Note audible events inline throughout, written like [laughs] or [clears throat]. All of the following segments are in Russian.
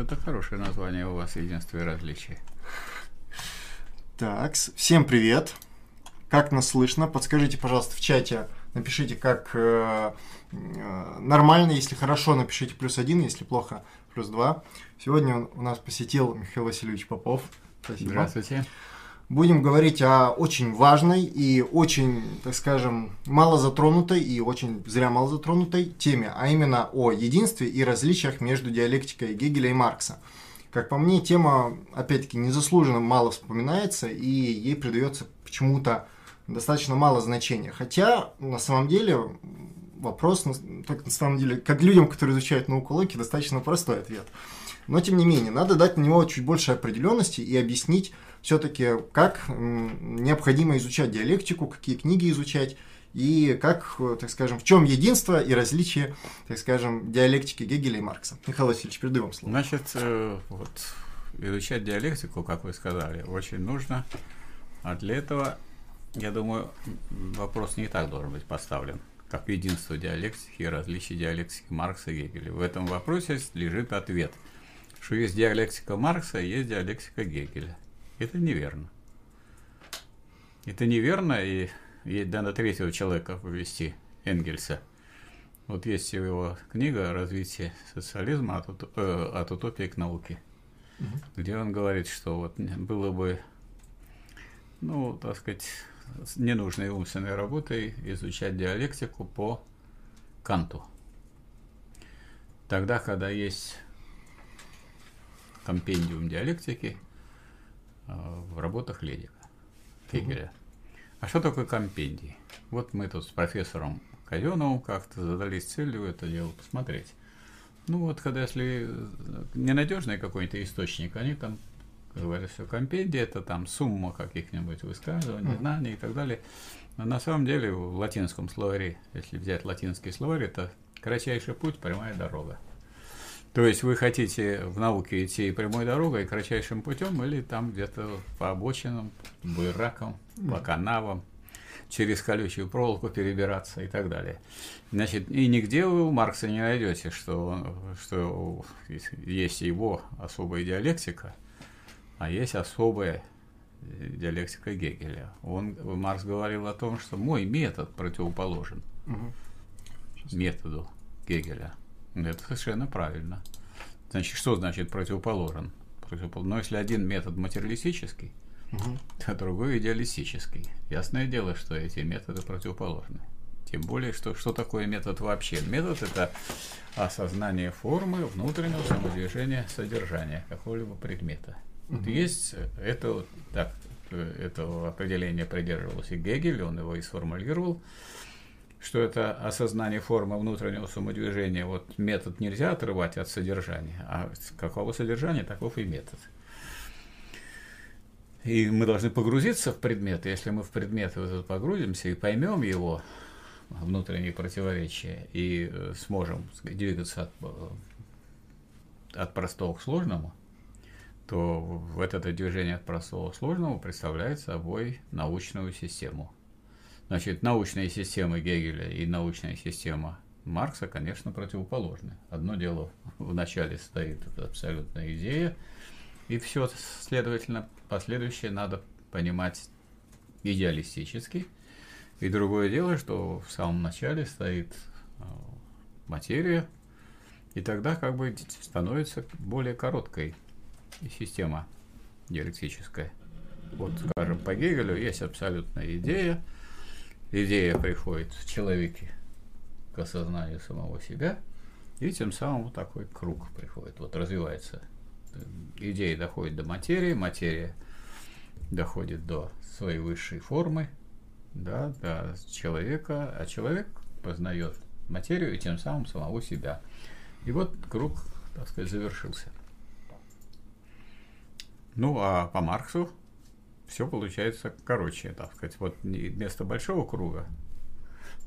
это хорошее название у вас «Единство и различие». Так, всем привет. Как нас слышно? Подскажите, пожалуйста, в чате. Напишите, как э, э, нормально, если хорошо, напишите плюс один, если плохо, плюс два. Сегодня он- у нас посетил Михаил Васильевич Попов. Спасибо. Здравствуйте. Будем говорить о очень важной и очень, так скажем, мало затронутой и очень зря мало затронутой теме, а именно о единстве и различиях между диалектикой Гегеля и Маркса. Как по мне, тема, опять-таки, незаслуженно мало вспоминается, и ей придается почему-то достаточно мало значения. Хотя, на самом деле, вопрос, так, на самом деле, как людям, которые изучают науку логики, достаточно простой ответ. Но, тем не менее, надо дать на него чуть больше определенности и объяснить все-таки, как необходимо изучать диалектику, какие книги изучать, и как, э, так скажем, в чем единство и различие, так скажем, диалектики Гегеля и Маркса. Михаил Васильевич, передаю вам слово. Значит, э, вот изучать диалектику, как вы сказали, очень нужно. А для этого, я думаю, вопрос не так должен быть поставлен, как единство диалектики и различие диалектики Маркса и Гегеля. В этом вопросе лежит ответ, что есть диалектика Маркса и есть диалектика Гегеля. Это неверно. Это неверно, и ей надо третьего человека повести, Энгельса. Вот есть его книга «Развитие социализма от, утоп- э, от утопии к науке», где он говорит, что вот было бы, ну, так сказать, ненужной умственной работой изучать диалектику по Канту. Тогда, когда есть компендиум диалектики в работах Ледика, Гегеля. А что такое компендий? Вот мы тут с профессором Казеновым как-то задались целью это дело посмотреть. Ну вот, когда если э, ненадежный какой-то источник, они там говорят, что компендия это там сумма каких-нибудь высказываний, знаний и так далее. Но на самом деле в латинском словаре, если взять латинский словарь, это кратчайший путь, прямая дорога. То есть вы хотите в науке идти прямой дорогой, кратчайшим путем, или там где-то по обочинам, буеракам, по канавам, через колючую проволоку перебираться и так далее. Значит, и нигде вы у Маркса не найдете, что, он- что есть его особая диалектика, а есть особая диалектика Гегеля. Он, Маркс говорил о том, что мой метод противоположен Мгм. методу Гегеля. Это совершенно правильно. Значит, что значит противоположен? Противопол- Но если один метод материалистический, Мгм. а другой идеалистический. Ясное дело, что эти методы противоположны. Тем более, что, что такое метод вообще? Метод – это осознание формы внутреннего самодвижения содержания какого-либо предмета. Вот есть это, так, э, этого определения придерживался Гегель, он его и сформулировал, что это осознание формы внутреннего самодвижения. Вот метод нельзя отрывать от содержания, а какого содержания, таков и метод. И мы должны погрузиться в предмет. Если мы в предмет вот этот погрузимся и поймем его внутренние противоречия и э, сможем двигаться от, э, от простого к сложному, то в это движение от простого к сложному представляет собой научную систему. Значит, научные системы Гегеля и научная система Маркса, конечно, противоположны. Одно дело, [laughs] в начале стоит абсолютная идея, и все, следовательно, последующее надо понимать идеалистически. И другое дело, что в самом начале стоит э, материя, и тогда как бы становится более короткой система диалектическая. Вот, скажем, по Гегелю есть абсолютная идея. Идея приходит в человеке к осознанию самого себя, и тем самым вот такой круг приходит, вот развивается. Идея доходит до материи, материя доходит до своей высшей формы, да, до человека, а человек познает материю и тем самым самого себя. И вот круг, так сказать, завершился. Ну, а по Марксу все получается короче, так сказать. Вот вместо большого круга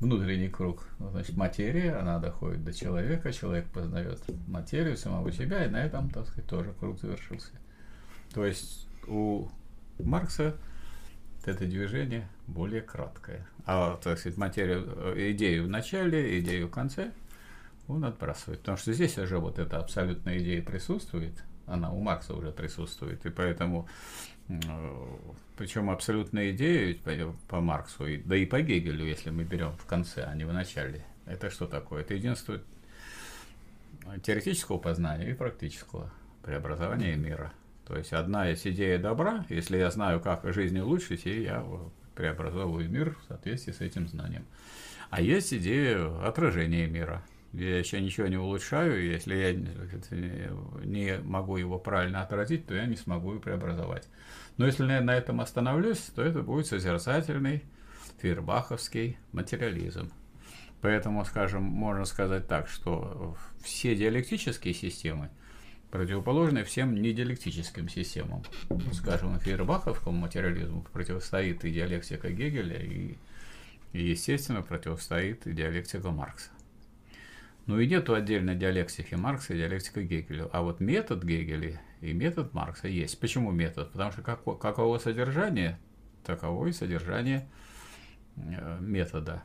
внутренний круг. Значит, материя, она доходит до человека, человек познает материю самого себя, и на этом, так сказать, тоже круг завершился. То есть у Маркса это движение более краткое. А, так сказать, материю, э, идею в начале, идею в конце он отбрасывает. Потому что здесь уже вот эта абсолютная идея присутствует, она у Маркса уже присутствует, и поэтому причем абсолютная идея по, по Марксу, да и по Гегелю, если мы берем в конце, а не в начале. Это что такое? Это единство теоретического познания и практического преобразования мира. То есть одна есть идея добра, если я знаю, как жизнь улучшить, и я преобразовываю мир в соответствии с этим знанием. А есть идея отражения мира. Я еще ничего не улучшаю, если я не могу его правильно отразить, то я не смогу его преобразовать. Но если я на этом остановлюсь, то это будет созерцательный фейербаховский материализм. Поэтому, скажем, можно сказать так, что все диалектические системы противоположны всем недиалектическим системам. Скажем, фейербаховскому материализму противостоит и диалектика Гегеля, и, и естественно, противостоит и диалектика Маркса. Ну и нету отдельно диалектики Маркса и диалектика Гегеля. А вот метод Гегеля и метод Маркса есть. Почему метод? Потому что как, каково содержание, таково и содержание э, метода.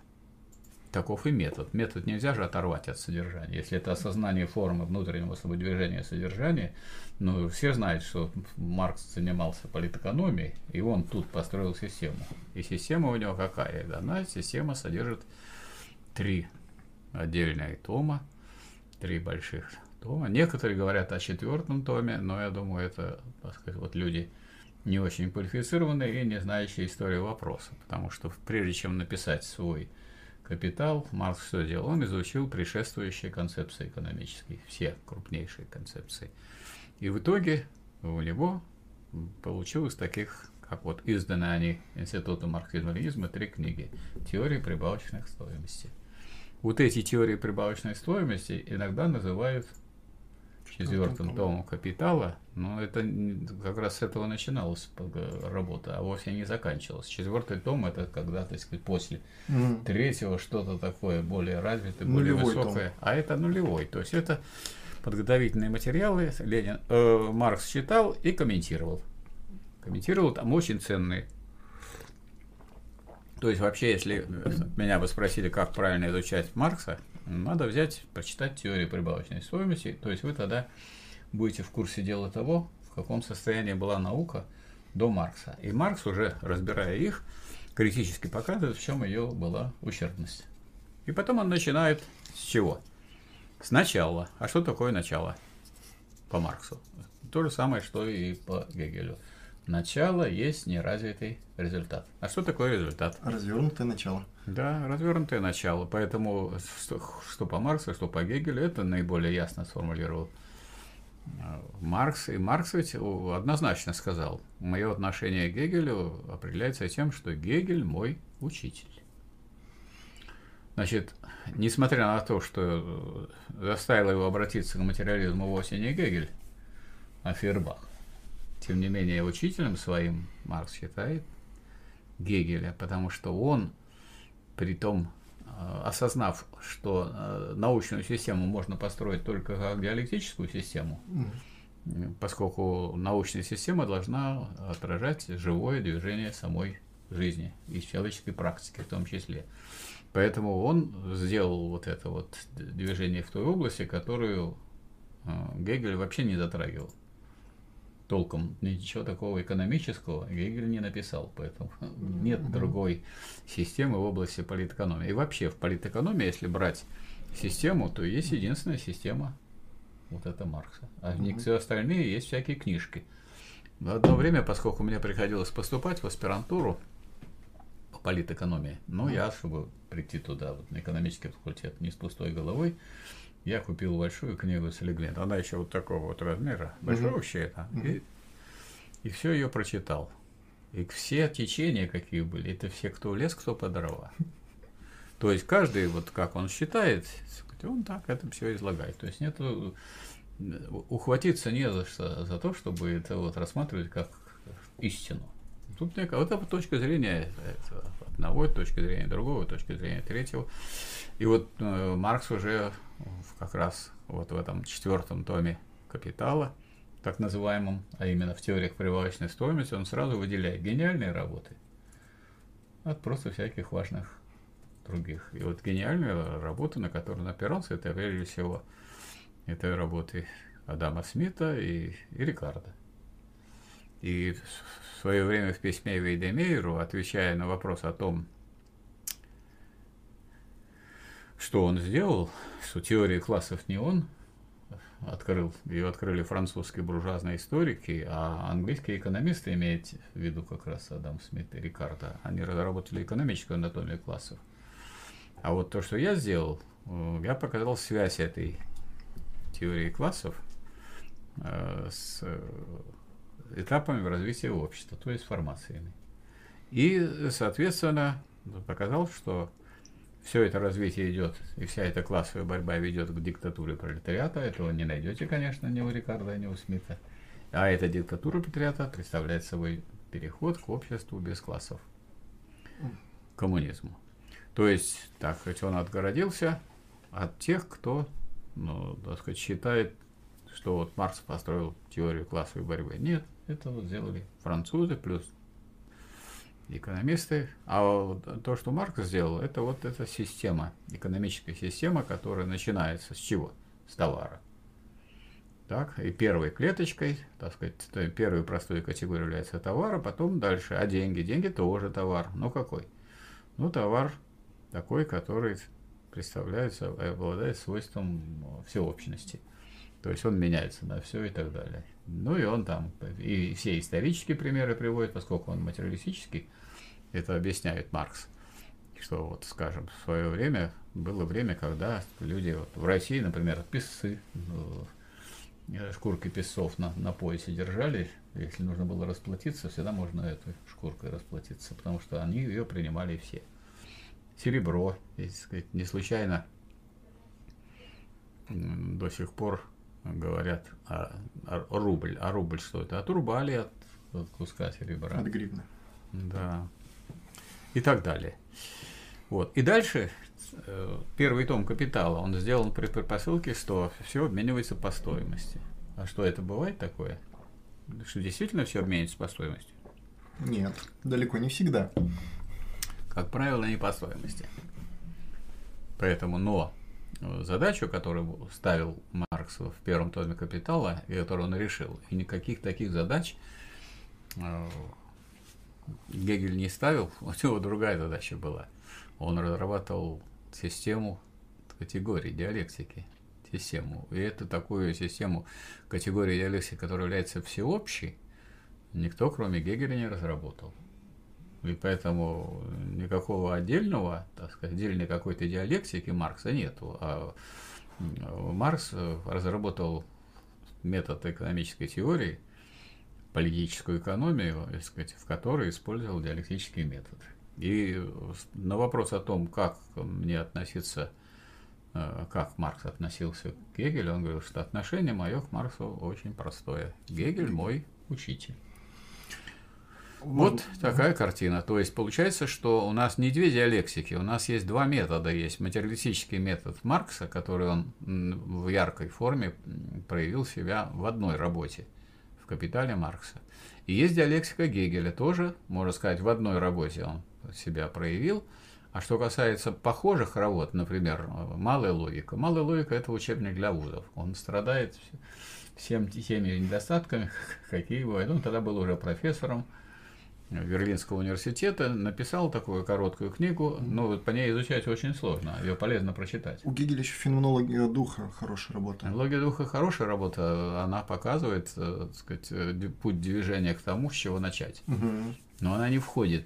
Таков и метод. Метод нельзя же оторвать от содержания. Если это осознание формы внутреннего движения содержания, ну, все знают, что Маркс занимался политэкономией, и он тут построил систему. И система у него какая? Она, система содержит три отдельные тома, три больших тома. Некоторые говорят о четвертом томе, но я думаю, это, так сказать, вот люди не очень квалифицированные и не знающие историю вопроса, потому что прежде чем написать свой капитал, Маркс что делал? Он изучил предшествующие концепции экономические, все крупнейшие концепции. И в итоге у него получилось таких, как вот изданы они Институтом марксизма-ленизма, три книги «Теория прибавочных стоимостей». Вот эти теории прибавочной стоимости иногда называют четвертым томом капитала, но это как раз с этого начиналась работа, а вовсе не заканчивалась. Четвертый том это когда, так сказать, после mm. третьего что-то такое более развитое, более нулевой высокое, том. а это нулевой. То есть это подготовительные материалы Ленин, э, Маркс читал и комментировал. Комментировал там очень ценные то есть вообще, если меня бы спросили, как правильно изучать Маркса, надо взять, прочитать теорию прибавочной стоимости, то есть вы тогда будете в курсе дела того, в каком состоянии была наука до Маркса. И Маркс, уже разбирая их, критически показывает, в чем ее была ущербность. И потом он начинает с чего? Сначала. А что такое начало по Марксу? То же самое, что и по Гегелю. Начало есть неразвитый результат. А что такое результат? Развернутое начало. Да, развернутое начало. Поэтому что, что по Марксу, что по Гегелю, это наиболее ясно сформулировал э, Маркс. И Маркс ведь однозначно сказал, мое отношение к Гегелю определяется тем, что Гегель мой учитель. Значит, несмотря на то, что заставило его обратиться к материализму вовсе не Гегель, а Фейербах, тем не менее, учителем своим Маркс считает Гегеля, потому что он, при том, э, осознав, что э, научную систему можно построить только как диалектическую систему, mm. поскольку научная система должна отражать живое движение самой жизни и человеческой практики в том числе. Поэтому он сделал вот это вот движение в той области, которую э, Гегель вообще не затрагивал толком ничего такого экономического Гегель не написал, поэтому нет другой системы в области политэкономии. И вообще в политэкономии, если брать систему, то есть единственная система вот это Маркса. А mm все остальные есть всякие книжки. В одно время, поскольку мне приходилось поступать в аспирантуру по политэкономии, ну, я, чтобы прийти туда, вот, на экономический факультет, не с пустой головой, я купил большую книгу Селегмент. Она еще вот такого вот размера, большая вообще это. И, и все ее прочитал. И все течения, какие были, это все, кто лес, кто по дрова. То есть каждый, вот как он считает, он так это все излагает. То есть нет ухватиться не за что, за то, чтобы это вот рассматривать как истину. тут некая, вот эта точка зрения это одного, точка зрения другого, точка зрения третьего. И вот э, Маркс уже как раз вот в этом четвертом томе «Капитала», так называемом, а именно в теориях прибавочной стоимости, он сразу выделяет гениальные работы от просто всяких важных других. И вот гениальная работа, на которую он опирался, это прежде всего это работы Адама Смита и, и Рикардо. И в свое время в письме Вейдемейру, отвечая на вопрос о том, что он сделал, что теории классов не он открыл, ее открыли французские буржуазные историки, а английские экономисты, имеют в виду как раз Адам Смит и Рикардо, они разработали экономическую анатомию классов. А вот то, что я сделал, э, я показал связь этой теории классов э, с этапами развития общества, то есть формациями. И, соответственно, показал, что все это развитие идет, и вся эта классовая борьба ведет к диктатуре пролетариата. Этого не найдете, конечно, ни у Рикардо, ни у Смита. А эта диктатура пролетариата представляет собой переход к обществу без классов, к коммунизму. То есть, так сказать, он отгородился от тех, кто, ну, так сказать, считает, что вот Маркс построил теорию классовой борьбы. Нет, это вот сделали французы плюс экономисты. А вот то, что Маркс сделал, это вот эта система, экономическая система, которая начинается с чего? С товара. Так, и первой клеточкой, так сказать, первой простой категорией является товар, а потом дальше. А деньги? Деньги тоже товар. Ну какой? Ну, товар такой, который представляет, обладает свойством всеобщности. То есть он меняется на все и так далее. Ну и он там, и все исторические примеры приводит, поскольку он материалистический, это объясняет Маркс, что вот, скажем, в свое время было время, когда люди вот, в России, например, писцы, э, шкурки песцов на, на поясе держали, если нужно было расплатиться, всегда можно этой шкуркой расплатиться, потому что они ее принимали все. Серебро, если сказать, не случайно до сих пор говорят о, о рубль. А рубль что это? Отрубали от, от куска серебра. От гривны. Да и так далее. Вот. И дальше э, первый том капитала, он сделан при предпосылке, что все обменивается по стоимости. А что это бывает такое? Что действительно все обменивается по стоимости? Нет, далеко не всегда. Как правило, не по стоимости. Поэтому, но задачу, которую ставил Маркс в первом томе «Капитала», и которую он решил, и никаких таких задач э, Гегель не ставил, [laughs] у него другая задача была. Он разрабатывал систему категорий диалектики. Систему. И эту такую систему категории диалектики, которая является всеобщей, никто, кроме Гегеля, не разработал. И поэтому никакого отдельного, так сказать, отдельной какой-то диалектики Маркса нету. А Маркс разработал метод экономической теории, политическую экономию, сказать, в которой использовал диалектический метод. И на вопрос о том, как мне относиться, э, как Маркс относился к Гегелю, он говорил, что отношение мое к Марксу очень простое. Гегель мой учитель. Вот такая картина. То есть получается, что у нас не две диалектики, у нас есть два метода. Есть материалистический метод Маркса, который он в яркой форме проявил себя в одной работе – «Капитале» Маркса. И есть диалектика Гегеля, тоже, можно сказать, в одной работе он себя проявил. А что касается похожих работ, например, «Малая логика». «Малая логика» – это учебник для вузов. Он страдает всем теми недостатками, [laughs] какие бывают. Он тогда был уже профессором, Берлинского университета, написал такую короткую книгу, но вот по ней изучать очень сложно, ее полезно прочитать. У Гегеля еще феноменология духа хорошая работа. Феноменология духа хорошая работа, она показывает, э, так сказать, э, путь движения к тому, с чего начать. Угу. Но она не входит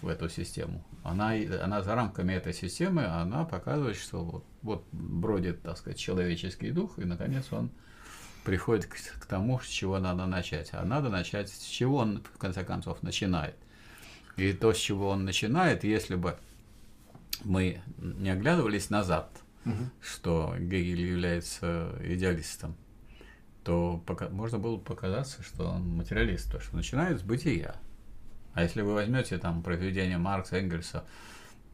в эту систему. Она, она за рамками этой системы, она показывает, что вот, вот бродит, так сказать, человеческий дух, и, наконец, он приходит к, к тому, с чего надо начать. А надо начать, с чего он, в конце концов, начинает. И то, с чего он начинает, если бы мы не оглядывались назад, угу. что Гегель является идеалистом, то пока, можно было показаться, что он материалист, то что начинает с бытия. А если вы возьмете там произведения Маркса, Энгельса,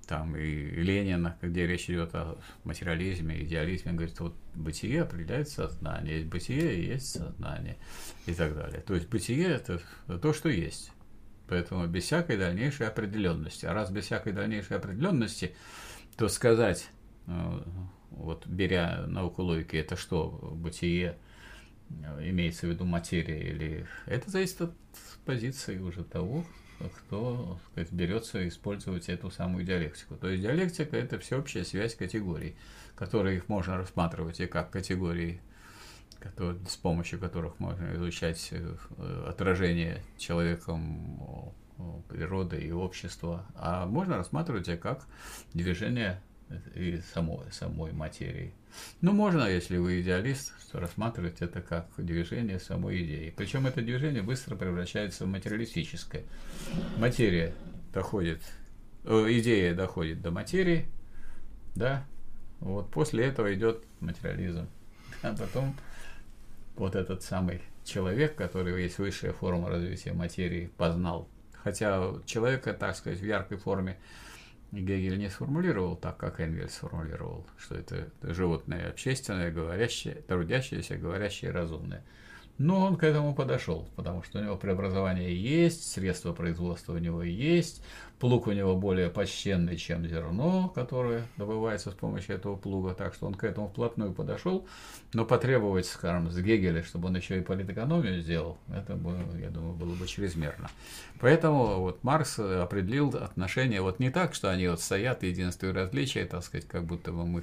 там и Ленина, где речь идет о материализме, идеализме, говорит, вот бытие определяет сознание, есть бытие и есть сознание и так далее. То есть бытие это то, что есть. Поэтому без всякой дальнейшей определенности. А раз без всякой дальнейшей определенности, то сказать, э, вот беря науку логики, это что, бытие, э, имеется в виду материя, или это зависит от позиции уже того, кто сказать, берется использовать эту самую диалектику. То есть диалектика – это всеобщая связь категорий, которые их можно рассматривать и как категории, которые, с помощью которых можно изучать э, отражение человеком природы и общества, а можно рассматривать и как движение и самой, самой материи. Ну, можно, если вы идеалист, то рассматривать это как движение самой идеи. Причем это движение быстро превращается в материалистическое. Материя доходит, э, идея доходит до материи, да, вот после этого идет материализм. А потом вот этот самый человек, который есть высшая форма развития материи, познал. Хотя человека, так сказать, в яркой форме Гегель не сформулировал так, как Энгельс сформулировал, что это животное общественное, говорящее, трудящееся, говорящее, разумное. Но он к этому подошел, потому что у него преобразование есть, средства производства у него есть, Плуг у него более почтенный, чем зерно, которое добывается с помощью этого плуга, так что он к этому вплотную подошел, но потребовать, скажем, с Гегеля, чтобы он еще и политэкономию сделал, это, я думаю, было бы чрезмерно. Поэтому вот Маркс определил отношения вот не так, что они вот стоят, единство и различие, так сказать, как будто бы мы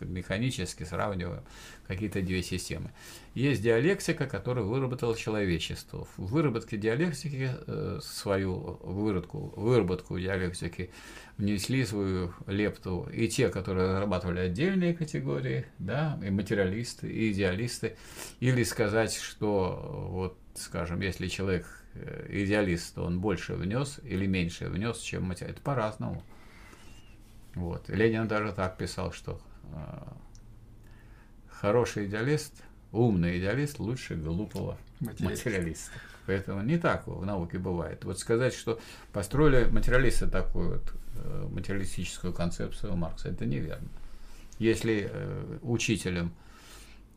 механически сравниваем какие-то две системы. Есть диалектика, которую выработало человечество. В выработке диалектики э, свою выработку, выработку диалектики внесли свою лепту и те, которые разрабатывали отдельные категории, да, и материалисты, и идеалисты, или сказать, что вот, скажем, если человек э, идеалист, то он больше внес или меньше внес, чем материалист. Это по-разному. Вот. Ленин даже так писал, что э, хороший идеалист, умный идеалист лучше глупого материалиста. материалиста. Поэтому не так в науке бывает. Вот сказать, что построили материалисты такую вот э, материалистическую концепцию Маркса, это неверно. Если э, учителем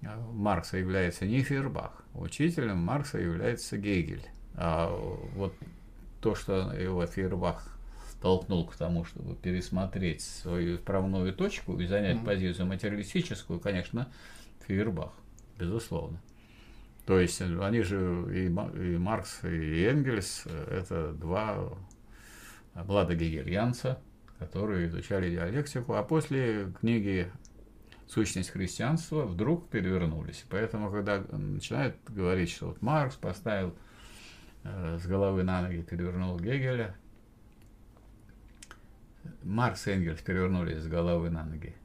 э, Маркса является не Фейербах, учителем Маркса является Гегель. А вот то, что его Фейербах толкнул к тому, чтобы пересмотреть свою правную точку и занять mm-hmm. позицию материалистическую, конечно, Фейербах, безусловно. То есть они же и, и Маркс, и Энгельс – это два младогегельянца, которые изучали диалектику, а после книги «Сущность христианства» вдруг перевернулись. Поэтому, когда начинают говорить, что вот Маркс поставил э, с головы на ноги, перевернул Гегеля, Маркс и Энгельс перевернулись с головы на ноги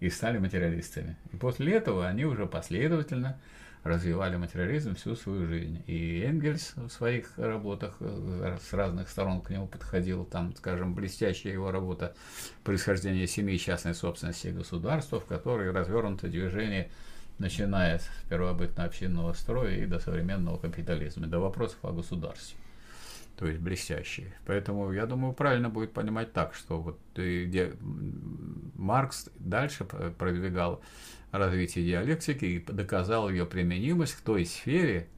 и стали материалистами. И после этого они уже последовательно развивали материализм всю свою жизнь. И Энгельс в своих работах э, с разных сторон к нему подходил. Там, скажем, блестящая его работа «Происхождение семьи частной собственности и государства», в которой развернуто движение начиная с первобытно-общинного строя и до современного капитализма, до вопросов о государстве то есть блестящие. Поэтому, я думаю, правильно будет понимать так, что вот где Маркс дальше продвигал развитие диалектики и доказал ее применимость к той сфере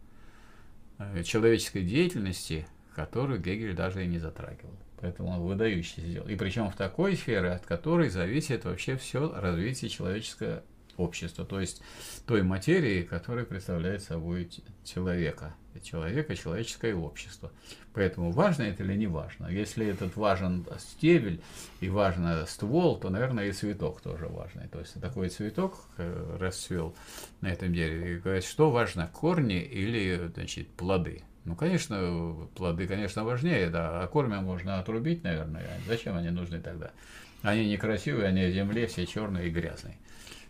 э, человеческой деятельности, которую Гегель даже и не затрагивал. Поэтому он выдающийся сделал. И причем в такой сфере, от которой зависит вообще все развитие человеческого общества, то есть той материи, которая представляет собой человека, человека, человеческое общество. Поэтому важно это или не важно. Если этот важен стебель и важно ствол, то, наверное, и цветок тоже важный. То есть такой цветок э, расцвел на этом дереве. И говорят, что важно, корни или значит, плоды? Ну, конечно, плоды, конечно, важнее, да, а корми можно отрубить, наверное. Зачем они нужны тогда? Они некрасивые, они в земле все черные и грязные.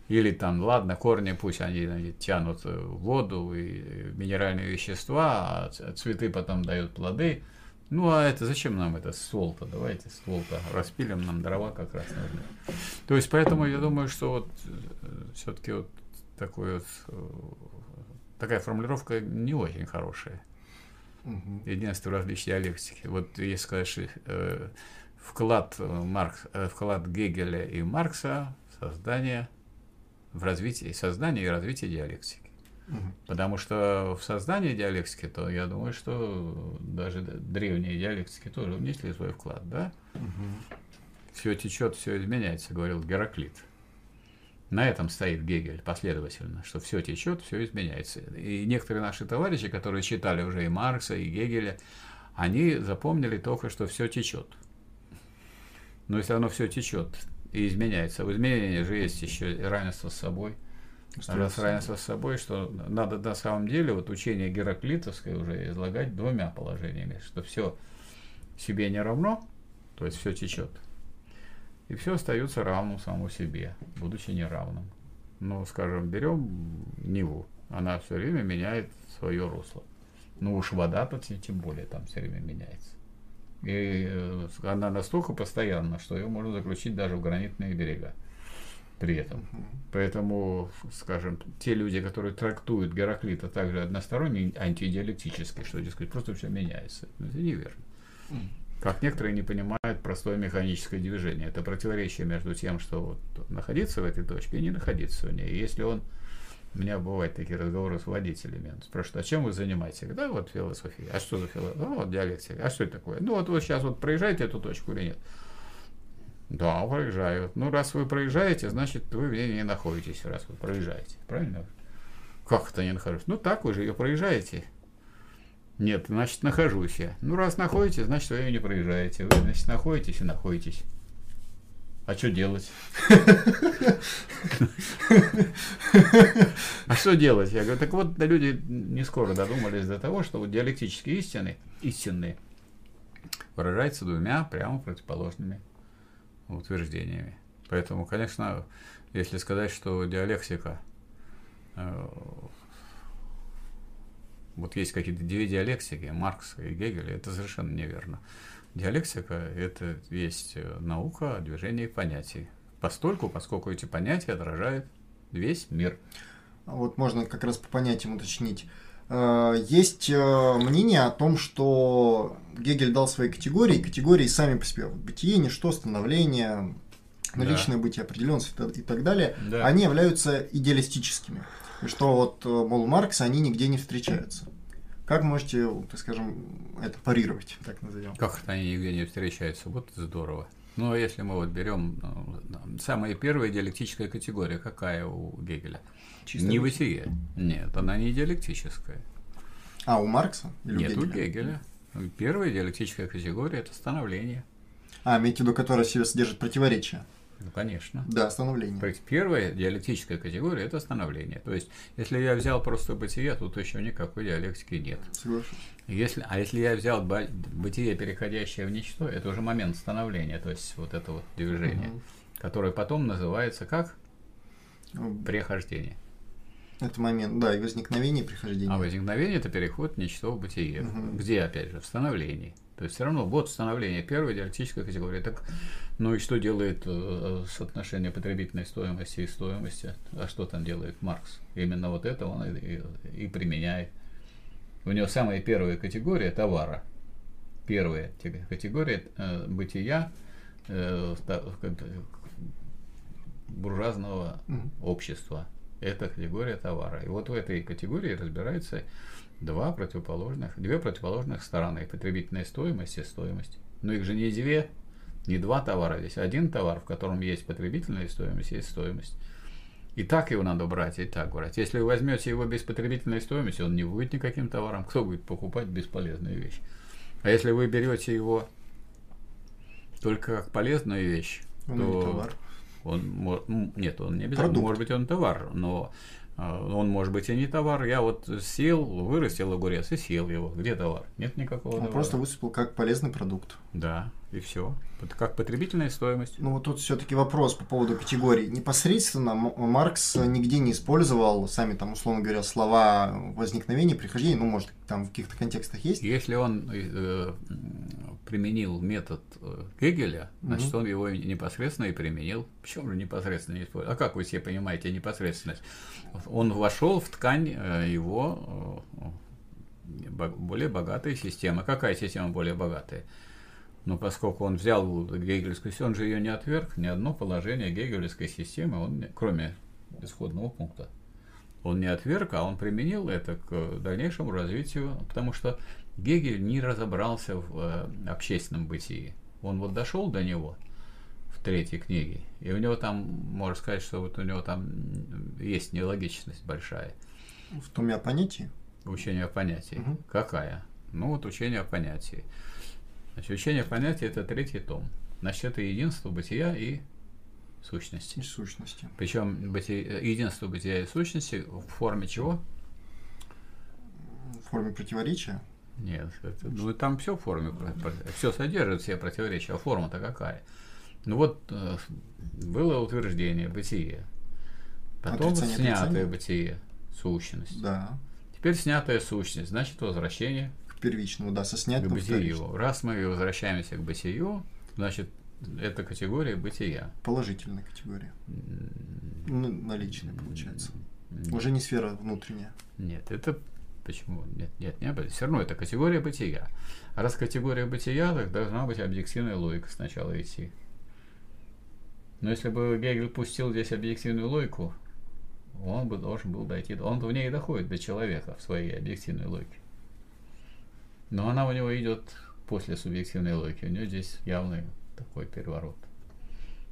Или там, ладно, корни пусть они, они тянут воду и минеральные вещества, а цветы потом дают плоды. Ну, а это зачем нам это ствол-то? Давайте ствол-то распилим, нам дрова как раз нужны. То есть, поэтому я думаю, что вот э, все-таки вот такой вот, э, такая формулировка не очень хорошая. Угу. Единство в различии диалектики. Вот если сказать, э, вклад, э, Маркс, э, вклад Гегеля и Маркса в создание, в развитие, создание и развитие диалектики. Угу. Потому что в создании диалектики, то я думаю, что даже древние диалектики тоже внесли свой вклад, да? Угу. Все течет, все изменяется, говорил Гераклит. На этом стоит Гегель последовательно, что все течет, все изменяется. И некоторые наши товарищи, которые читали уже и Маркса, и Гегеля, они запомнили только, что все течет. Но если оно все течет и изменяется, в изменении же есть еще равенство с собой. Раз равенство с собой, что надо на самом деле вот учение Гераклитовское уже излагать двумя положениями, что все себе не равно, то есть все течет, и все остается равным самому себе, будучи неравным. Ну, скажем, берем Неву, она все время меняет свое русло. Ну уж вода-то тем более там все время меняется. И э, она настолько постоянна, что ее можно заключить даже в гранитные берега при этом. Поэтому, скажем, те люди, которые трактуют Гераклита также односторонне, антидиалектически, что, дескать, просто все меняется. Это неверно. Как некоторые не понимают простое механическое движение. Это противоречие между тем, что вот находиться в этой точке и не находиться в ней. Если он у меня бывают такие разговоры с водителями. Он спрашивает, а чем вы занимаетесь? Да, вот философия. А что за философия? Вот диалектика. А что это такое? Ну, вот вы сейчас вот проезжаете эту точку или нет? Да, проезжаю. Ну, раз вы проезжаете, значит, вы в ней не находитесь, раз вы проезжаете. Правильно? Как это не нахожусь? Ну, так вы же ее проезжаете. Нет, значит, нахожусь я. Ну, раз находитесь, значит, вы ее не проезжаете. Вы, значит, находитесь и находитесь. А что делать? А что делать? Я говорю, так вот, люди не скоро додумались до того, что вот диалектические истины, истинные, выражаются двумя прямо противоположными утверждениями. Поэтому, конечно, если сказать, что диалектика э, вот есть какие-то две диалектики, Маркс и Гегель, это совершенно неверно. Диалектика – это есть э, наука о движении понятий. Постольку, поскольку эти понятия отражают весь мир. Вот можно как раз по понятиям уточнить. Э, есть э, мнение о том, что Гегель дал свои категории, категории сами по себе, бытие, ничто, становление, наличное да. бытие, определенность и так далее, да. они являются идеалистическими. И что вот, мол, Маркс, они нигде не встречаются. Как можете, так скажем, это парировать, так назовем? Как они нигде не встречаются? Вот здорово. Ну, а если мы вот берем ну, самая первая диалектическая категория, какая у Гегеля? Чисто не бытие. Нет, она не диалектическая. А, у Маркса? Или Нет, у Гегеля? у Гегеля. Первая диалектическая категория – это становление. А, имеете в виду, которая в себе содержит противоречия? Ну, конечно. Да, становление. То есть первая диалектическая категория – это становление. То есть, если я взял просто бытие, тут еще никакой диалектики нет. Соглашусь. Если, а если я взял бытие, переходящее в ничто, это уже момент становления, то есть вот это вот движение, угу. которое потом называется как? Ну, Прехождение. Это момент, да, и возникновение, и прихождение. А возникновение – это переход ничто в бытие. Угу. Где, опять же, в становлении. То есть все равно вот становление первой диалектической категории. Так, ну и что делает э, соотношение потребительной стоимости и стоимости? А что там делает Маркс? Именно вот это он и, и, и применяет. У него самая первая категория товара. Первая категория э, бытия э, буржуазного mm общества. Это категория товара. И вот в этой категории разбирается два противоположных, две противоположных стороны. Потребительная стоимость и стоимость. Но их же не две, не два товара здесь. Один товар, в котором есть потребительная стоимость, есть стоимость. И так его надо брать, и так брать. Если вы возьмете его без потребительной стоимости, он не будет никаким товаром. Кто будет покупать бесполезную вещь? А если вы берете его только как полезную вещь, он то не товар. Он, нет, он не обязательно. Продукт. Может быть, он товар, но а, он может быть и не товар. Я вот сел, вырастил огурец и съел его. Где товар? Нет никакого Он товара. просто выступил как полезный продукт. Да, и все. Это как потребительная стоимость. Ну вот тут все-таки вопрос по поводу категорий. Непосредственно Маркс нигде не использовал сами там, условно говоря, слова возникновения, прихождения, ну, может, там в каких-то контекстах есть. Если он э, применил метод э, Гегеля, значит, угу. он его непосредственно и применил. Почему же непосредственно не использовал? А как вы себе понимаете непосредственность? Он вошел в ткань э, его э, более богатая система. Какая система более богатая? Но поскольку он взял гегельскую систему, он же ее не отверг, ни одно положение гегельской системы, он, кроме исходного пункта, он не отверг, а он применил это к дальнейшему развитию, потому что Гегель не разобрался в э, общественном бытии. Он вот дошел до него в третьей книге, и у него там, можно сказать, что вот у него там есть нелогичность большая. В том о понятии? Учение о понятии. Угу. Какая? Ну вот учение о понятии. Значит, учение о понятии это третий том. Значит, это единство бытия и сущности. И сущности. Причем бытие, единство бытия и сущности в форме чего? В форме противоречия? Нет, это, ну там все в форме, все содержит все противоречия, а форма-то какая? Ну вот э, было утверждение бытие, потом отрицание, снятое отрицание. бытие, сущность. Да. Теперь снятая сущность, значит возвращение к первичному, да, со снятым к бытию. Раз мы возвращаемся к бытию, значит это категория бытия. Положительная категория. Mm. Наличная, получается. Нет. Уже не сфера внутренняя. Нет, это почему? Нет, нет, не Все равно это категория бытия. А раз категория бытия, так должна быть объективная логика сначала идти. Но если бы Гегель пустил здесь объективную логику, он бы должен был дойти. Он в ней доходит до человека в своей объективной логике. Но она у него идет после субъективной логики. У него здесь явный такой переворот.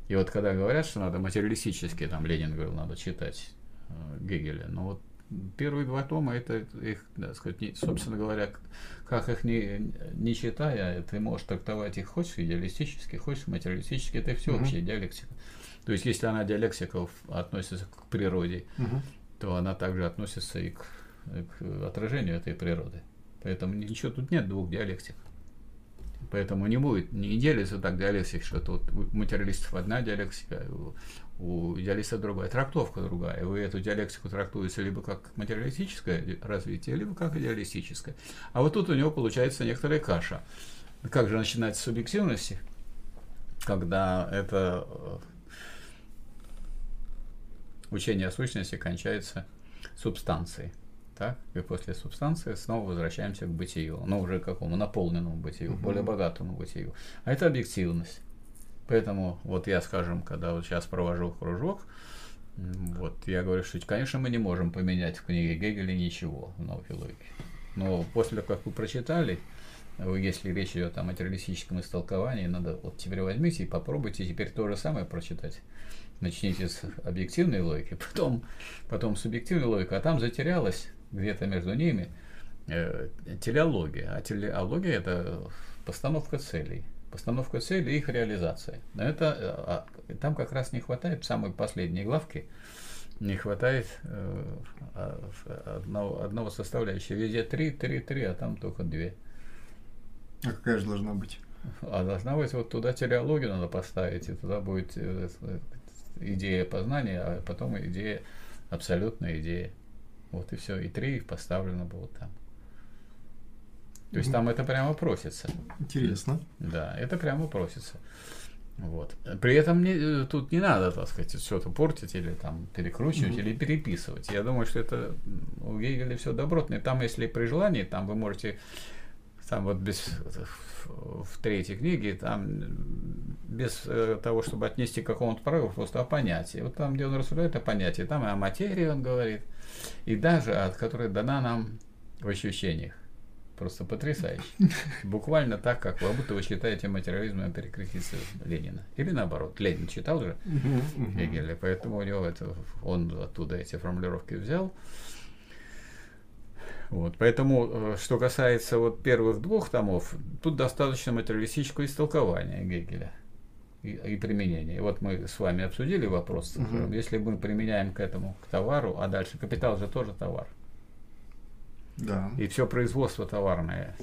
И вот когда говорят, что надо материалистически, там Ленин говорил, надо читать э, Гегеля, но вот первые два тома, это их, так сказать, не, собственно говоря, как их не, не читая, ты можешь трактовать их хочешь идеалистически, хочешь материалистически, это все mm-hmm. общая диалектика. То есть, если она диалектика относится к природе, mm-hmm. то она также относится и к, к отражению этой природы. Поэтому ничего тут нет двух диалектик. Поэтому не будет, не делится так диалектика, что тут у материалистов одна диалектика, у, у идеалистов другая, трактовка другая. Вы эту диалектику трактуете либо как материалистическое развитие, либо как идеалистическое. А вот тут у него получается некоторая каша. Как же начинать с субъективности, когда это э, учение о сущности кончается субстанцией? Так? И после субстанции снова возвращаемся к бытию, но уже к какому наполненному бытию, угу. более богатому бытию. А это объективность. Поэтому вот я, скажем, когда вот сейчас провожу кружок, вот я говорю, что, конечно, мы не можем поменять в книге Гегеля ничего в науке логики. Но после того, как вы прочитали, если речь идет о материалистическом истолковании, надо вот теперь возьмите и попробуйте теперь то же самое прочитать. Начните с объективной логики, [laughs] потом, потом субъективной логики, а там затерялось где-то между ними э, телеология. А телеология – это постановка целей. Постановка целей и их реализация. Но это, э, а, там как раз не хватает в самой последней главке, не хватает э, а, одного, одного составляющего. Везде три, три, три, а там только две. А какая же должна быть? А должна быть вот туда телеологию надо поставить, и туда будет э, идея познания, а потом идея, абсолютная идея. Вот и все, и три поставлено было там. То есть там это прямо просится. Интересно. Да, это прямо просится. Вот. При этом не, э, тут не надо, так сказать, что-то портить или там перекручивать mm-hmm. или переписывать. Я думаю, что это у Гегеля все добротное. Там, если при желании, там вы можете там вот без в третьей книге, там без э, того, чтобы отнести к какому-то параграфу, просто о понятии. Вот там, где он рассуждает о понятии, там и о материи он говорит, и даже от которой дана нам в ощущениях. Просто потрясающе. [laughs] Буквально так, как вы будто вы читаете материализм и перекрестицы Ленина. Или наоборот, Ленин читал же Гегеля, поэтому у него это, он оттуда эти формулировки взял. Вот, поэтому, э, что касается вот первых двух томов, тут достаточно материалистического истолкования Гегеля и, и применения. И вот мы с вами обсудили вопрос, угу. если мы применяем к этому, к товару, а дальше капитал же тоже товар. Да. И все производство товарное,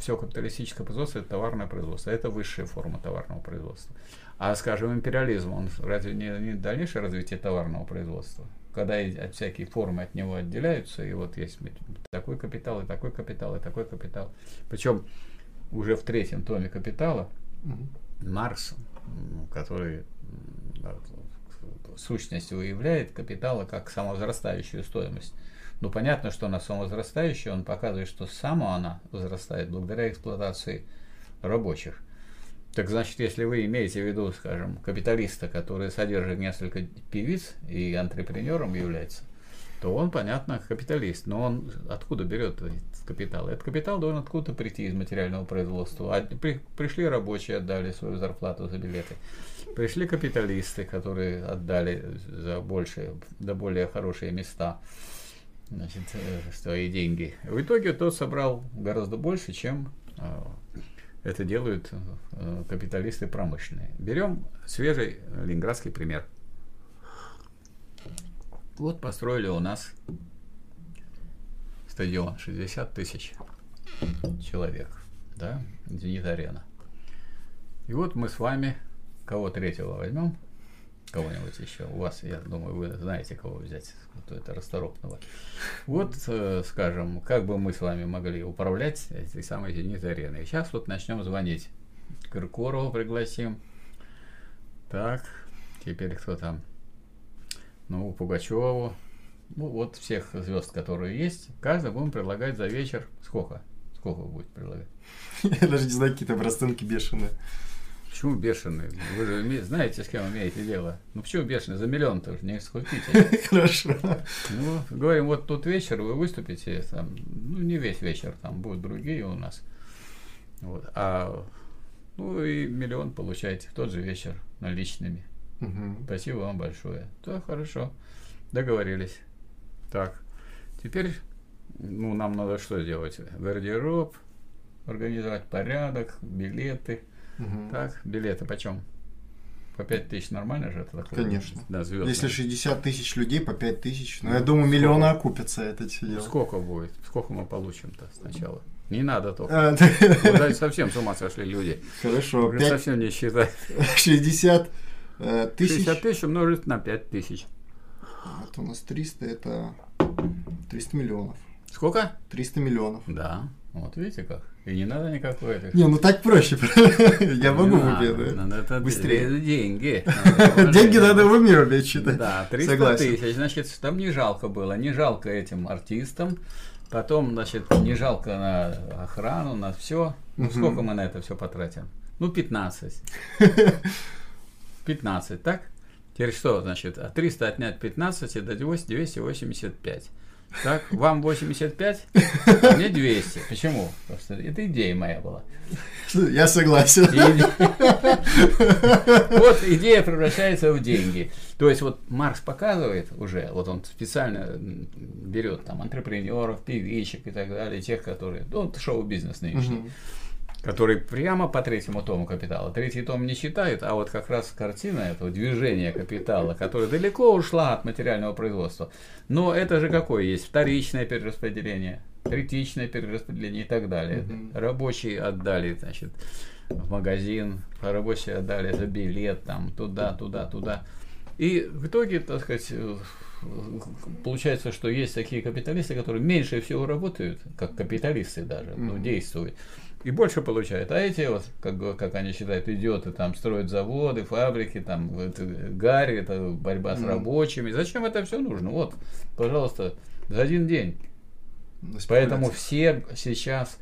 все капиталистическое производство это товарное производство, это высшая форма товарного производства. А, скажем, империализм, он разве не, не дальнейшее развитие товарного производства? когда от всякие формы от него отделяются, и вот есть такой капитал, и такой капитал, и такой капитал. Причем уже в третьем томе капитала угу. Маркс, который сущность выявляет капитала как самовозрастающую стоимость. Ну, понятно, что она самовозрастающая, он показывает, что сама она возрастает благодаря эксплуатации рабочих. Так значит, если вы имеете в виду, скажем, капиталиста, который содержит несколько певиц и антрепренером является, то он, понятно, капиталист. Но он откуда берет капитал? Этот капитал должен откуда-то прийти из материального производства. А при, пришли рабочие, отдали свою зарплату за билеты. Пришли капиталисты, которые отдали за больше, да более хорошие места значит, э, свои деньги. В итоге тот собрал гораздо больше, чем э, это делают э, капиталисты промышленные. Берем свежий ленинградский пример. Вот построили у нас стадион 60 тысяч человек, да, Зенит-арена. И вот мы с вами кого третьего возьмем, кого-нибудь еще. У вас, я думаю, вы знаете, кого взять, кто это расторопного. Вот, э, скажем, как бы мы с вами могли управлять этой самой зенит-ареной. Сейчас вот начнем звонить. Киркорову пригласим. Так, теперь кто там? Ну, Пугачеву. Ну, вот всех звезд, которые есть. Каждый будем предлагать за вечер. Сколько? Сколько будет предлагать? [laughs] Я даже не знаю, какие-то расценки бешеные. Почему бешеный? Вы же знаете, с кем имеете дело. Ну почему бешеный? За миллион тоже не скупите. [laughs] Хорошо. Ну, говорим, вот тут вечер вы выступите, там, ну не весь вечер, там будут другие у нас. Вот. А ну и миллион получаете в тот же вечер наличными. Угу. Спасибо вам большое. Да, хорошо. Договорились. Так. Теперь ну, нам надо что сделать? Гардероб, организовать порядок, билеты. Угу. Так, билеты почем? По 5 тысяч нормально же это такое? Конечно. Да, звездное. Если 60 тысяч людей по 5 тысяч, ну, я думаю, сколько? миллионы окупятся это все дело. Сколько будет? Сколько мы получим-то сначала? Не надо только. А, да. совсем с ума сошли люди. Хорошо. 5... Совсем не считать. [laughs] 60 э, тысяч. 60 тысяч умножить на 5 тысяч. Вот у нас 300, это 300 миллионов. Сколько? 300 миллионов. Да. Вот видите как. И не надо никакой этих... Не, ну так проще. [laughs] Я могу в уме, да? Быстрее. Деньги. [laughs] Деньги надо в уме уметь считать. Да, 300 тысяч. Значит, там не жалко было. Не жалко этим артистам. Потом, значит, не жалко на охрану, на все. Ну, сколько мы на это все потратим? Ну, 15. 15, [laughs] так? Теперь что, значит, 300 отнять 15, это 285. Так, вам 85, а мне 200. Почему? Потому что это идея моя была. Я согласен. Вот идея превращается в деньги. То есть вот Маркс показывает уже, вот он специально берет там антрепренеров, певичек и так далее, тех, которые, ну, шоу-бизнес нынешний. Угу который прямо по третьему тому капитала. Третий том не считают, а вот как раз картина этого движения капитала, которая далеко ушла от материального производства. Но это же какое есть? Вторичное перераспределение, третичное перераспределение и так далее. Mm-hmm. Рабочие отдали, значит, в магазин, рабочие отдали за билет, там, туда, туда, туда. И в итоге, так сказать, получается, что есть такие капиталисты, которые меньше всего работают, как капиталисты даже, mm-hmm. ну, действуют и больше получают. А эти вот, как, как они считают, идиоты, там строят заводы, фабрики, там это, гарри, это борьба с рабочими. Зачем это все нужно? Вот, пожалуйста, за один день. Поэтому все сейчас,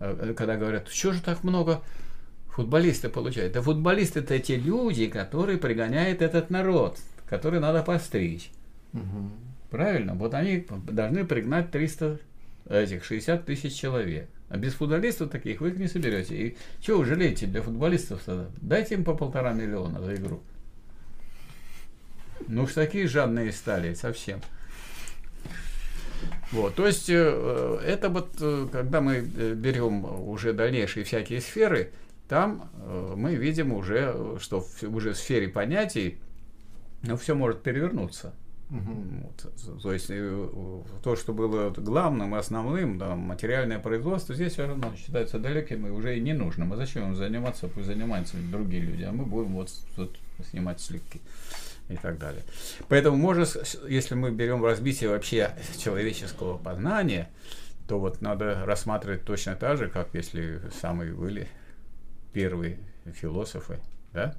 э, когда говорят, что же так много футболисты получают? Да футболисты это те люди, которые пригоняют этот народ, который надо постричь. Угу. Правильно? Вот они должны пригнать 300 этих 60 тысяч человек. А без футболистов таких вы их не соберете. И чего вы жалеете для футболистов тогда? Дайте им по полтора миллиона за игру. Ну уж такие жадные стали совсем. Вот, то есть э, это вот, э, когда мы э, берем уже дальнейшие всякие сферы, там мы видим уже, что в, уже в сфере понятий, ну, все может перевернуться. Угу. То есть э, то, что было главным и основным, да, материальное производство, здесь все равно считается далеким и уже и не нужным. А зачем им заниматься, пусть занимаются другие люди, а мы будем вот тут снимать сливки и так далее. Поэтому можно, если мы берем разбитие вообще человеческого познания, то вот надо рассматривать точно так же, как если самые были первые философы, да,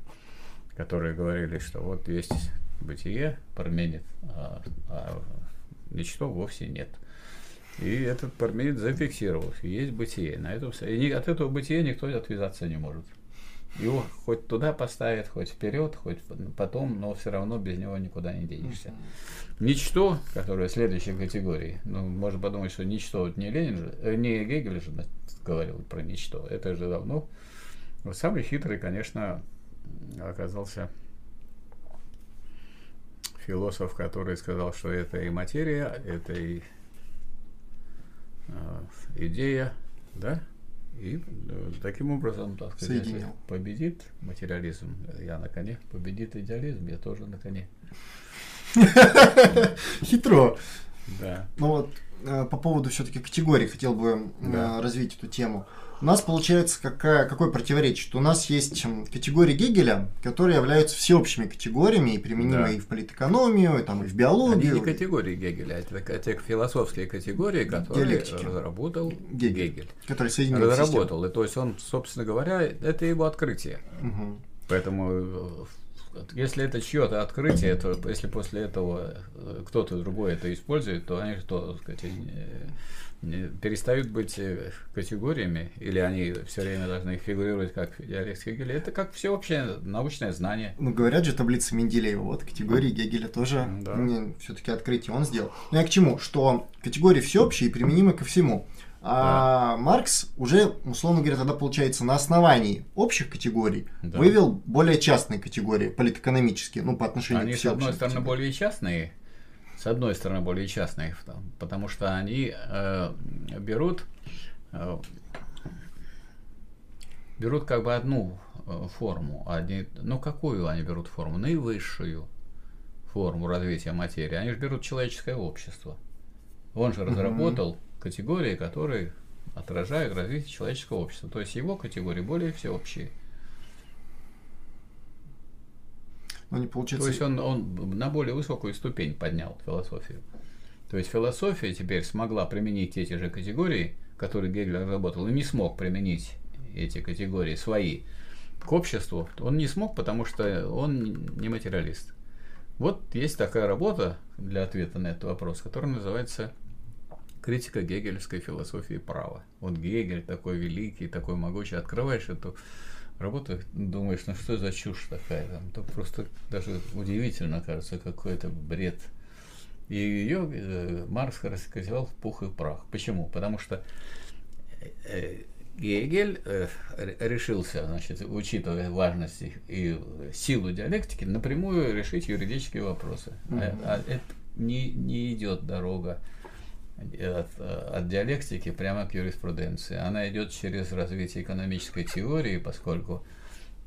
которые говорили, что вот есть бытие Парменид, а, а ничто вовсе нет. И этот Парменид зафиксировался, есть бытие. На этом, и от этого бытия никто отвязаться не может. Его хоть туда поставят, хоть вперед, хоть потом, но все равно без него никуда не денешься. Ничто, которое следующей категории, ну, можно подумать, что ничто, вот не Ленин же, э, не Гегель же говорил про ничто, это же давно. Вот самый хитрый, конечно, оказался философ, который сказал, что это и материя, это и э, идея, да, и э, таким образом, так сказать, Соединил. победит материализм, я на коне, победит идеализм, я тоже на коне. [laughs] Хитро. Да. Ну вот, э, по поводу все-таки категорий хотел бы э, развить эту тему. У нас получается какая, какое противоречие? У нас есть категории Гегеля, которые являются всеобщими категориями и применимы да. и в политэкономию, и, там, и в биологию. Они не категории Гегеля, это те философские категории, которые Диалектики. разработал Гегель. Гегель. Который соединил Разработал. И то есть он, собственно говоря, это его открытие. Угу. Поэтому э, если это чье-то открытие, то если после этого э, кто-то другой это использует, то они что, так сказать, перестают быть э, категориями, или они все время должны фигурировать как диалект Гегеля. Это как всеобщее научное знание. Ну, говорят же таблица Менделеева, вот категории Гегеля тоже да. все-таки открытие он сделал. Но я к чему? Что категории всеобщие и применимы ко всему. А да. Маркс уже, условно говоря, тогда получается на основании общих категорий да. вывел более частные категории, политэкономические, ну, по отношению Они, к. Они, с одной стороны, более частные, с одной стороны, более частные, потому что они э, берут, э, берут как бы одну э, форму, они, ну, какую они берут форму? Наивысшую форму развития материи. Они же берут человеческое общество. Он же разработал категории, которые отражают развитие человеческого общества. То есть его категории более всеобщие. Но не получается... То есть он, он на более высокую ступень поднял философию. То есть философия теперь смогла применить эти же категории, которые Гегель разработал, и не смог применить эти категории свои к обществу. Он не смог, потому что он не материалист. Вот есть такая работа для ответа на этот вопрос, которая называется критика гегельской философии права. Вот Гегель такой великий, такой могучий. Открываешь эту работу, думаешь, ну что за чушь такая? Там, то просто даже удивительно кажется, какой-то бред. И ее э, Маркс раскозевал в пух и прах. Почему? Потому что э, Гегель э, решился, значит, учитывая важность и силу диалектики, напрямую решить юридические вопросы. Mm-hmm. А, а это не, не идет дорога от, от диалектики прямо к юриспруденции. Она идет через развитие экономической теории, поскольку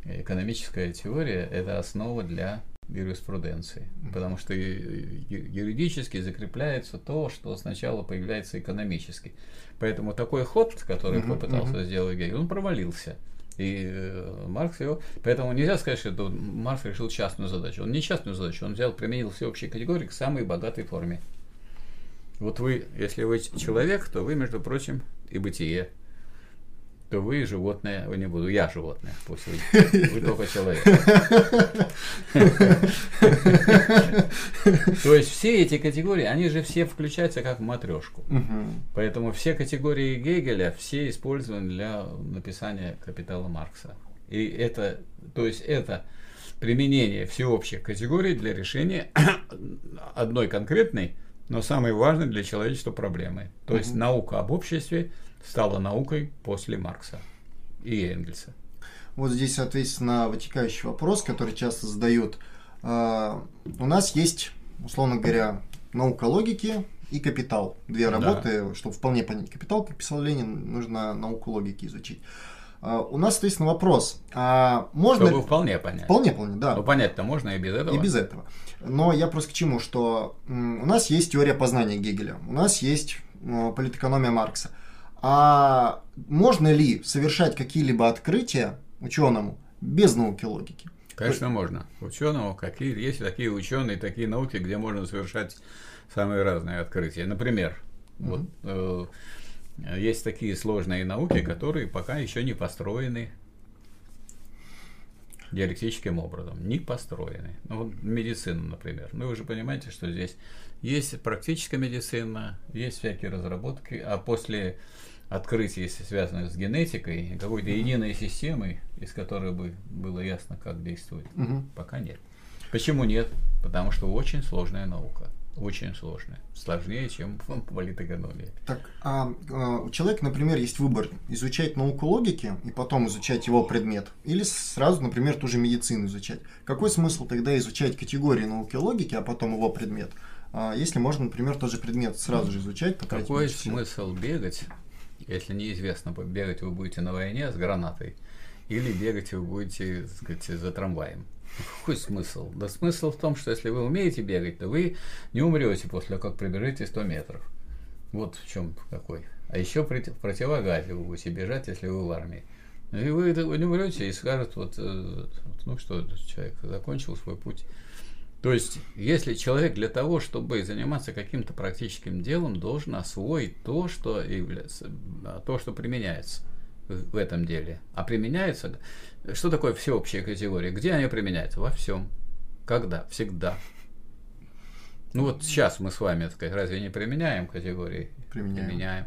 экономическая теория – это основа для юриспруденции, потому что юридически закрепляется то, что сначала появляется экономически. Поэтому такой ход, который uh-huh, попытался uh-huh. сделать Гегель, он провалился. И э, Маркс его... Поэтому нельзя сказать, что Маркс решил частную задачу. Он не частную задачу, он взял, применил всеобщие категории к самой богатой форме. Вот вы, если вы человек, то вы, между прочим, и бытие. То вы животное, вы не буду, я животное, пусть вы, вы только человек. То есть все эти категории, они же все включаются как в матрешку. Поэтому все категории Гегеля, все использованы для написания капитала Маркса. И это, то есть это применение всеобщих категорий для решения [coughs] одной конкретной но самой важной для человечества проблемой. То есть наука об обществе стала наукой после Маркса и Энгельса. Вот здесь, соответственно, вытекающий вопрос, который часто задают. А, у нас есть, условно говоря, наука логики и капитал. Две работы, да. чтобы вполне понять капитал, как писал Ленин, нужно науку логики изучить. Uh, у нас, соответственно, вопрос. А можно... Чтобы вполне понять. Вполне понять, да. Но понять-то можно и без этого. И без этого. Но я просто к чему, что у нас есть теория познания Гегеля, у нас есть политэкономия Маркса. А можно ли совершать какие-либо открытия ученому без науки логики? Конечно, можно. Ученому какие есть такие ученые, такие науки, где можно совершать самые разные открытия. Например, mm-hmm. вот, э, есть такие сложные науки, которые пока еще не построены. Диалектическим образом, не построены. Ну, вот медицина, например. Ну, вы же понимаете, что здесь есть практическая медицина, есть всякие разработки, а после открытий, связанных с генетикой, какой-то единой системой, из которой бы было ясно, как действует, Мгм. пока нет. Почему нет? Потому что очень сложная наука. Очень сложная. Сложнее, чем [laughs] политэкономия. Так, а, а, у человека, например, есть выбор изучать науку логики и потом изучать его предмет, или сразу, например, ту же медицину изучать. Какой смысл тогда изучать категории науки логики, а потом его предмет? А, если можно, например, тот же предмет сразу же изучать, Какой смысл бегать, если неизвестно, бегать вы будете на войне с гранатой, или бегать вы будете, так сказать, за трамваем? Какой смысл? Да смысл в том, что если вы умеете бегать, то вы не умрете после того, как пробежите 100 метров. Вот в чем какой. А еще в противогазе вы будете бежать, если вы в армии. И вы не умрете и скажут, вот, э, ну что, человек закончил свой путь. То есть, если человек для того, чтобы заниматься каким-то практическим делом, должен освоить то, что является, а, то, что применяется в этом деле. А применяется, что такое всеобщая категория? Где они применяются? Во всем. Когда? Всегда. Ну вот сейчас мы с вами, так сказать, разве не применяем категории? Применяем.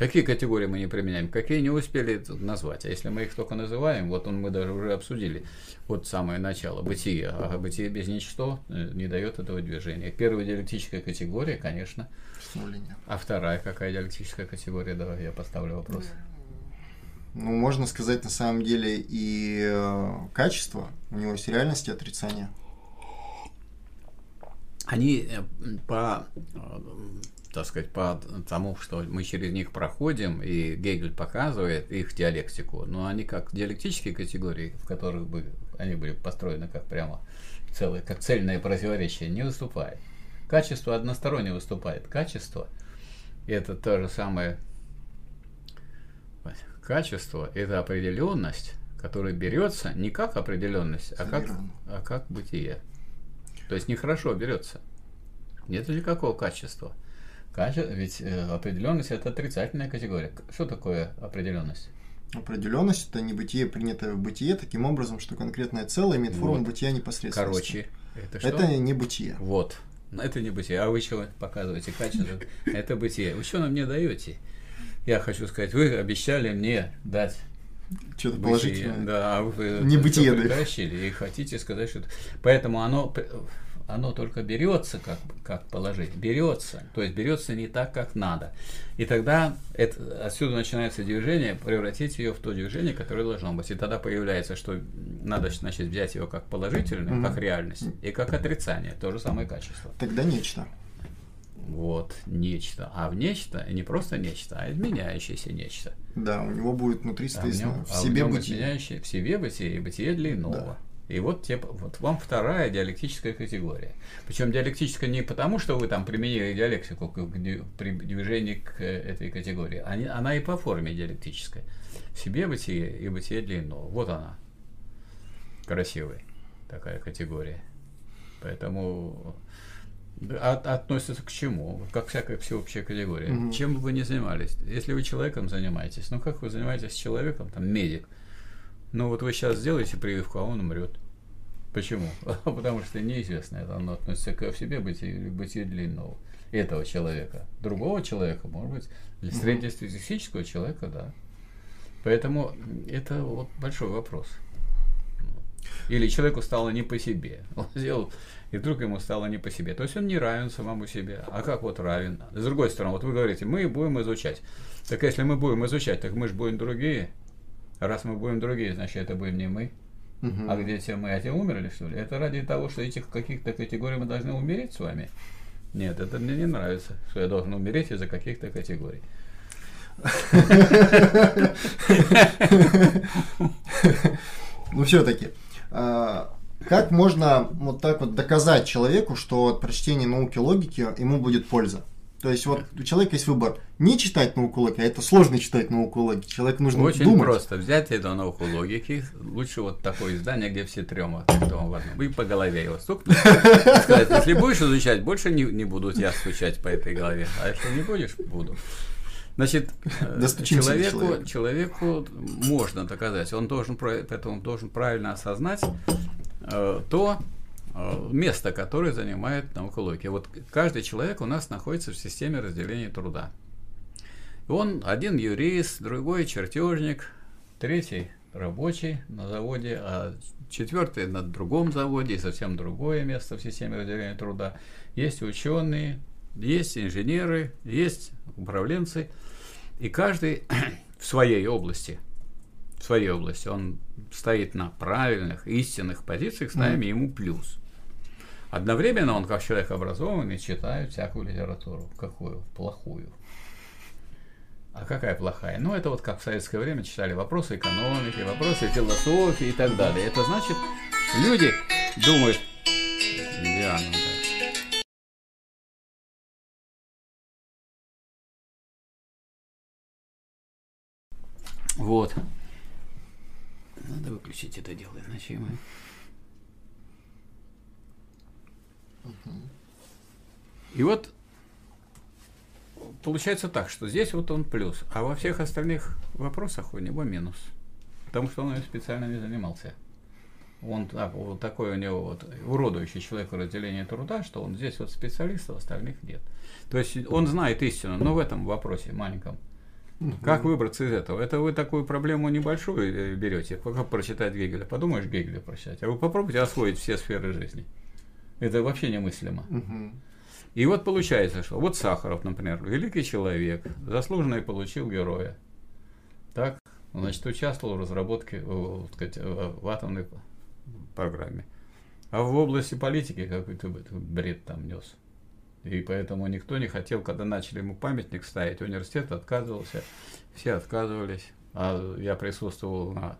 Какие категории мы не применяем? Какие не успели назвать? А если мы их только называем, вот он мы даже уже обсудили, вот самое начало, бытие. А бытие без ничто э, не дает этого движения. Первая диалектическая категория, конечно. Становление. А вторая какая диалектическая категория? Давай я поставлю вопрос. Ну, можно сказать, на самом деле, и э, качество. У него есть реальность и отрицание. Они э, по, э, так сказать, по тому, что мы через них проходим, и Гегель показывает их диалектику, но они как диалектические категории, в которых бы они были построены как прямо целое, как цельное противоречие, не выступает. Качество односторонне выступает. Качество – это то же самое качество – это определенность, которая берется не как определенность, а как, а как бытие. То есть нехорошо берется. Нет никакого качества. Каче... Ведь э, определенность это отрицательная категория. Что такое определенность? Определенность это не бытие, принятое в бытие, таким образом, что конкретное целое имеет форму Вот. бытия непосредственно. Короче, это что? Это не бытие. Вот. Это не бытие. А вы что показываете качество? Это бытие. Вы что нам не даете? Я хочу сказать, вы обещали мне дать Что-то бытие, положительное. да, а вы Не бытие, притащили и хотите сказать, что... Поэтому оно, оно только берется как, как положить, берется, то есть берется не так, как надо. И тогда это, отсюда начинается движение, превратить ее в то движение, которое должно быть. И тогда появляется, что надо значит, взять его как положительное, Мгм. как реальность, и как отрицание, то же самое качество. Тогда нечто. Вот, нечто. А в нечто не просто нечто, а изменяющееся нечто. Да, у него будет внутри, А в соответственно, нем- в а в себе нем бытие. в себе бытие и бытие для иного. И вот, те, вот вам вторая диалектическая категория. Причем диалектическая не потому, что вы там применили диалектику к, при движении к этой категории, а не- она и по форме диалектическая. В себе бытие и бытие для иного. Вот она. Красивая такая категория. Поэтому да, от- относится к чему? Как всякая всеобщая категория. Мгм. Чем бы вы ни занимались. Если вы человеком занимаетесь, ну как вы занимаетесь человеком, там, медик, ну вот вы сейчас сделаете прививку, а он умрет. Почему? [laughs] Потому что неизвестно, это оно относится к себе бытию или бытию для иного. Этого человека. Другого человека, может быть, для среднестатистического человека, да. Поэтому это вот большой вопрос. Или человеку стало не по себе. Он сделал, и вдруг ему стало не по себе. То есть он не равен самому себе. А как вот равен? С другой стороны, вот вы говорите, мы будем изучать. Так если мы будем изучать, так мы же будем другие. Раз мы будем другие, значит, это будем не мы. Мгм. А где те мы? А те умерли, что ли? Это ради того, что этих каких-то категорий мы должны умереть с вами? Нет, это мне не нравится, что я должен умереть из-за каких-то категорий. [laughs] Ну, все-таки. Как можно вот так вот доказать человеку, что от прочтения науки логики ему будет польза? То есть вот у человека есть выбор не читать науку логики, а это сложно читать науку логики. Человеку нужно Очень думать. просто взять эту науку логики, лучше вот такое издание, где все трем в одном, и по голове его стукнуть. Сказать, если будешь изучать, больше не, не буду тебя стучать по этой голове, а если не будешь, буду. Значит, человеку, человеку можно доказать, он должен, поэтому должен правильно осознать то э, место, которое занимает наука логики. Вот каждый человек у нас находится в системе разделения труда. Он один юрист, другой чертежник, третий рабочий на заводе, а четвертый на другом заводе и совсем другое место в системе разделения труда. Есть ученые, есть инженеры, есть управленцы, и каждый [clears throat] в своей области, в своей области, он стоит на правильных, истинных позициях, ставим mm. ему плюс. Одновременно он, как человек образованный, читает всякую литературу. Какую? Плохую. А какая плохая? Ну, это вот как в советское время читали вопросы экономики, вопросы философии и так далее. Это значит, люди думают, Диана, да. Вот. Надо выключить это дело, иначе мы... И вот получается так, что здесь вот он плюс, а во всех остальных вопросах у него минус. Потому что он специально не занимался. Он так, вот такой у него вот уродующий человек разделение труда, что он здесь вот специалист, а остальных нет. То есть он знает истину, но в этом вопросе маленьком. Как выбраться из этого? Это вы такую проблему небольшую э, берете, как прочитать Гегеля. Подумаешь Гегеля прочитать, а вы попробуйте освоить все сферы жизни. Это вообще немыслимо. Угу. И вот получается, что вот Сахаров, например, великий человек, заслуженный получил героя. Так, значит, участвовал в разработке в, сказать, в атомной программе. А в области политики какой-то бред там нес. И поэтому никто не хотел, когда начали ему памятник ставить, университет отказывался, все отказывались. А я присутствовал на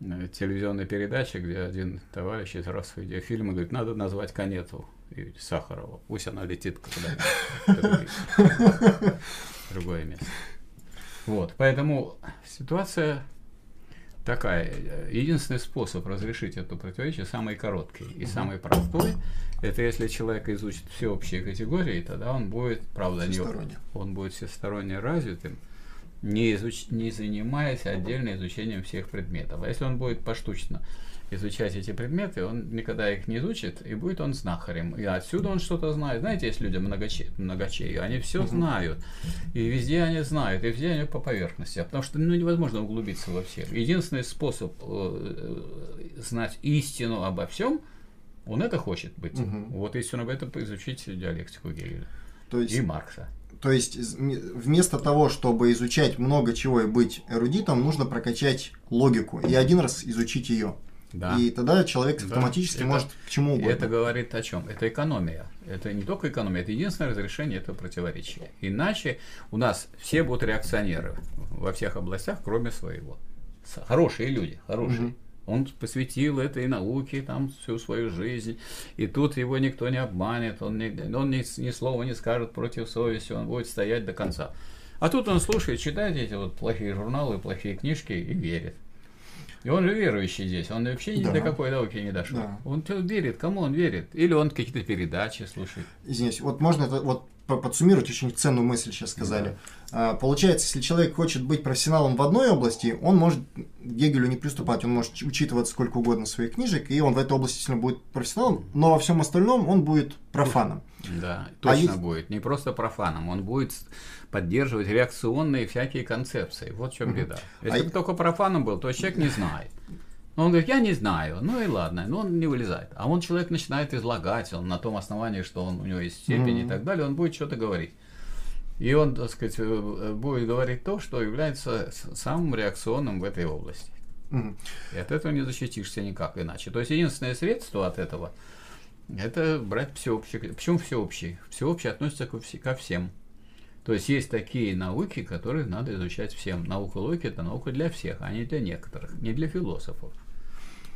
телевизионной передаче, где один товарищ из раз видеофильма говорит, надо назвать Конету и Сахарова. Пусть она летит куда-нибудь. [laughs] Другое место. Вот, поэтому ситуация такая. Единственный способ разрешить эту противоречие, самый короткий и самый простой, это если человек изучит все общие категории, тогда он будет, правда, не, он будет всесторонне развитым, не, изуч, не занимаясь отдельно изучением всех предметов. А если он будет поштучно изучать эти предметы, он никогда их не изучит, и будет он знахарем. И отсюда он что-то знает. Знаете, есть люди многоче, многочеи, они все знают. И везде они знают, и везде они по поверхности. Потому что ну, невозможно углубиться во всех. Единственный способ э, э знать истину обо всем, он это хочет быть. uh Вот истину об этом изучить диалектику Гегеля То есть... и Маркса. То есть вместо того, чтобы изучать много чего и быть эрудитом, нужно прокачать логику и один раз изучить ее. Да. И тогда человек да. автоматически это, может к чему угодно. Это говорит о чем? Это экономия. Это не только экономия, это единственное разрешение этого противоречия. Иначе у нас все будут реакционеры во всех областях, кроме своего. Хорошие люди, хорошие. Угу. Он посвятил этой науке там всю свою жизнь, и тут его никто не обманет, он, не, он ни, ни слова не скажет против совести, он будет стоять до конца. А тут он слушает, читает эти вот плохие журналы, плохие книжки и верит. И он же верующий здесь, он вообще ни да. до какой науки не дошел. Да. Он верит, кому он верит? Или он какие-то передачи слушает? Извините, вот можно это вот подсуммировать, очень ценную мысль сейчас сказали. Да. А, получается, если человек хочет быть профессионалом в одной области, он может Гегелю не приступать, он может учитывать сколько угодно своих книжек, и он в этой области сильно будет профессионалом, но во всем остальном он будет профаном. Да, точно а будет. Не просто профаном, он будет поддерживать реакционные всякие концепции. Вот в чем беда. Если а бы только профаном был, то человек не знает. Но он говорит, я не знаю, ну и ладно, но он не вылезает. А он человек начинает излагать, он на том основании, что он, у него есть степень mm и так далее, он будет что-то говорить. И он, так сказать, э, будет говорить то, что является самым реакционным в этой области. mm И от этого не защитишься никак иначе. То есть единственное средство от этого это брать всеобщее. Почему всеобщее? Всеобщее относится ко всем. То есть есть такие науки, которые надо изучать всем. Наука логики – это наука для всех, а не для некоторых, не для философов.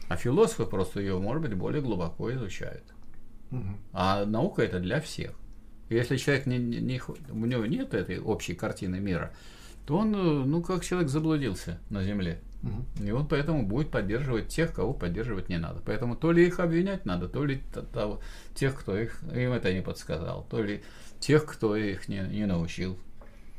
А философы просто ее, может быть, более глубоко изучают. Угу. А наука это для всех. Если человек не, не, не, у него нет этой общей картины мира, то он, ну, как человек заблудился на Земле. Угу. И он поэтому будет поддерживать тех, кого поддерживать не надо. Поэтому то ли их обвинять надо, то ли того, тех, кто их, им это не подсказал, то ли тех, кто их не, не научил.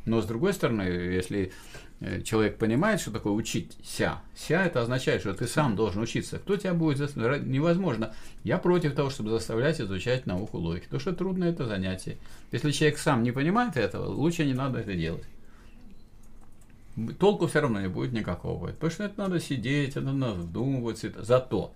Но с другой стороны, если э, человек понимает, что такое учить ся. Это означает, что ты сам должен учиться. Кто тебя будет заставлять? Невозможно. Я против того, чтобы заставлять изучать науку логики. Потому что трудно это занятие. Если человек сам не понимает этого, лучше не надо это делать. Толку все равно не будет никакого. Потому что это надо сидеть, это надо вдумываться. Зато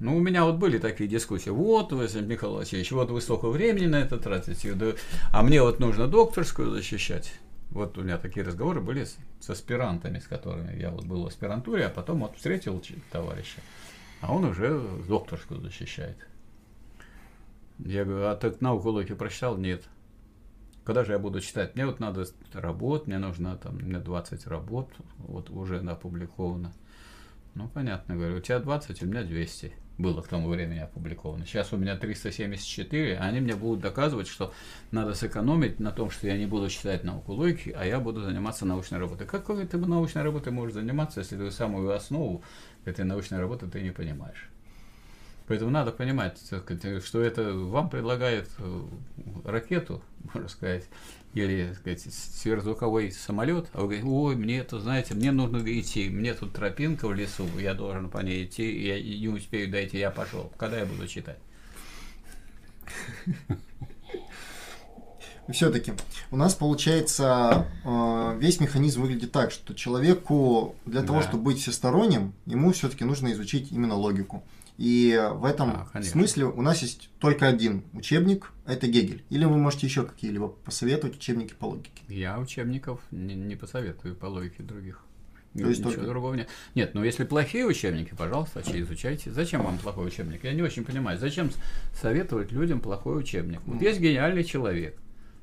ну, у меня вот были такие дискуссии. Вот, Михаил Васильевич, вот вы столько времени на это тратите, а мне вот нужно докторскую защищать. Вот у меня такие разговоры были с, с аспирантами, с которыми я вот был в аспирантуре, а потом вот встретил товарища, а он уже докторскую защищает. Я говорю, а ты науку логики прочитал? Нет. Когда же я буду читать? Мне вот надо работ, мне нужно там, мне 20 работ, вот уже опубликовано. Ну, понятно, говорю, у тебя 20, у меня 200 было к тому времени опубликовано. Сейчас у меня 374, а они мне будут доказывать, что надо сэкономить на том, что я не буду читать науку логики, а я буду заниматься научной работой. Какой ты научной работой можешь заниматься, если ты самую основу этой научной работы ты не понимаешь? Поэтому надо понимать, что это вам предлагает э, ракету, можно сказать, или сказать, сверхзвуковой самолет, а вы говорите, ой, мне это, знаете, мне нужно идти, мне тут тропинка в лесу, я должен по ней идти, я не успею дойти, я пошел. Когда я буду читать? [laughs] Все-таки у нас получается э, весь механизм выглядит так, что человеку для того, да. чтобы быть всесторонним, ему все-таки нужно изучить именно логику. И в этом а, смысле у нас есть только один учебник, это Гегель. Или вы можете еще какие-либо посоветовать учебники по логике? Я учебников не, не посоветую по логике других. То есть Ничего только... другого нет. Нет, но если плохие учебники, пожалуйста, изучайте. Зачем вам плохой учебник? Я не очень понимаю. Зачем советовать людям плохой учебник? Вот есть гениальный человек.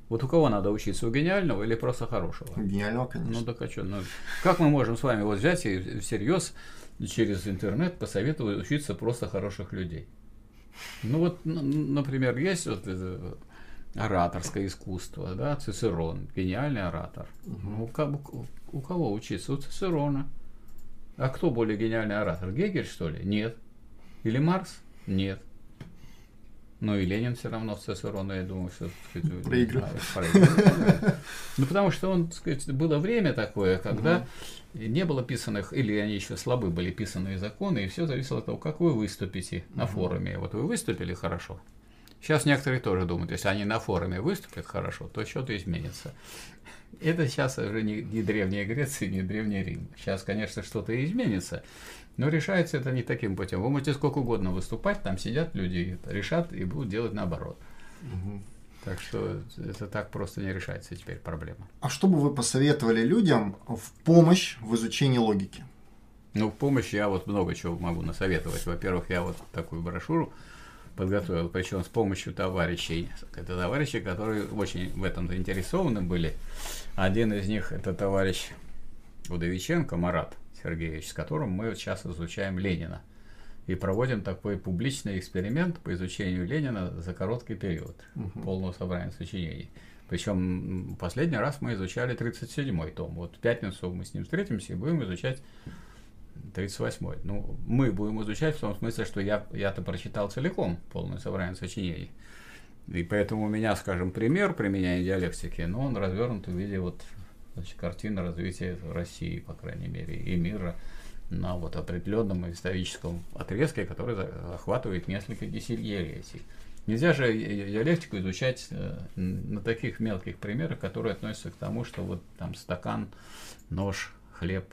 Вот у кого надо учиться, у гениального или просто хорошего? У гениального, конечно. Ну так а что? Ну, как мы можем с вами вот взять и всерьез через интернет посоветовать учиться просто хороших людей. Ну вот, например, есть вот ораторское искусство, да, Цицерон, гениальный оратор. Угу. Ну, у, у кого учиться? У Цицерона. А кто более гениальный оратор? Гегель, что ли? Нет. Или Марс? Нет. Ну и Ленин все равно в Цицерона, я думаю, что проиграл. Ну потому что он, так сказать, было время такое, когда не было писанных, или они еще слабы были писанные законы, и все зависело от того, как вы выступите на форуме. Вот вы выступили хорошо. Сейчас некоторые тоже думают, если они на форуме выступят хорошо, то что-то изменится. Это сейчас уже не, не Древняя Греция, не Древний Рим. Сейчас, конечно, что-то изменится, но решается это не таким путем. Вы можете сколько угодно выступать, там сидят люди, решат и будут делать наоборот. Угу. Так что это так просто не решается теперь проблема. А что бы вы посоветовали людям в помощь в изучении логики? Ну, в помощь я вот много чего могу насоветовать. Во-первых, я вот такую брошюру подготовил, причем с помощью товарищей. Это товарищи, которые очень в этом заинтересованы были. Один из них это товарищ Удовиченко Марат. Сергеевич, с которым мы сейчас изучаем Ленина. И проводим такой публичный эксперимент по изучению Ленина за короткий период угу. полного собрания сочинений. Причем последний раз мы изучали 37-й том. Вот в пятницу мы с ним встретимся и будем изучать 38-й. Ну, мы будем изучать в том смысле, что я, я-то прочитал целиком полное собрание сочинений. И поэтому у меня, скажем, пример применения диалектики, но он развернут в виде вот значит, картина развития России, по крайней мере, и мира на вот определенном историческом отрезке, который охватывает несколько десятилетий. Нельзя же диалектику изучать э, на таких мелких примерах, которые относятся к тому, что вот там стакан, нож, хлеб,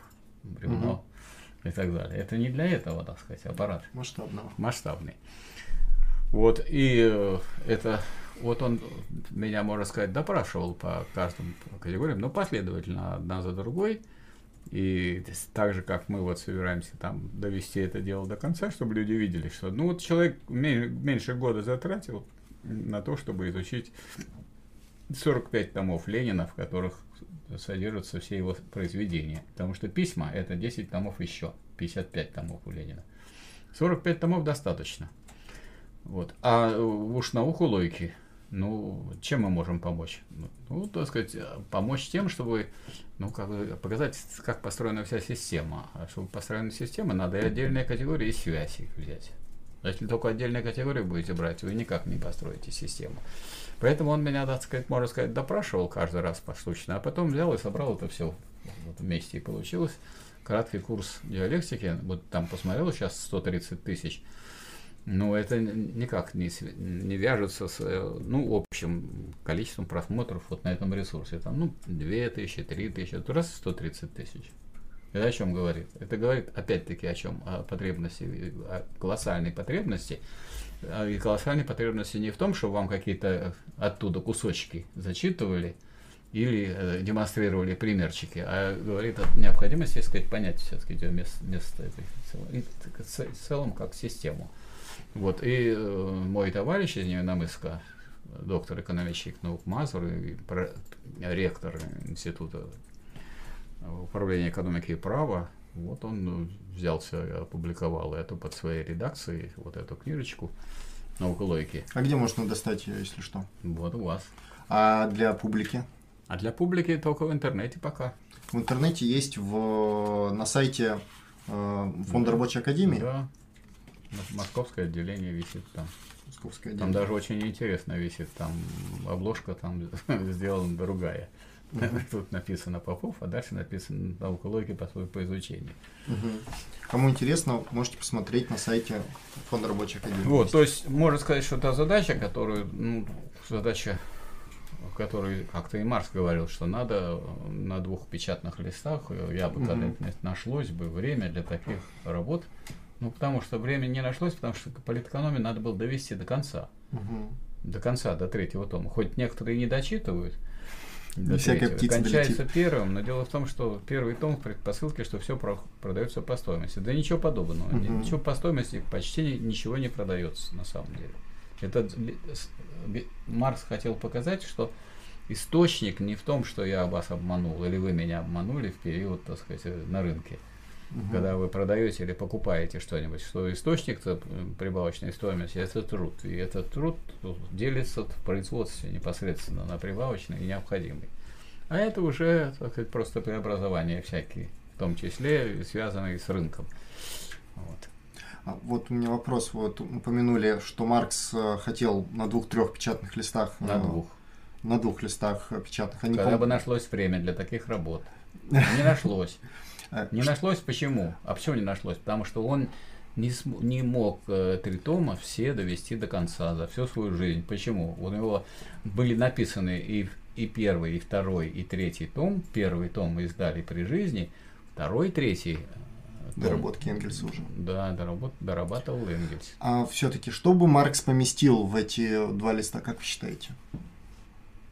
бревно угу. и так далее. Это не для этого, так сказать, аппарат. Масштабного. Масштабный. Вот, и э, это вот он меня, можно сказать, допрашивал по каждым категориям, но последовательно, одна за другой. И так же, как мы вот собираемся там довести это дело до конца, чтобы люди видели, что ну вот человек меньше года затратил на то, чтобы изучить 45 томов Ленина, в которых содержатся все его произведения. Потому что письма – это 10 томов еще, 55 томов у Ленина. 45 томов достаточно. Вот. А уж науку логики – ну, чем мы можем помочь? Ну, так сказать, помочь тем, чтобы, ну, как бы показать, как построена вся система. А чтобы построена система, надо и отдельные категории связи взять. Если только отдельные категории будете брать, вы никак не построите систему. Поэтому он меня, так сказать, можно сказать, допрашивал каждый раз поштучно, а потом взял и собрал это все вот вместе и получилось. Краткий курс диалектики, вот там посмотрел, сейчас 130 тысяч. Но это никак не, не вяжется с ну, общим количеством просмотров вот на этом ресурсе. Там, ну, 2 тысячи, 3 тысячи, раз 130 тысяч. Это о чем говорит? Это говорит опять-таки о чем? О потребности, о колоссальной потребности. А, и колоссальной потребности не в том, что вам какие-то оттуда кусочки зачитывали или э, демонстрировали примерчики, а говорит о необходимости, сказать, понять все-таки место, место этой в целом как систему. Вот, и э, мой товарищ из Невиномыска, доктор экономических наук Мазур и про, ректор института управления экономики и права, вот он ну, взялся опубликовал эту под своей редакцией, вот эту книжечку наука логики. А где можно достать ее, если что? Вот у вас. А для публики? А для публики только в интернете пока. В интернете есть в, на сайте э, Фонда да. рабочей академии? Да. Московское отделение висит там. Московское отделение. Там даже очень интересно висит. Там обложка там [laughs] сделана другая. [laughs] Тут написано Попов, а дальше написано наука логики по, по изучению. Кому интересно, можете посмотреть на сайте Фонда рабочей академии. Вот, то есть можно сказать, что та задача, которую, ну, задача, в которой как-то и Марс говорил, что надо на двух печатных листах, я бы когда нашлось бы время для таких работ, ну, потому что времени не нашлось, потому что политэкономию надо было довести до конца. До конца, до третьего тома. Хоть некоторые не дочитывают, Всякая птица Кончается долетит. первым, но дело в том, что первый том в предпосылке, что все про, продается по стоимости. Да ничего подобного. Угу. Ничего по стоимости почти ничего не продается на самом деле. Это Маркс хотел показать, что источник не в том, что я вас обманул или вы меня обманули в период, так сказать, на рынке угу. когда вы продаете или покупаете что-нибудь, что источник прибавочной стоимости – это труд. И этот труд делится в производстве непосредственно на прибавочный и необходимый. А это уже так сказать, просто преобразования всякие, в том числе связанные с рынком. Вот. А вот у меня вопрос. Вот упомянули, что Маркс э, хотел на двух-трех печатных листах. На э, двух. На двух листах печатных. Они Когда пом... бы нашлось время для таких работ. [laughs] Не нашлось. А, не нашлось почему? А почему не нашлось? Потому что он не, см- не мог э, три тома все довести до конца за всю свою жизнь. Почему? У него были написаны и, и первый, и второй, и третий том. Первый том издали при жизни, второй, третий э, том, Доработки Энгельса уже. Да, доработ, дорабатывал Энгельс. А все-таки, что бы Маркс поместил в эти два листа, как вы считаете?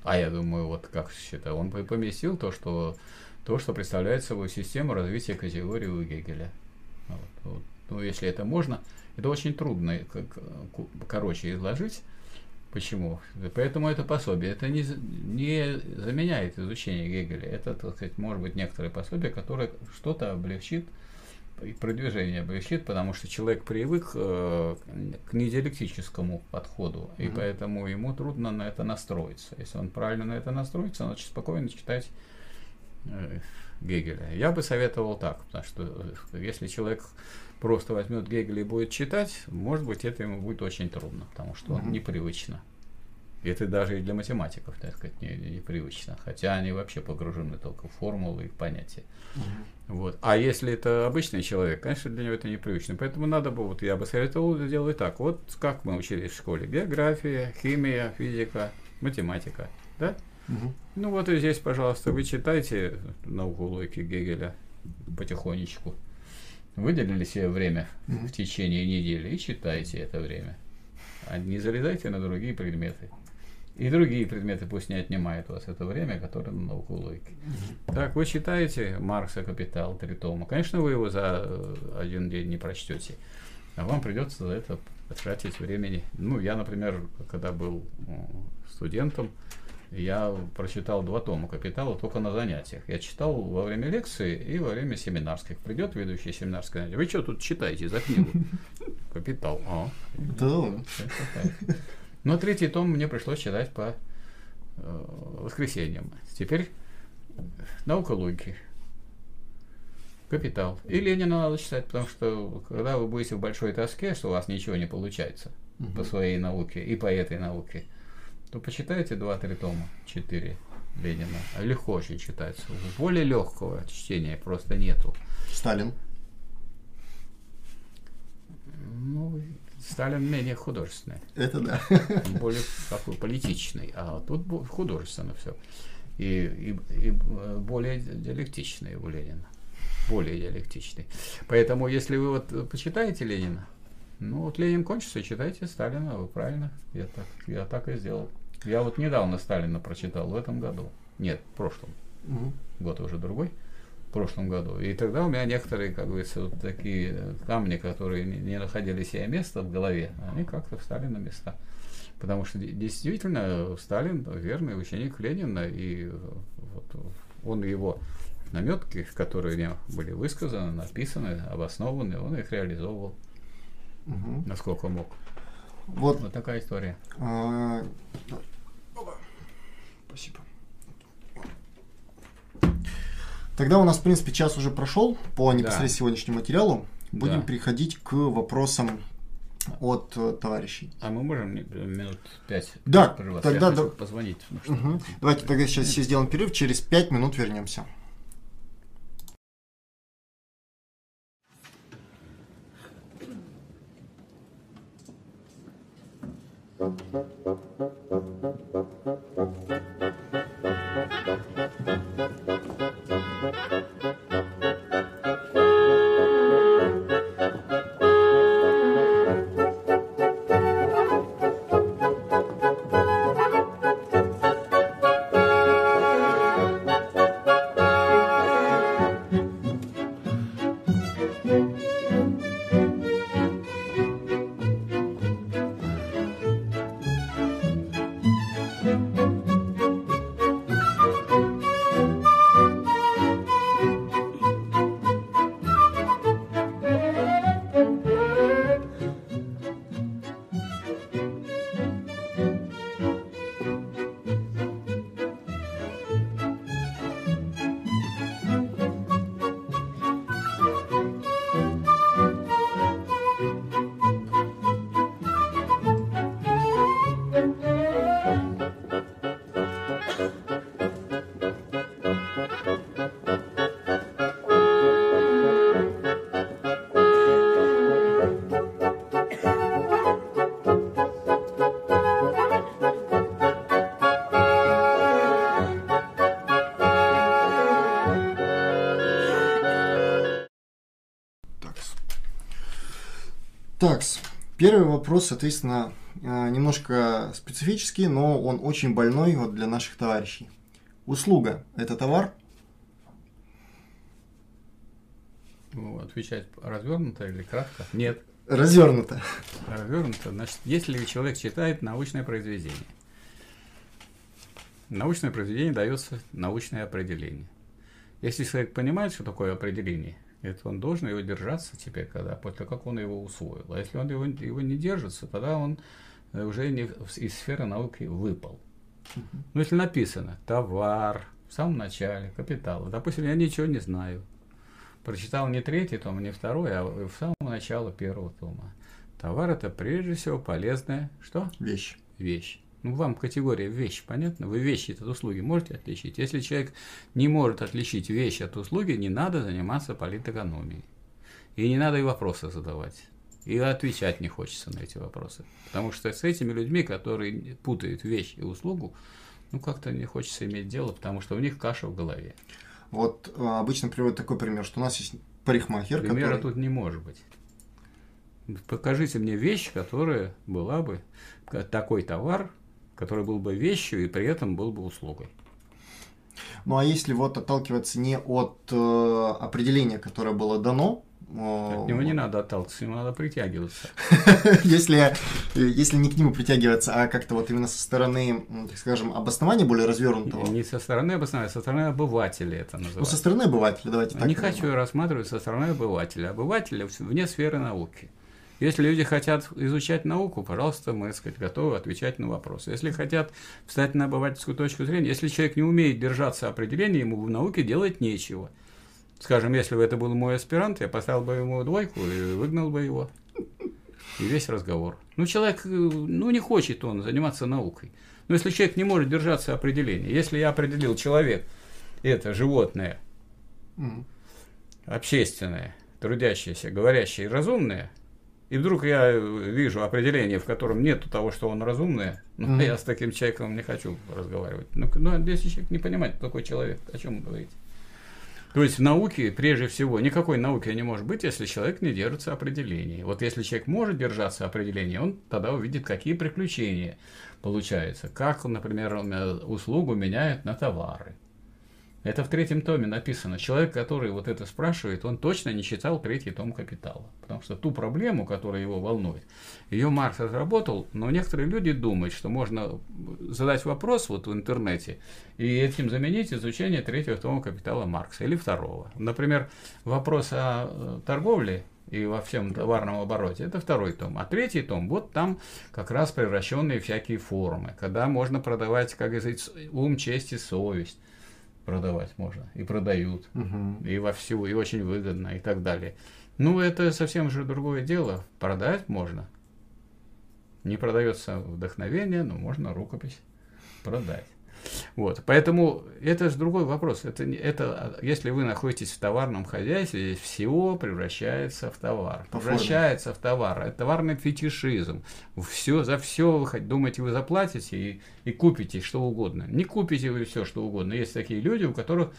А я думаю, вот как считаю, он бы поместил то, что то, что представляет собой систему развития категории у Гегеля. Вот, вот. Ну, если это можно, это очень трудно, как, короче, изложить. Почему? Поэтому это пособие. Это не, не заменяет изучение Гегеля. Это, так сказать, может быть некоторое пособие, которое что-то облегчит, и продвижение облегчит, потому что человек привык э, к недиалектическому подходу, mm-hmm. и поэтому ему трудно на это настроиться. Если он правильно на это настроится, он очень спокойно читать Э, Гегеля. Я бы советовал так, потому что э, если человек просто возьмет Гегеля и будет читать, может быть, это ему будет очень трудно, потому что он непривычно. И это даже и для математиков, так сказать, не, непривычно. Хотя они вообще погружены только в формулы и в понятия. Uh-huh. Вот. А если это обычный человек, конечно, для него это непривычно. Поэтому надо бы, вот я бы советовал сделать так. Вот как мы учились в школе. География, химия, физика, математика. Да? Угу. Ну вот и здесь, пожалуйста, вы читайте науку логики Гегеля потихонечку. Выделили себе время угу. в течение недели и читайте это время. А не залезайте на другие предметы. И другие предметы пусть не отнимают у вас это время, которое на науку логики. Угу. Так, вы читаете Маркса «Капитал» три тома. Конечно, вы его за э, один день не прочтете. А вам придется за это потратить времени. Ну, я, например, когда был студентом, я прочитал два тома «Капитала» только на занятиях. Я читал во время лекции и во время семинарских. Придет ведущий семинарское занятие. Вы что тут читаете за книгу? [laughs] «Капитал». А, да. Но третий том мне пришлось читать по э, воскресеньям. Теперь наука логики. Капитал. И Ленина надо читать, потому что когда вы будете в большой тоске, что у вас ничего не получается угу. по своей науке и по этой науке, то почитайте два-три тома, четыре Ленина. Легко очень читается. Более легкого чтения просто нету. Сталин. Ну, Сталин менее художественный. Это да. Более такой политичный. А тут художественно все. И, и, и более диалектичный у Ленина. Более диалектичный. Поэтому, если вы вот почитаете Ленина, ну вот Ленин кончится, читайте Сталина, вы правильно. Я так, я так и сделал. Я вот недавно Сталина прочитал, в этом году. Нет, в прошлом. Угу. Год уже другой прошлом году. И тогда у меня некоторые, как говорится, вот такие камни, которые не находили себе места в голове, они как-то встали на места. Потому что действительно Сталин верный ученик Ленина, и вот он его наметки, которые мне были высказаны, написаны, обоснованы, он их реализовывал, угу. насколько мог. Вот, вот такая история. А, спасибо. Тогда у нас, в принципе, час уже прошел по непосредственно да. сегодняшнему материалу. Будем да. переходить к вопросам от э, товарищей. А мы можем минут пять? Да, тогда да. позвонить. Угу. Давайте тогда сейчас все сделаем перерыв, через пять минут вернемся. Так, первый вопрос, соответственно, э, немножко специфический, но он очень больной вот для наших товарищей. Услуга – это товар? Ну, отвечать развернуто или кратко? Нет. Развернуто. Развернуто. Значит, если человек читает научное произведение, научное произведение дается научное определение. Если человек понимает, что такое определение, это он должен его держаться теперь, когда, после как он его усвоил. А если он его, его не держится, тогда он э, уже не, из сферы науки выпал. Ну, если написано товар, в самом начале, капитал. Допустим, я ничего не знаю. Прочитал не третий том, не второй, а в самом начале первого тома. Товар это прежде всего полезная что? Вещь. Вещь. Ну, вам категория вещь, понятно? Вы вещи от услуги можете отличить? Если человек не может отличить вещь от услуги, не надо заниматься политэкономией. И не надо и вопросы задавать. И отвечать не хочется на эти вопросы. Потому что с этими людьми, которые путают вещь и услугу, ну, как-то не хочется иметь дело, потому что у них каша в голове. Вот а, обычно приводят такой пример, что у нас есть парикмахер, Примера который... тут не может быть. Покажите мне вещь, которая была бы такой товар, который был бы вещью и при этом был бы услугой. Ну а если вот отталкиваться не от э, определения, которое было дано, от него не надо отталкиваться, ему надо притягиваться. [laughs] если, если не к нему притягиваться, а как-то вот именно со стороны, так скажем, обоснования более развернутого. Не со стороны обоснования, со стороны обывателя это называется. Ну, со стороны обывателя, давайте так. Не хочу рассматривать со стороны обывателя. Обывателя вне сферы науки. Если люди хотят изучать науку, пожалуйста, мы, так сказать, готовы отвечать на вопросы. Если хотят встать на обывательскую точку зрения, если человек не умеет держаться определения, ему в науке делать нечего. Скажем, если бы это был мой аспирант, я поставил бы ему двойку и выгнал бы его. И весь разговор. Ну, человек, э, ну, не хочет он заниматься наукой. Но если человек не может держаться определения, если я определил человек, это животное, mm. общественное, трудящееся, говорящее и разумное, и вдруг я вижу определение, в котором нет того, что он разумное, ну, mm. я с таким человеком не хочу разговаривать. Ну, ну, если человек не понимает, такой человек, о чем вы говорите? То есть в науке, прежде всего, никакой науки не может быть, если человек не держится определений. Вот если человек может держаться определений, он тогда увидит, какие приключения получаются. Как, например, услугу меняют на товары. Это в третьем томе написано. Человек, который вот это спрашивает, он точно не читал третий том «Капитала». Потому что ту проблему, которая его волнует, ее Маркс разработал, но некоторые люди думают, что можно задать вопрос вот в интернете и этим заменить изучение третьего тома «Капитала» Маркса или второго. Например, вопрос о э, торговле и во всем товарном обороте. Это второй том. А третий том, вот там как раз превращенные всякие формы, когда можно продавать, как говорится, ум, честь и совесть продавать можно, и продают, угу. и во всю, и очень выгодно, и так далее. Ну, это совсем же другое дело. Продать можно. Не продается вдохновение, но можно рукопись продать. Вот. Поэтому это же другой вопрос. Это, это, если вы находитесь в товарном хозяйстве, здесь всего превращается в товар. По превращается форме. в товар. Это товарный фетишизм. Все, за все вы думаете, вы заплатите и, и купите что угодно. Не купите вы все, что угодно. Есть такие люди, у которых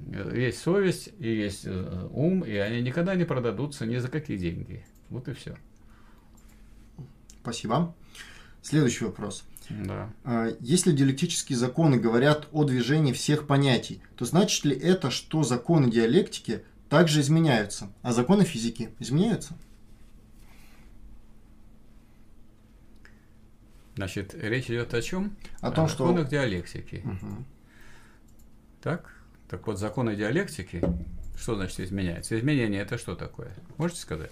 э, есть совесть и есть э, ум, и они никогда не продадутся ни за какие деньги. Вот и все. Спасибо. Следующий вопрос. Да. А, если диалектические законы говорят о движении всех понятий, то значит ли это, что законы диалектики также изменяются, а законы физики изменяются? Значит, речь идет о чем? О том, что... законах диалектики. Угу. Так? Так вот, законы диалектики, что значит изменяется? Изменение это что такое? Можете сказать?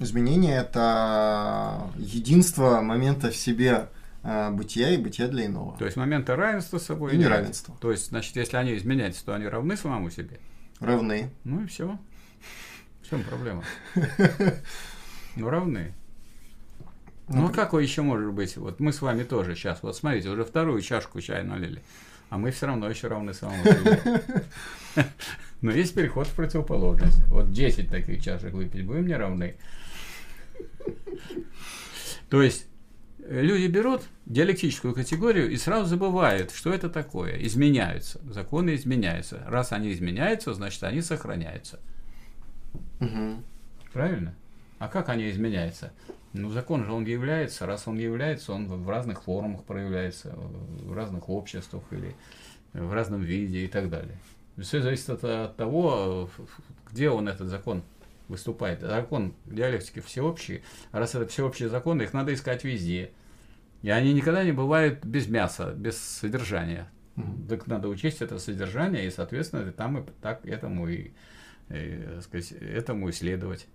Изменение это единство момента в себе бытия и бытия для иного. То есть момента равенства с собой и неравенства. То есть, значит, если они изменяются, то они равны самому себе? Равны. Ну и все. В чем проблема? [laughs] Ну, равны. Ну, а как вы еще может быть? Вот мы с вами тоже сейчас, вот смотрите, уже вторую чашку чая налили, а мы все равно еще равны самому себе. [laughs] Но есть переход в противоположность. Вот 10 таких чашек выпить будем не равны. То есть люди берут диалектическую категорию и сразу забывают, что это такое. Изменяются. Законы изменяются. Раз они изменяются, значит, они сохраняются. Угу. Правильно? А как они изменяются? Ну, закон же он является, раз он является, он в разных формах проявляется, в разных обществах или в разном виде и так далее. Все зависит от, от того, где он этот закон выступает. Закон диалектики всеобщий, а раз это всеобщие законы, их надо искать везде. И они никогда не бывают без мяса, без содержания. Mm-hmm. Так надо учесть это содержание, и, соответственно, там и так этому и, и сказать, этому исследовать.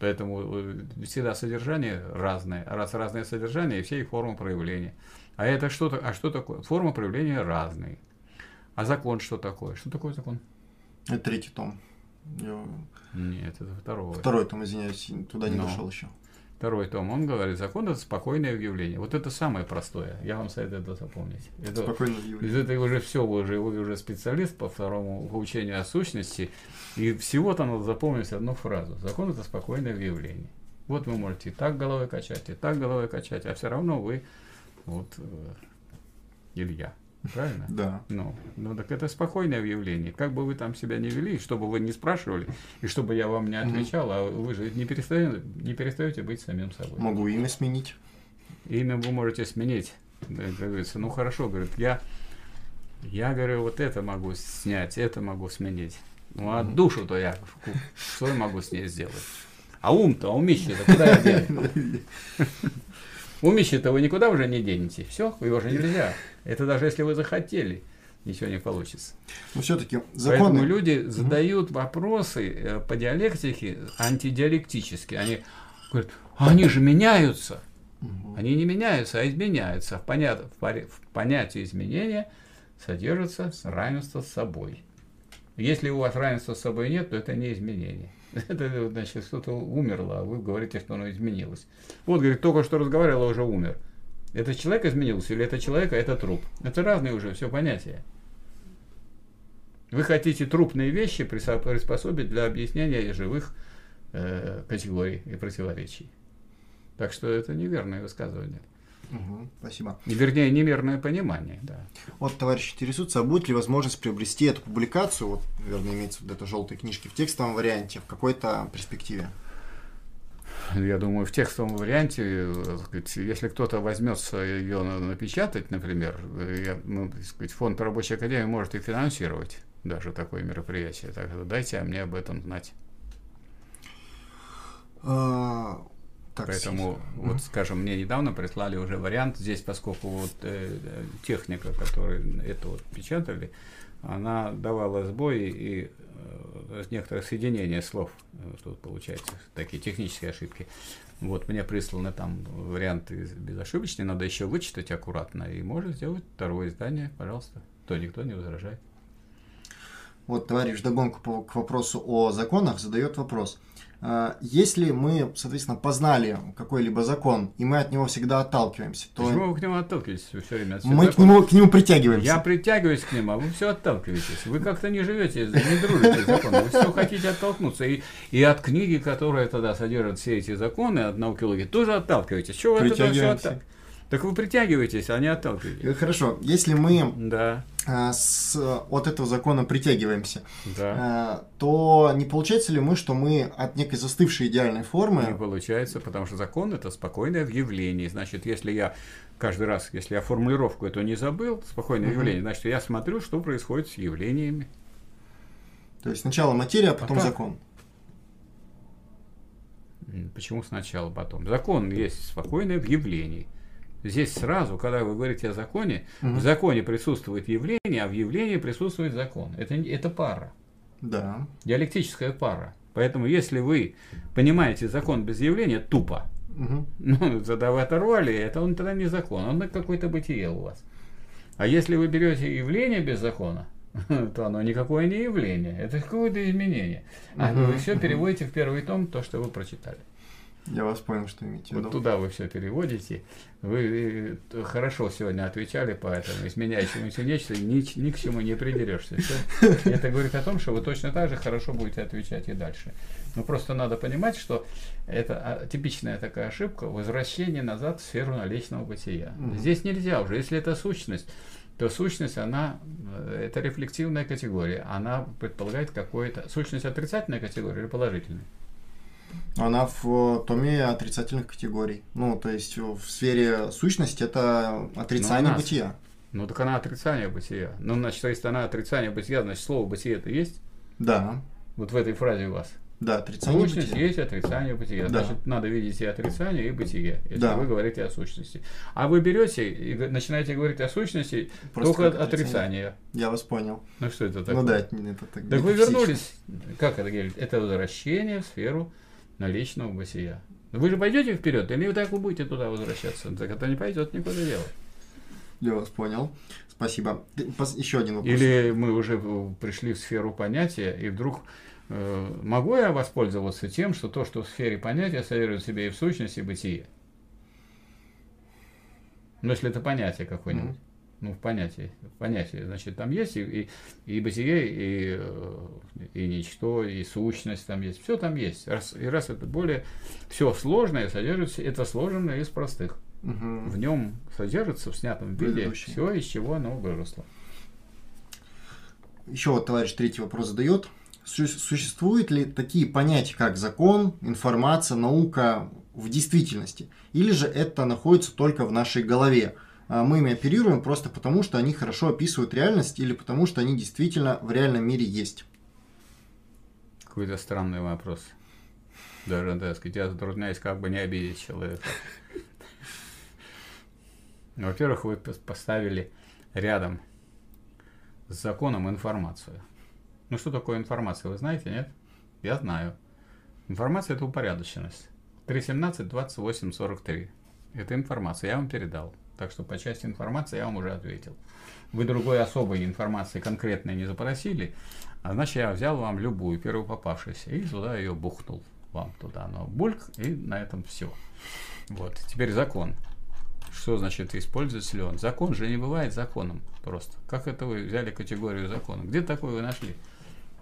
Поэтому э, всегда содержание разное. Раз разное содержание, и все их формы проявления. А это что-то, а что такое? Форма проявления разные. А закон что такое? Что такое закон? Это третий том. Я... Нет, это второй. Второй том, извиняюсь, туда не Но. дошел еще. Второй том, он говорит, закон это спокойное явление. Вот это самое простое. Я вам советую это запомнить. Это, спокойное явление. Это уже все, вы уже, вы уже специалист по второму по учению о сущности. И всего-то надо запомнить одну фразу. Закон это спокойное явление. Вот вы можете и так головой качать, и так головой качать, а все равно вы вот э, Илья. Правильно? Да. Ну, ну, так это спокойное явление. Как бы вы там себя не вели, чтобы вы не спрашивали, и чтобы я вам не отвечал, а вы же не перестаете, не перестаете быть самим собой. Могу имя сменить. Имя вы можете сменить. Как говорится, ну хорошо, говорит, я, я говорю, вот это могу снять, это могу сменить. Ну, а душу-то я что я могу с ней сделать? А ум-то, а умище-то куда я дену? [laughs] Умище-то вы никуда уже не денете. Все, его же нельзя. Это даже если вы захотели, ничего не получится. Но все-таки законы... Поэтому люди задают вопросы э, по диалектике антидиалектически. Они говорят, они же меняются. Они не меняются, а изменяются. В, понят... в понятии изменения содержится равенство с собой. Если у вас равенства с собой нет, то это не изменение. [laughs] Это значит, что-то умерло, а вы говорите, что оно изменилось. Вот, говорит, только что разговаривал, а уже умер. Это человек изменился или это человек, а это труп? Это разные уже все понятия. Вы хотите трупные вещи приспособить для объяснения живых э, категорий и противоречий. Так что это неверное высказывание. Угу, спасибо. И, вернее, неверное понимание, да. Вот товарищ интересуется, а будет ли возможность приобрести эту публикацию, вот, верно, имеется в виду это желтой книжки, в текстовом варианте в какой-то перспективе? Я думаю, в текстовом варианте, сказать, если кто-то возьмется ее напечатать, например, я, ну, сказать, фонд рабочей академии может и финансировать даже такое мероприятие. Так что дайте мне об этом знать. Так, Поэтому, вот, mm-hmm. скажем, мне недавно прислали уже вариант здесь, поскольку вот э, техника, которая это вот печатали, она давала сбои и э, некоторое соединение слов. Тут получается такие технические ошибки. Вот мне присланы там варианты безошибочные, надо еще вычитать аккуратно, и можно сделать второе издание, пожалуйста. То никто не возражает. Вот товарищ Догонку к вопросу о законах задает вопрос. А, если мы, соответственно, познали какой-либо закон, и мы от него всегда отталкиваемся, то... Почему вы к нему отталкиваетесь все время? Мы к нему, к нему притягиваемся. Я притягиваюсь к нему, а вы все отталкиваетесь. Вы как-то не живете, не дружите с законом. Вы все хотите оттолкнуться. И, и от книги, которая тогда содержит все эти законы, от науки логики, тоже отталкиваетесь. Чего вы от этого все отталкиваетесь? Так вы притягиваетесь, а не отталкиваетесь. Э, хорошо, если мы да. а, с, от этого закона притягиваемся, да. а, то не получается ли мы, что мы от некой застывшей идеальной формы... Не получается, потому что закон – это спокойное явление. Значит, если я каждый раз, если я формулировку эту не забыл, спокойное угу. явление, значит, я смотрю, что происходит с явлениями. То есть сначала материя, а потом а закон. Почему сначала, потом? Закон есть спокойное в явлении. Здесь сразу, когда вы говорите о законе, угу. в законе присутствует явление, а в явлении присутствует закон. Это, это пара. Да. Диалектическая пара. Поэтому, если вы понимаете закон без явления, тупо. Угу. Ну, тогда вы оторвали, это он тогда не закон, он какое-то бытие у вас. А если вы берете явление без закона, [laughs] то оно никакое не явление, это какое-то изменение. А угу. вы все переводите в первый том, то, что вы прочитали. Я вас понял, что имеете в виду. Вот туда вы все переводите. Вы э, хорошо сегодня отвечали по этому изменяющемуся нечто, ни, ни к чему не придерешься. Все. Это говорит о том, что вы точно так же хорошо будете отвечать и дальше. Но просто надо понимать, что это а, типичная такая ошибка возвращение назад в сферу наличного бытия. Mm-hmm. Здесь нельзя уже. Если это сущность, то сущность, она, э, это рефлективная категория. Она предполагает какое-то... Сущность отрицательная категория или положительная? Она в томе отрицательных категорий. Ну, то есть в сфере сущности это отрицание ну, бытия. Ну, так она отрицание бытия. Ну, значит, если она отрицание бытия, значит, слово бытие это есть? Да. Вот в этой фразе у вас. Да, отрицание Сущность бытия. есть отрицание бытия. Да. Значит, надо видеть и отрицание, и бытие, если да. вы говорите о сущности. А вы берете и начинаете говорить о сущности Просто только отрицание. отрицание. Я вас понял. Ну что это такое? Ну да, это, это так. Так вы вернулись. Как это говорит? Это возвращение в сферу наличного бытия. Вы же пойдете вперед, или вы так вы будете туда возвращаться? Так это не пойдет никуда дело. Я вас понял. Спасибо. Еще один вопрос. Или мы уже пришли в сферу понятия, и вдруг э, могу я воспользоваться тем, что то, что в сфере понятия содержит в себе и в сущности бытие? Ну, если это понятие какое-нибудь. Ну, в понятии, в понятии, значит, там есть и, и, и бытие, и, э, и ничто, и сущность там есть, все там есть. Раз, и раз это более, все сложное содержится, это сложенное из простых. Угу. В нем содержится в снятом виде все, из чего оно выросло. Еще вот товарищ третий вопрос задает. Существуют ли такие понятия, как закон, информация, наука в действительности? Или же это находится только в нашей голове? А мы ими оперируем просто потому, что они хорошо описывают реальность или потому, что они действительно в реальном мире есть. Какой-то странный вопрос. Даже, так сказать, я затрудняюсь как бы не обидеть человека. Во-первых, вы поставили рядом с законом информацию. Ну что такое информация, вы знаете, нет? Я знаю. Информация – это упорядоченность. 3.17, 28, 43. Это информация, я вам передал. Так что по части информации я вам уже ответил. Вы другой особой информации конкретной не запросили, а значит я взял вам любую, первую попавшуюся, и туда ее бухнул вам туда. Но бульк, и на этом все. Вот. Теперь закон. Что значит используется ли он? Закон же не бывает законом просто. Как это вы взяли категорию закона? Где такое вы нашли?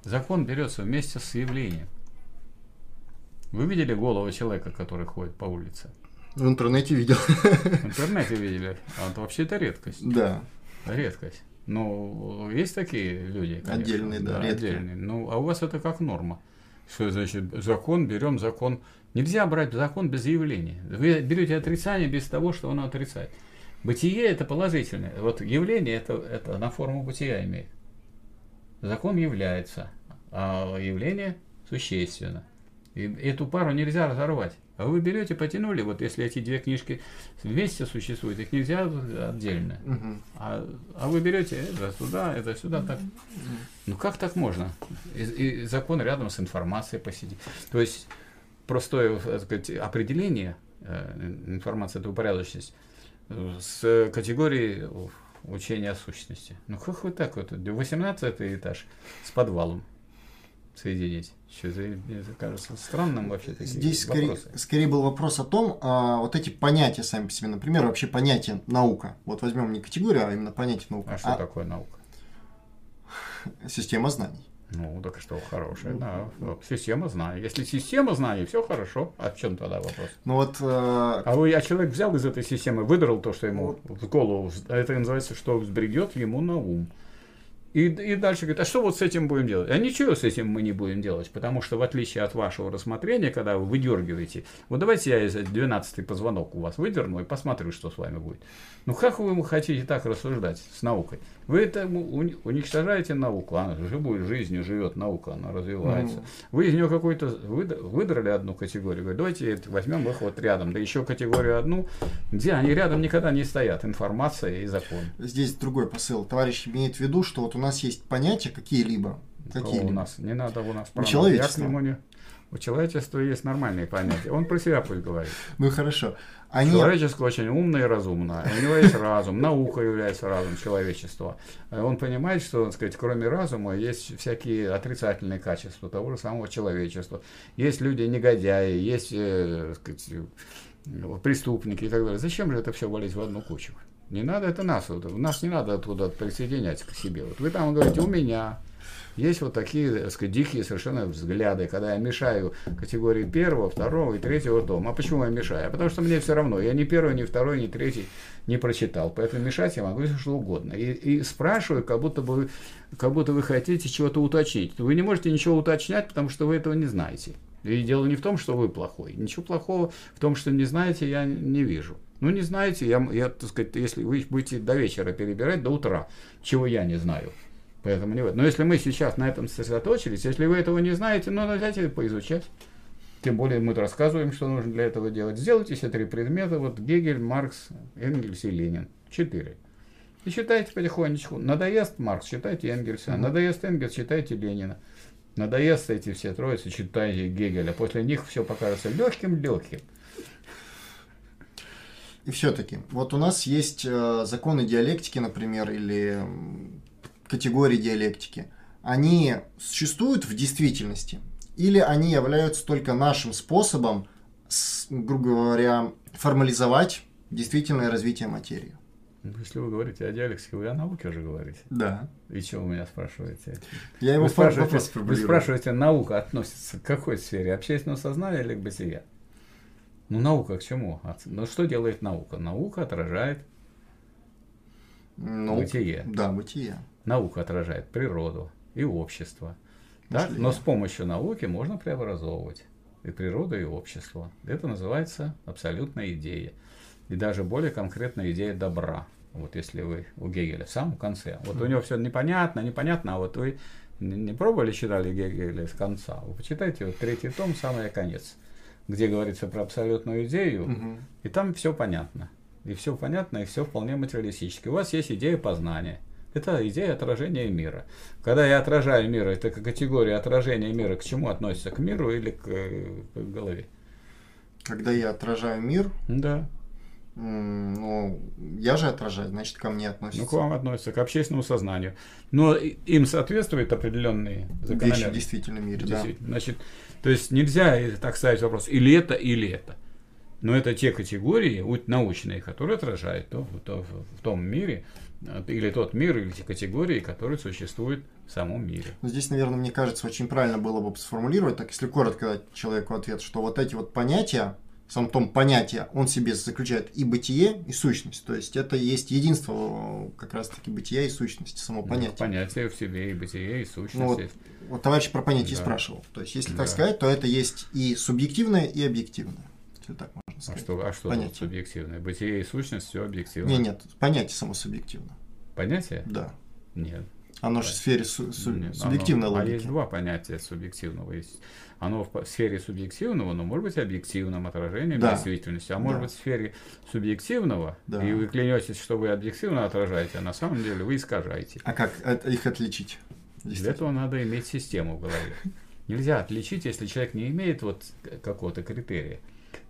Закон берется вместе с явлением. Вы видели голову человека, который ходит по улице? В интернете видел. В интернете видели. А это вообще это редкость. Да. Редкость. Ну, есть такие люди, конечно. Отдельные, да, редкие. отдельные. Ну, а у вас это как норма. Что значит закон, берем закон. Нельзя брать закон без явления. Вы берете отрицание без того, что оно отрицает. Бытие это положительное. Вот явление это, это на форму бытия имеет. Закон является, а явление существенно. И эту пару нельзя разорвать. А вы берете, потянули, вот если эти две книжки вместе существуют, их нельзя отдельно. Мгм. А, а вы берете это сюда, это сюда, так. Ну как так можно? И, и закон рядом с информацией посидит. То есть простое так сказать, определение э, информации это упорядоченность э, с категории учения о сущности. Ну как вы так вот, 18 этаж с подвалом соединить? Что это, мне кажется странным вообще такие Здесь скорее, вопросы. скорее был вопрос о том, а, вот эти понятия сами по себе, например, вообще понятие наука. Вот возьмем не категорию, а именно понятие наука. А что такое наука? [laughs] Система знаний. Ну, так что хорошая, да. Вот, Система знаний. Если система знаний, все хорошо. А в чем тогда вопрос? Ну вот, э, А, вы, а человек взял из этой системы, выдрал то, что ему в голову, а это называется, что взбредет ему на ум. И, и дальше говорит, а что вот с этим будем делать? А ничего с этим мы не будем делать, потому что в отличие от вашего рассмотрения, когда вы выдергиваете, вот давайте я из 12 позвонок у вас выдерну и посмотрю, что с вами будет. Ну как вы хотите так рассуждать с наукой? Вы это уни- уничтожаете науку, она живой жизнью живет наука, она развивается. Ну. Вы из нее какой-то выд- выдрали одну категорию, говорите, давайте возьмем их вот рядом, да еще категорию одну, где они рядом никогда не стоят, информация и закон. здесь другой посыл. Товарищ имеет в виду, что вот у нас есть понятия какие-либо. Какие у нас? Не надо у нас У человечества. Я к нему не- У человечества есть нормальные понятия. Он про себя пусть говорит. Ну хорошо. Они... Человечество очень умное и разумное. У него есть разум. Наука является разумом человечества. Э, Он понимает, что, так сказать, кроме разума есть всякие отрицательные качества того же самого человечества. Есть люди негодяи, есть э, так сказать, э, преступники и так далее. Зачем же это все валить в одну кучу? Не надо это нас. Нас не надо оттуда присоединять к себе. Вот вы там говорите, у меня есть вот такие, так сказать, дикие совершенно взгляды, когда я мешаю категории первого, второго и третьего дома. А почему я мешаю? А потому что мне все равно. Я ни первый, ни второй, ни третий не прочитал. Поэтому мешать я могу все что угодно. И, и спрашиваю, как будто бы как будто вы хотите чего-то уточнить. Вы не можете ничего уточнять, потому что вы этого не знаете. И дело не в том, что вы плохой. Ничего плохого в том, что не знаете, я не вижу. Ну, не знаете, я, я, так сказать, если вы будете до вечера перебирать, до утра, чего я не знаю. Поэтому не в этом. Но если мы сейчас на этом сосредоточились, если вы этого не знаете, ну, дайте поизучать. Тем более мы рассказываем, что нужно для этого делать. Сделайте себе три предмета. Вот Гегель, Маркс, Энгельс и Ленин. Четыре. И читайте потихонечку. Надоест Маркс, читайте Энгельса. Надоест Энгельс, читайте Ленина. Надоест эти все троицы, читайте Гегеля. После них все покажется легким-легким. И все-таки, вот у нас есть э, законы диалектики, например, или категории диалектики. Они существуют в действительности? Или они являются только нашим способом, с, грубо говоря, формализовать действительное развитие материи? Ну, Если вы говорите о диалектике, вы о науке уже говорите. Да. И чего вы меня спрашиваете? Я его Вы спрашиваете, вы спрашиваете, наука относится к какой сфере? Общественного сознания или к бытия? Ну, наука к чему? Ну, что делает наука? Наука отражает, Ну, Бытие. Да, бытие. Наука отражает природу и общество. Мышление. Но с помощью науки можно преобразовывать и природу, и общество. Это называется абсолютная идея. И даже более конкретная идея добра. Вот если вы у Гегеля в самом конце. Вот у него все непонятно, непонятно, а вот вы не пробовали читали Гегеля с конца? Вы почитайте вот третий том, самый конец, где говорится про абсолютную идею, Мгм. и там все понятно. И все понятно, и все вполне материалистически. У вас есть идея познания. Это идея отражения мира. Когда я отражаю мир, это категория отражения мира к чему относится? К миру или к, э, к голове? Когда я отражаю мир, Да. Ну, я же отражаю, значит, ко мне относится. Ну, к вам относится, к общественному сознанию. Но им соответствуют определенные закономерности. Вещи в действительном мире, Действительно. да. Значит, то есть нельзя так ставить вопрос, или это, или это. Но это те категории научные, которые отражают то, то, в том мире, э, или тот мир, или те категории, которые существуют в самом мире. Но здесь, наверное, мне кажется, очень правильно было бы сформулировать, так если коротко дать человеку ответ, что вот эти вот понятия, в самом том понятие, он себе заключает и бытие, и сущность. То есть это есть единство как раз-таки бытия и сущности, само понятие. понятие в себе и бытие, и сущность. Ну, вот, вот товарищ про понятие да. спрашивал. То есть, если да. так сказать, то это есть и субъективное, и объективное. Если так можно сказать. А что, а что понятие. субъективное? Бытие и сущность все объективно. Нет, нет, понятие само субъективно. Понятие? Да. Нет. Оно же в сфере су- су- Нет, субъективной оно, логики. А есть два понятия субъективного. Есть, оно в сфере субъективного, но может быть объективным отражением да. действительности, а может да. быть в сфере субъективного, да. и вы клянетесь, что вы объективно отражаете, а на самом деле вы искажаете. А как их отличить? Для этого надо иметь систему в голове. Нельзя отличить, если человек не имеет вот какого-то критерия.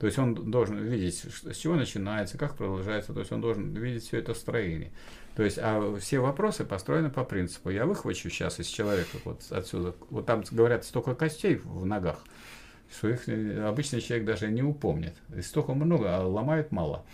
То есть он должен видеть, с чего начинается, как продолжается, то есть он должен видеть все это строение. То есть, а все вопросы построены по принципу. Я выхвачу сейчас из человека вот отсюда. Вот там говорят столько костей в ногах, что их э, обычный человек даже не упомнит. И столько много, а ломают мало.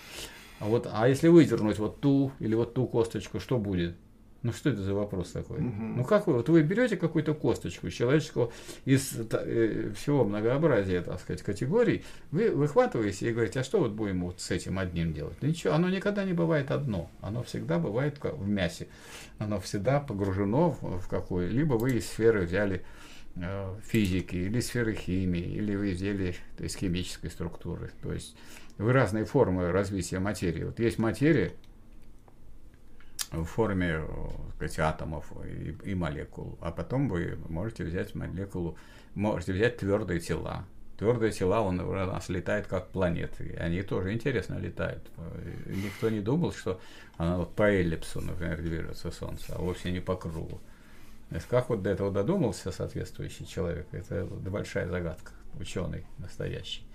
А вот, а если выдернуть вот ту или вот ту косточку, что будет? Ну что это за вопрос такой? Угу. Ну как вы, вот вы берете какую-то косточку человеческого из э, всего многообразия, так сказать, категорий, вы выхватываете и говорите, а что вот будем вот с этим одним делать? Ничего, оно никогда не бывает одно, оно всегда бывает в мясе, оно всегда погружено в, в какую, либо вы из сферы взяли э, физики, или сферы химии, или вы взяли из химической структуры, то есть вы разные формы развития материи. Вот есть материя, в форме сказать, атомов и, и молекул. А потом вы можете взять молекулу, можете взять твердые тела. Твердые тела он у нас летает как планеты. Они тоже интересно летают. Никто не думал, что она вот по эллипсу, например, движется Солнце, а вовсе не по кругу. Как вот до этого додумался соответствующий человек, это большая загадка, ученый настоящий.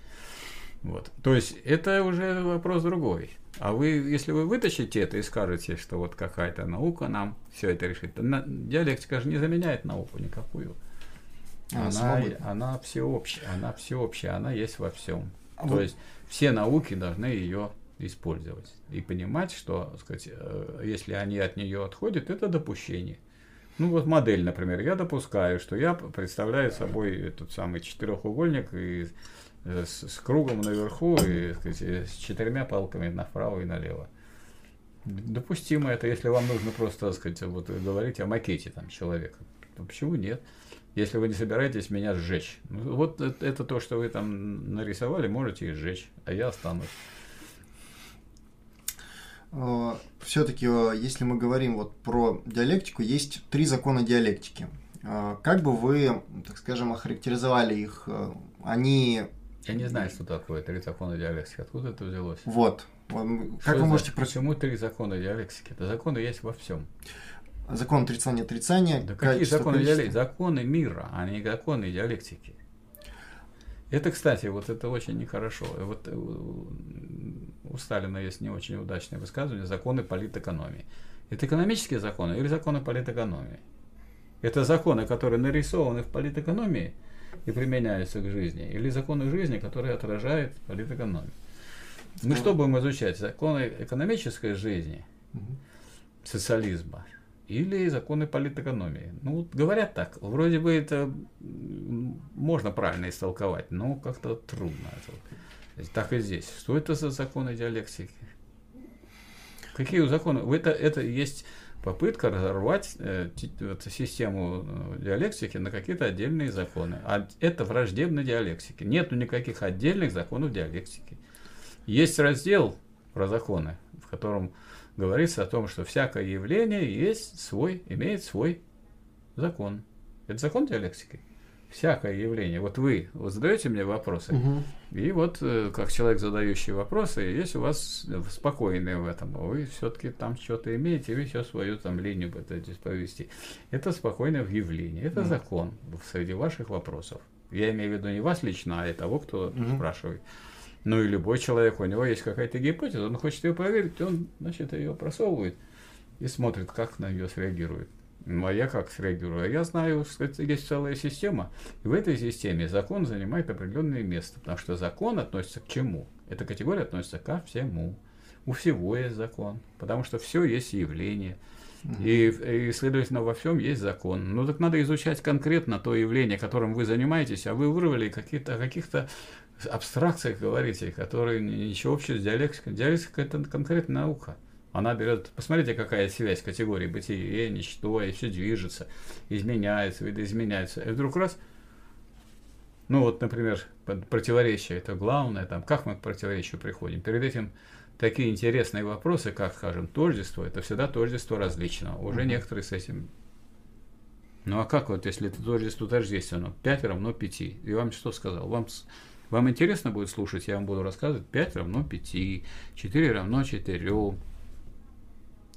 Вот. То есть это уже вопрос другой. А вы, если вы вытащите это и скажете, что вот какая-то наука нам все это решит, то диалектика же не заменяет науку никакую. А, она, она всеобщая, она всеобщая, она есть во всем. А То вот. есть все науки должны ее использовать и понимать, что, сказать, э, если они от нее отходят, это допущение. Ну вот модель, например, я допускаю, что я представляю собой этот самый четырехугольник и с, с кругом наверху и сказать, э, с четырьмя палками направо и налево. Допустимо это, если вам нужно просто, сказать, вот говорить о макете там человека. Почему нет? Если вы не собираетесь меня сжечь. Ну, вот это, это то, что вы там нарисовали, можете и сжечь, а я останусь. А, Все-таки, а, если мы говорим вот про диалектику, есть три закона диалектики. А, как бы вы, так скажем, охарактеризовали их? Они я не знаю, что такое три закона диалектики. Откуда это взялось? Вот. Как вы можете... Почему три закона диалектики? Это законы есть во всем. Закон отрицания отрицания. Да какие законы диалектики? Законы мира, а не законы диалектики. Это, кстати, вот это очень нехорошо. Вот э, у Сталина есть не очень удачное высказывание законы политэкономии. Это экономические законы или законы политэкономии? Это законы, которые нарисованы в политэкономии, и применяются к жизни, или законы жизни, которые отражают политэкономию. Мы что будем изучать? Законы экономической жизни, социализма, или законы политэкономии. Ну, говорят так, вроде бы это можно правильно истолковать, но как-то трудно. Так и здесь. Что это за законы диалектики? Какие законы? Это, это есть попытка разорвать э, систему э, диалектики на какие-то отдельные законы. А это враждебно диалектике. Нет никаких отдельных законов диалектики. Есть раздел про законы, в котором говорится о том, что всякое явление есть свой, имеет свой закон. Это закон диалектики всякое явление. Вот вы вот задаете мне вопросы, угу. И вот э, как человек, задающий вопросы, есть у вас спокойные в этом, вы все-таки там что-то имеете, вы все свою там линию пытаетесь повести. Это спокойное в явлении, это угу. закон среди ваших вопросов. Я имею в виду не вас лично, а того, кто угу. спрашивает. Ну и любой человек, у него есть какая-то гипотеза, он хочет ее проверить, он, значит, ее просовывает и смотрит, как на нее среагирует. Ну, а я как среагирую? Я знаю, что есть целая система, и в этой системе закон занимает определенное место, потому что закон относится к чему? Эта категория относится ко всему. У всего есть закон, потому что все есть явление. И, и, следовательно, во всем есть закон. Ну, так надо изучать конкретно то явление, которым вы занимаетесь, а вы вырвали какие-то, о каких-то абстракциях говорите, которые ничего общего с диалектикой. Диалектика – это конкретная наука. Она берет, посмотрите, какая связь категории бытие, ничто, и все движется, изменяется, видоизменяется. И вдруг раз, ну вот, например, противоречие, это главное, там, как мы к противоречию приходим. Перед этим такие интересные вопросы, как, скажем, тождество, это всегда тождество различного. Уже mm-hmm. некоторые с этим ну а как вот, если это тождество тождественно? 5 равно 5. И вам что сказал? Вам, вам интересно будет слушать, я вам буду рассказывать, 5 равно 5, 4 равно 4,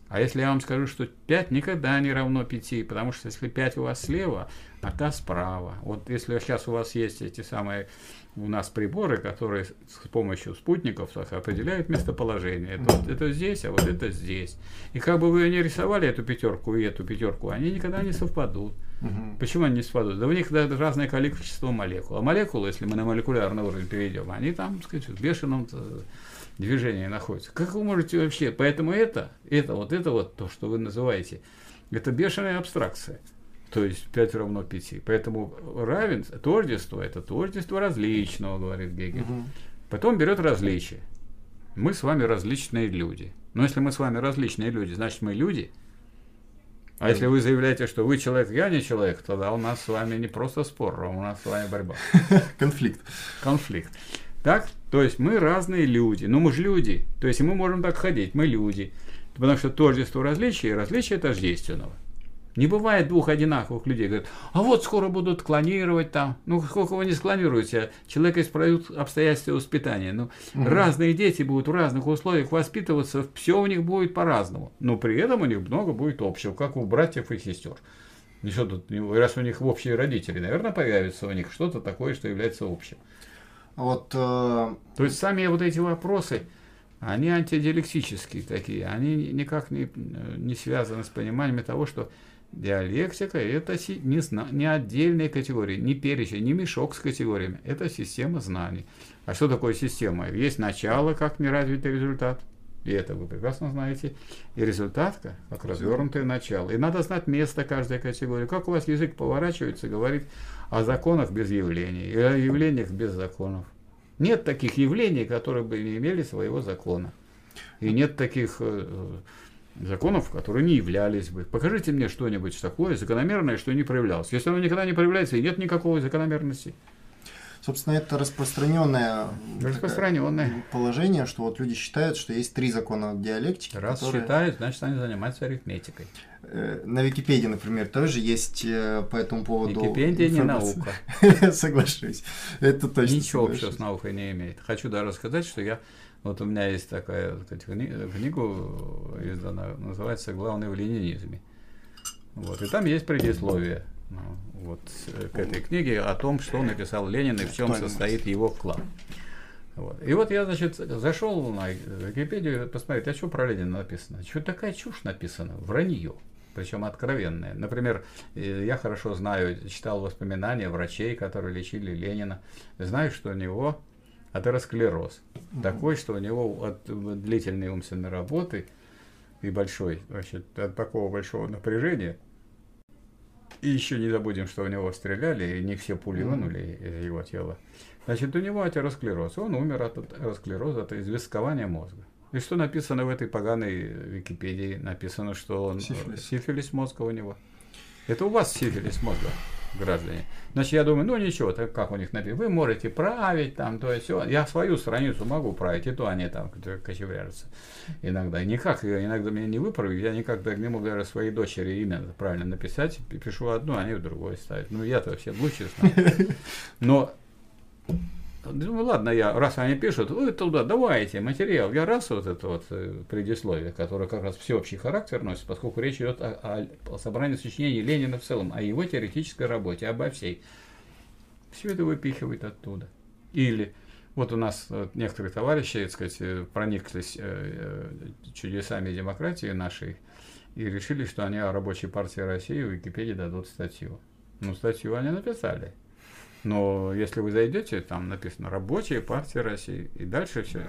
а если я вам скажу, что 5 никогда не равно 5, потому что если 5 у вас слева, а та справа. Вот если сейчас у вас есть эти самые у нас приборы, которые с помощью спутников так, определяют местоположение. Это, вот, это здесь, а вот это здесь. И как бы вы не рисовали эту пятерку и эту пятерку, они никогда не совпадут. Угу. Почему они не совпадут? Да у них да, разное количество молекул. А молекулы, если мы на молекулярный уровень перейдем, они там, так сказать, в бешеном движение находится. Как вы можете вообще? Поэтому это, это вот это вот то, что вы называете, это бешеная абстракция. То есть 5 равно 5. Поэтому равенство, тождество, это тождество различного, говорит Гегель. Угу. Потом берет различие. Мы с вами различные люди. Но если мы с вами различные люди, значит мы люди. А если вы заявляете, что вы человек, я не человек, тогда у нас с вами не просто спор, а у нас с вами борьба. [laughs] Конфликт. Конфликт. Так? То есть мы разные люди. Ну, мы же люди. То есть мы можем так ходить, мы люди. Потому что тождество различия и различие тождественного. Не бывает двух одинаковых людей. Говорят, а вот скоро будут клонировать там. Ну, сколько вы не склонируете, человек исправит обстоятельства воспитания. Ну, угу. разные дети будут в разных условиях воспитываться, все у них будет по-разному. Но при этом у них много будет общего, как у братьев и сестер. Что тут, раз у них общие родители, наверное, появится у них что-то такое, что является общим. Вот, э... То есть сами вот эти вопросы, они антидиалектические такие, они никак не, не связаны с пониманием того, что диалектика это не, не отдельная категория, не перечень, не мешок с категориями, это система знаний. А что такое система? Есть начало, как неразвитый результат, и это вы прекрасно знаете. И результатка, как развернутое начало. И надо знать место каждой категории. Как у вас язык поворачивается, говорит о законах без явлений, и о явлениях без законов. Нет таких явлений, которые бы не имели своего закона. И нет таких э, законов, которые не являлись бы. Покажите мне что-нибудь такое закономерное, что не проявлялось. Если оно никогда не проявляется, и нет никакой закономерности. Собственно, это распространенное, распространенное положение, что вот люди считают, что есть три закона диалектики. Раз которые... считают, значит, они занимаются арифметикой. Э, на Википедии, например, тоже есть э, по этому поводу Википедия информация. не наука. [laughs] Соглашусь. Это точно. Ничего общего с наукой не имеет. Хочу даже сказать, что я вот у меня есть такая сказать, книга издана, называется «Главное в ленинизме». Вот, и там есть предисловие ну, вот, э, к этой книге о том, что написал Ленин и в чем состоит его вклад. Вот. И вот я, значит, зашел на Википедию посмотреть, а что про Ленина написано? Что такая чушь написана? Вранье. Причем откровенное. Например, э, я хорошо знаю, читал воспоминания врачей, которые лечили Ленина. Знаю, что у него атеросклероз. Mm-hmm. Такой, что у него от длительной умственной работы и большой, значит, от такого большого напряжения и еще не забудем, что у него стреляли, и не все пули вынули из его тела. Значит, у него атеросклероз. Он умер от атеросклероза, от известкования мозга. И что написано в этой поганой Википедии? Написано, что он сифилис, сифилис мозга у него. Это у вас сифилис мозга граждане. Значит, я думаю, ну ничего, так как у них написано, вы можете править там, то есть. Я свою страницу могу править, и то они там кочевряжутся иногда. Никак, иногда меня не выправить, я никогда не могу даже своей дочери имя правильно написать, пишу одну, они в другой ставят. Ну, я-то вообще лучше знаю. Но ну ладно, я, раз они пишут, вы туда давайте материал. Я раз вот это вот э, предисловие, которое как раз всеобщий характер носит, поскольку речь идет о, о собрании сочинений Ленина в целом, о его теоретической работе, обо всей. Все это выпихивает оттуда. Или Вот у нас вот, некоторые товарищи, так сказать, э, прониклись э, чудесами демократии нашей и решили, что они о рабочей партии России в Википедии дадут статью. Ну, статью они написали. Но если вы зайдете, там написано «Рабочая партия России», и дальше все,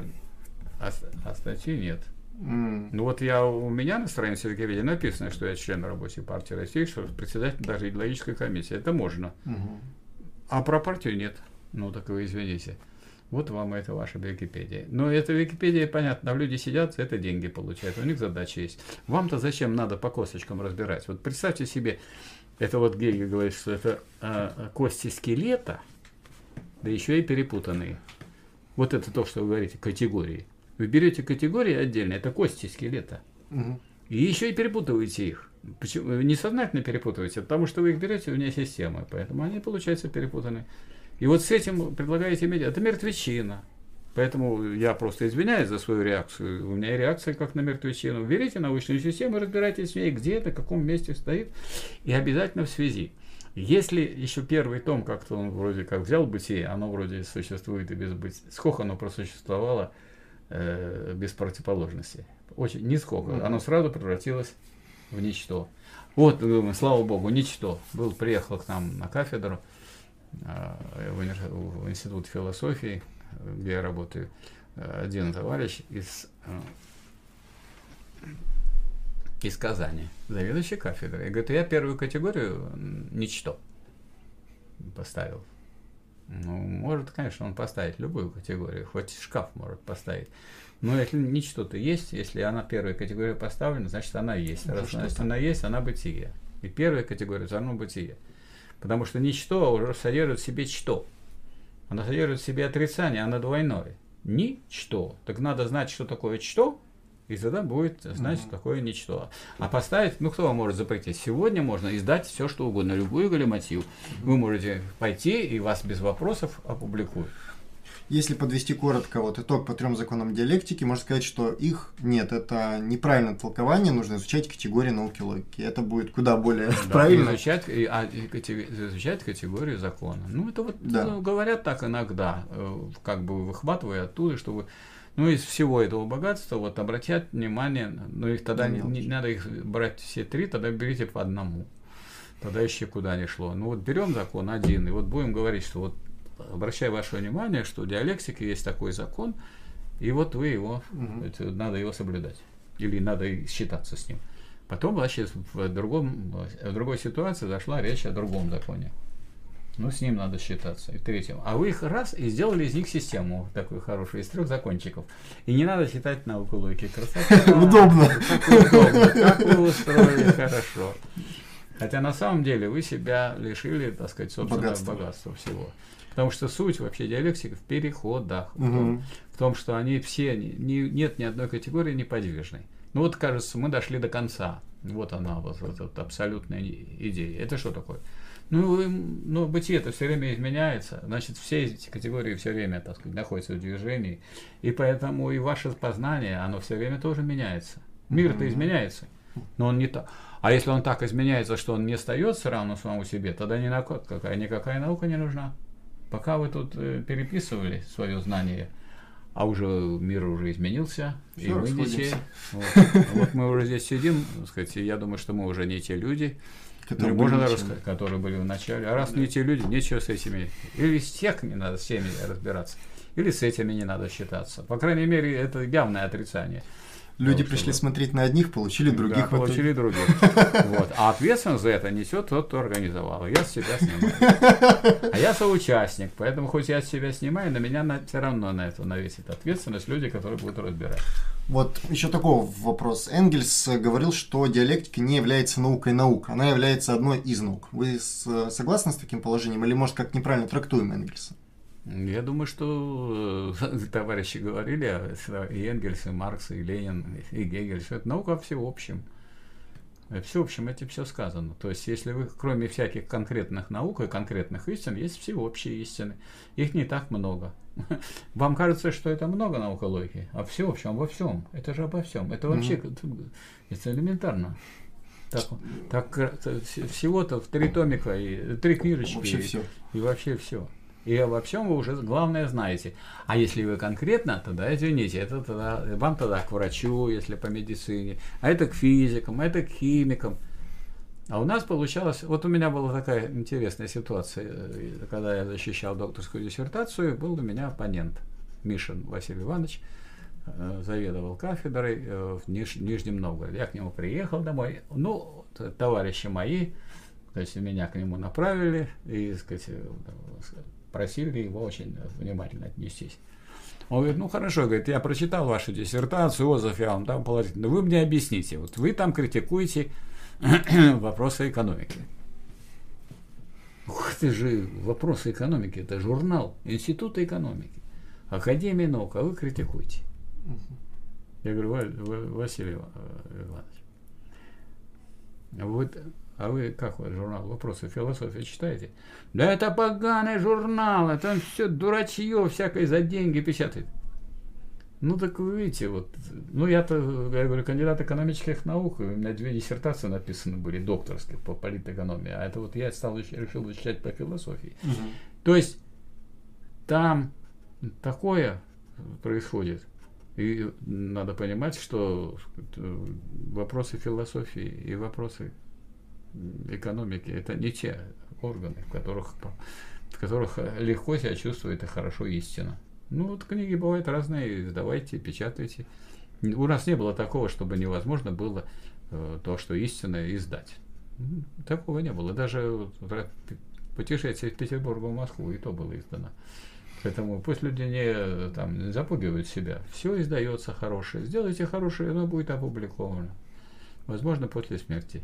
а, а статьи нет. Mm. Ну вот я у меня на странице Википедии написано, что я член рабочей партии России, что председатель даже идеологической комиссии. Это можно. Mm-hmm. А про партию нет. Ну так вы извините. Вот вам это ваша Википедия. Но эта Википедия, понятно, люди сидят, это деньги получают, у них задача есть. Вам-то зачем надо по косточкам разбирать? Вот представьте себе, это вот Гегель говорит, что это э, кости скелета, да еще и перепутанные. Вот это то, что вы говорите, категории. Вы берете категории отдельно, это кости скелета. Угу. И еще и перепутываете их. Почему? Несознательно перепутываете, потому что вы их берете вне системы, поэтому они получаются перепутаны. И вот с этим предлагаете иметь, это мертвечина. Поэтому я просто извиняюсь за свою реакцию. У меня реакция как на мертвечину. Берите научную систему, разбирайтесь в ней, где это, в каком месте стоит, и обязательно в связи. Если еще первый том как-то он вроде как взял бытие, оно вроде существует и без бытия. Сколько оно просуществовало э, без противоположности? Очень, нисколько. Оно сразу превратилось в ничто. Вот, слава богу, ничто. Был, приехал к нам на кафедру э, в институт философии, где я работаю, э, один товарищ из, э, из Казани, заведующий кафедрой. И говорит, я первую категорию ничто поставил. Ну, может, конечно, он поставить любую категорию, хоть шкаф может поставить. Но если ничто-то есть, если она первая категория поставлена, значит она есть. Ну, Раз значит, она есть, она бытие. И первая категория все равно бытие. Потому что ничто уже содержит в себе что. Она содержит в себе отрицание, она двойное. Ничто. Так надо знать, что такое что, и тогда будет знать, что такое ничто. А поставить, ну кто вам может запретить? Сегодня можно издать все, что угодно, любую галиматью. Вы можете пойти, и вас без вопросов опубликуют. Если подвести коротко вот итог по трем законам диалектики, можно сказать, что их нет. Это неправильное толкование, нужно изучать категории науки логики. Это будет куда более да, [laughs] правильно. Изучать, а, изучать категорию закона. Ну, это вот да. ну, говорят так иногда, э, как бы выхватывая оттуда, чтобы ну, из всего этого богатства, вот обратят внимание, но их тогда не, не надо их брать все три, тогда берите по одному. Тогда еще куда не шло. Ну вот берем закон один, и вот будем говорить, что вот обращаю ваше внимание, что в диалектике есть такой закон, и вот вы его, угу. это, надо его соблюдать. Или надо считаться с ним. Потом, значит, в, другом, в другой ситуации зашла речь о другом законе. Ну, с ним надо считаться. И третьим. А вы их раз и сделали из них систему такую хорошую, из трех закончиков. И не надо считать науку логики. Красота. [laughs] Удобно. Как вы устроили хорошо. Хотя на самом деле вы себя лишили, так сказать, собственного богатства всего. Потому что суть вообще диалектики в переходах, угу. в, том, в том, что они все, не, нет ни одной категории неподвижной. Ну вот, кажется, мы дошли до конца. Вот она, вот, вот, вот абсолютная идея. Это что такое? Ну, ну бытие это все время изменяется, значит, все эти категории все время, так сказать, находятся в движении, и поэтому и ваше познание, оно все время тоже меняется. Мир-то mm-hmm. изменяется, но он не так. А если он так изменяется, что он не остается равно самому себе, тогда ни на какая, никакая наука не нужна. Пока вы тут э, переписывали свое знание, а уже мир уже изменился, Все, и вы не те. Вот. вот мы уже здесь сидим, сказать, я думаю, что мы уже не те люди, которые, ну, можно рассказать, которые были в начале. А раз да. не те люди, нечего с этими. Или с тех не надо с теми разбираться, или с этими не надо считаться. По крайней мере, это явное отрицание. Люди вот, пришли чтобы... смотреть на одних, получили других. Да, получили других. [laughs] Вот. А ответственность за это несет тот, кто организовал. Я с себя снимаю. [laughs] А я соучастник, поэтому хоть я с себя снимаю, на меня на, все равно на это навесит ответственность люди, которые будут разбирать. Вот еще такой вопрос. Энгельс говорил, что диалектика не является наукой наук, она является одной из наук. Вы согласны с таким положением или, может, как неправильно трактуем Энгельса? Я думаю, что э, [laughs] товарищи говорили, и Энгельс, и Маркс, и Ленин, и Гегель, что это наука о всеобщем. В всеобщем этим все сказано. То есть, если вы, кроме всяких конкретных наук и конкретных истин, есть всеобщие истины. Их не так много. [laughs] Вам кажется, что это много наукологии, а всеобщем, обо всем. Это же обо всем. Это вообще, mm-hmm. это элементарно. Так, так всего-то в три томика и три книжечки. Вообще и, все. И вообще все. И обо всем вы уже главное знаете. А если вы конкретно, тогда извините, это тогда, вам тогда к врачу, если по медицине, а это к физикам, а это к химикам. А у нас получалось, вот у меня была такая интересная ситуация, э, когда я защищал докторскую диссертацию, был у меня оппонент Мишин Василий Иванович, Э, заведовал кафедрой э, в Ниж, Нижнем Новгороде. Я к нему приехал домой. Ну, товарищи мои, то есть меня к нему направили и, сказать, э, просили его очень внимательно отнестись. Он говорит, ну хорошо, говорит, я прочитал вашу диссертацию, отзыв я вам дам положительно. Вы мне объясните, вот вы там критикуете [clears throat] вопросы экономики. Ух ты же, вопросы экономики, это журнал Института экономики, Академия наук, а вы критикуете. Я говорю, Василий э, Иванович, вы, а вы как вы журнал «Вопросы философии» читаете? Да это поганый журнал, это все дурачье всякое за деньги печатает. Ну так вы видите, вот, ну я-то, я говорю, кандидат экономических наук, у меня две диссертации написаны были, докторские по политэкономии, а это вот я стал, решил изучать по философии. Угу. То есть там такое происходит, и надо понимать, что вопросы философии и вопросы экономики это не те органы, в которых, в которых легко себя чувствует и хорошо истина. Ну вот книги бывают разные, издавайте, печатайте. У нас не было такого, чтобы невозможно было э, то, что истинное, издать. Такого не было. Даже путешествие из Петербурга в Москву и то было издано. Поэтому пусть люди не там, запугивают себя. Все издается хорошее. Сделайте хорошее, оно будет опубликовано. Возможно, после смерти.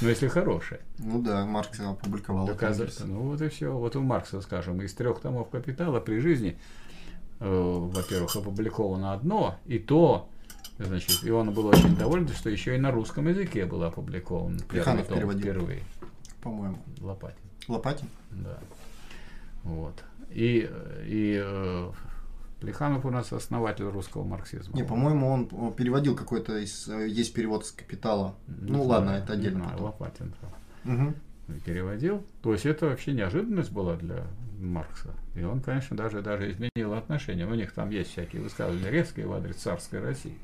Ну, если хорошее. Ну да, Маркс опубликовал. Доказательство. Ну вот и все. Вот у Маркса, скажем, из трех томов капитала при жизни, э, во-первых, опубликовано одно, и то, значит, и он был очень доволен, что еще и на русском языке было опубликовано. Первый том переводил. впервые. По-моему. Лопатин. Лопатин? Да. Вот. И, и э, Плеханов у нас основатель русского марксизма. Не, по-моему, он переводил какой-то из... Э, есть перевод с «Капитала». Не ну знаю, ладно, это отдельно. Знаю, Лопатин. Угу. Переводил. То есть это вообще неожиданность была для Маркса. И он, конечно, даже, даже изменил отношения. У них там есть всякие высказывания резкие в адрес царской России.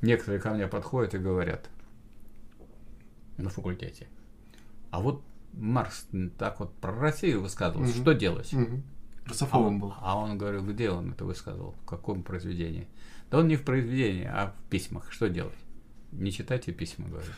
Некоторые ко мне подходят и говорят на факультете. А вот Маркс так вот про Россию высказывался, угу. что делать? Угу. Русофобом а, был. А он говорил, где он это высказывал, в каком произведении? Да он не в произведении, а в письмах. Что делать? Не читайте письма, говорю.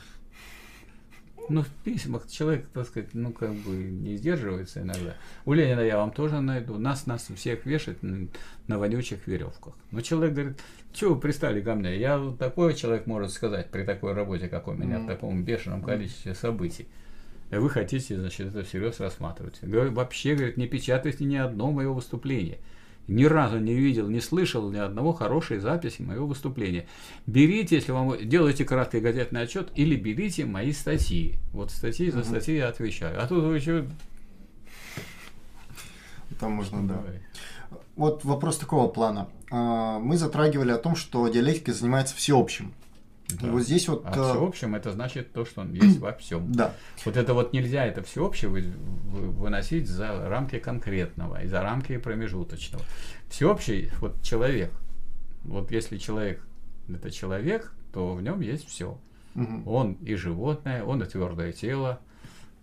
Ну, в письмах человек, так сказать, ну, как бы не сдерживается иногда. У Ленина я вам тоже найду. Нас, нас всех вешать на, на вонючих веревках. Но человек говорит, что вы пристали ко мне? Я такой человек может сказать при такой работе, как у меня, mm. в таком бешеном количестве событий вы хотите, значит, это всерьез рассматривать. Вообще, говорит, не печатайте ни одно мое выступление. Ни разу не видел, не слышал ни одного хорошей записи моего выступления. Берите, если вам делаете краткий газетный отчет, или берите мои статьи. Вот статьи за статьи я отвечаю. А тут вы еще... Там можно, да. Давай. Вот вопрос такого плана. А, мы затрагивали о том, что диалектика занимается всеобщим. Да. Вот здесь вот... А э, всеобщем это значит то, что он есть во всем. Да. Вот это вот нельзя, это всеобщее вы, вы, выносить за рамки конкретного и за рамки промежуточного. Всеобщий, вот человек, вот если человек это человек, то в нем есть все. Угу. Он и животное, он и твердое тело,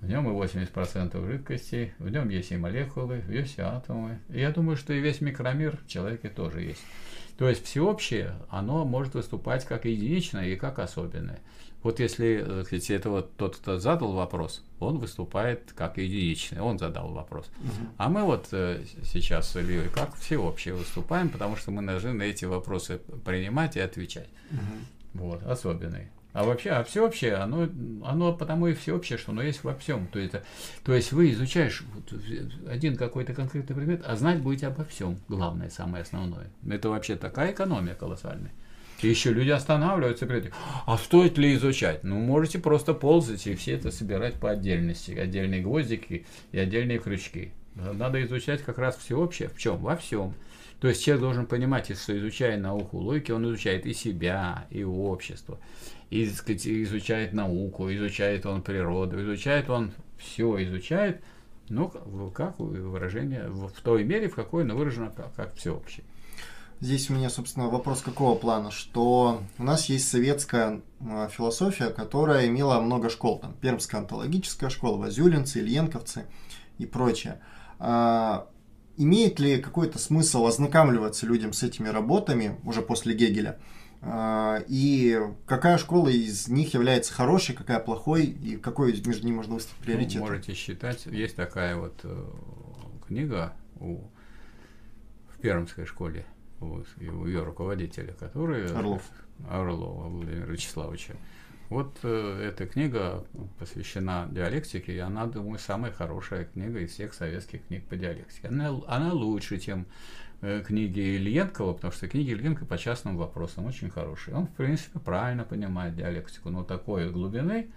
в нем и 80% жидкости, в нем есть и молекулы, есть и атомы. И я думаю, что и весь микромир в человеке тоже есть. То есть всеобщее, оно может выступать как единичное и как особенное. Вот если, кстати, это вот тот, кто задал вопрос, он выступает как единичный, он задал вопрос. Угу. А мы вот э, сейчас с Ильей как всеобщее выступаем, потому что мы должны на эти вопросы принимать и отвечать. Угу. Вот, особенные. А вообще, а всеобщее, оно, оно потому и всеобщее, что оно есть во всем. То, это, то есть вы изучаешь вот один какой-то конкретный предмет, а знать будете обо всем. Главное, самое основное. Это вообще такая экономия колоссальная. И еще люди останавливаются перед а стоит ли изучать? Ну, можете просто ползать и все это собирать по отдельности. Отдельные гвоздики и отдельные крючки. Надо изучать как раз всеобщее. В чем? Во всем. То есть человек должен понимать, что изучая науку логики, он изучает и себя, и общество и, сказать, изучает науку, изучает он природу, изучает он все, изучает, Ну, как выражение, в той мере, в какой оно выражено как, как всеобщее. Здесь у меня, собственно, вопрос какого плана, что у нас есть советская философия, которая имела много школ, там, Пермская антологическая школа, Вазюлинцы, Ильенковцы и прочее. А, имеет ли какой-то смысл ознакомливаться людям с этими работами уже после Гегеля? А, и какая школа из них является хорошей, какая плохой, и какой между ними можно выставить приоритет? Ну, можете считать, есть такая вот э, книга у, в Пермской школе вот, ее руководителя, который... Орлов. Орлова Владимира Вячеславовича. Вот э, эта книга посвящена диалектике, и она, думаю, самая хорошая книга из всех советских книг по диалектике. Она, она лучше, чем книги Ильенкова, потому что книги Ильенко по частным вопросам очень хорошие. Он, в принципе, правильно понимает диалектику, но такой глубины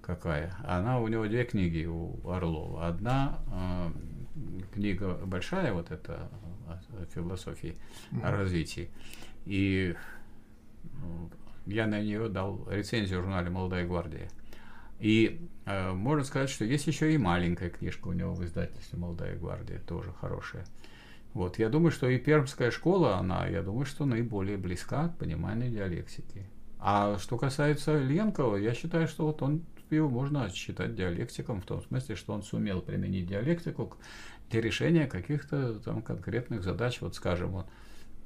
какая. Она, у него две книги у Орлова. Одна э, книга большая, вот эта философии mm-hmm. о развитии. И ну, я на нее дал рецензию в журнале «Молодая гвардия». И э, можно сказать, что есть еще и маленькая книжка у него в издательстве «Молодая гвардия», тоже хорошая. Вот, я думаю, что и пермская школа, она, я думаю, что наиболее близка к пониманию диалектики. А что касается Ленкова, я считаю, что вот он его можно считать диалектиком в том смысле, что он сумел применить диалектику для решения каких-то там конкретных задач. Вот скажем, вот,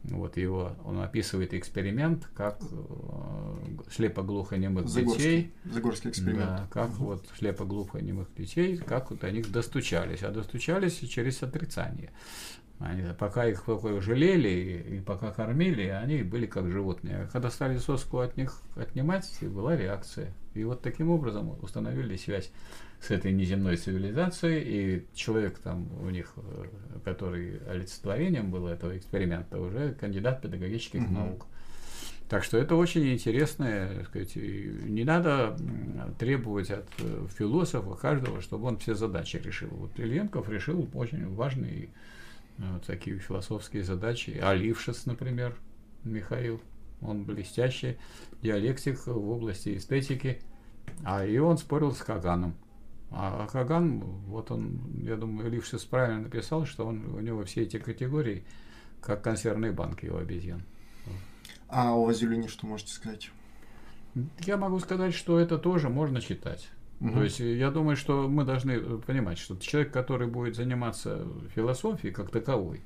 вот его, он описывает эксперимент, как э, слепо-глухонемых детей. Загорский эксперимент. Да, как угу. вот слепо-глухонемых детей, как вот они достучались. А достучались через отрицание. Они, пока их пока жалели и, и пока кормили, они были как животные. А когда стали соску от них отнимать, была реакция. И вот таким образом установили связь с этой неземной цивилизацией, и человек там у них, э, который олицетворением был этого эксперимента, уже кандидат педагогических угу. наук. Так что это очень интересное, сказать, не надо требовать от э, философа каждого, чтобы он все задачи решил. Вот Ильенков решил очень важные э, вот такие философские задачи. Олившиц, например, Михаил, он блестящий диалектик в области эстетики, а и он спорил с Каганом. А Каган, вот он, я думаю, Лившис правильно написал, что он, у него все эти категории, как консервные банки у обезьян. А о Вазелине что можете сказать? Я могу сказать, что это тоже можно читать. Угу. То есть я думаю, что мы должны понимать, что человек, который будет заниматься философией как таковой,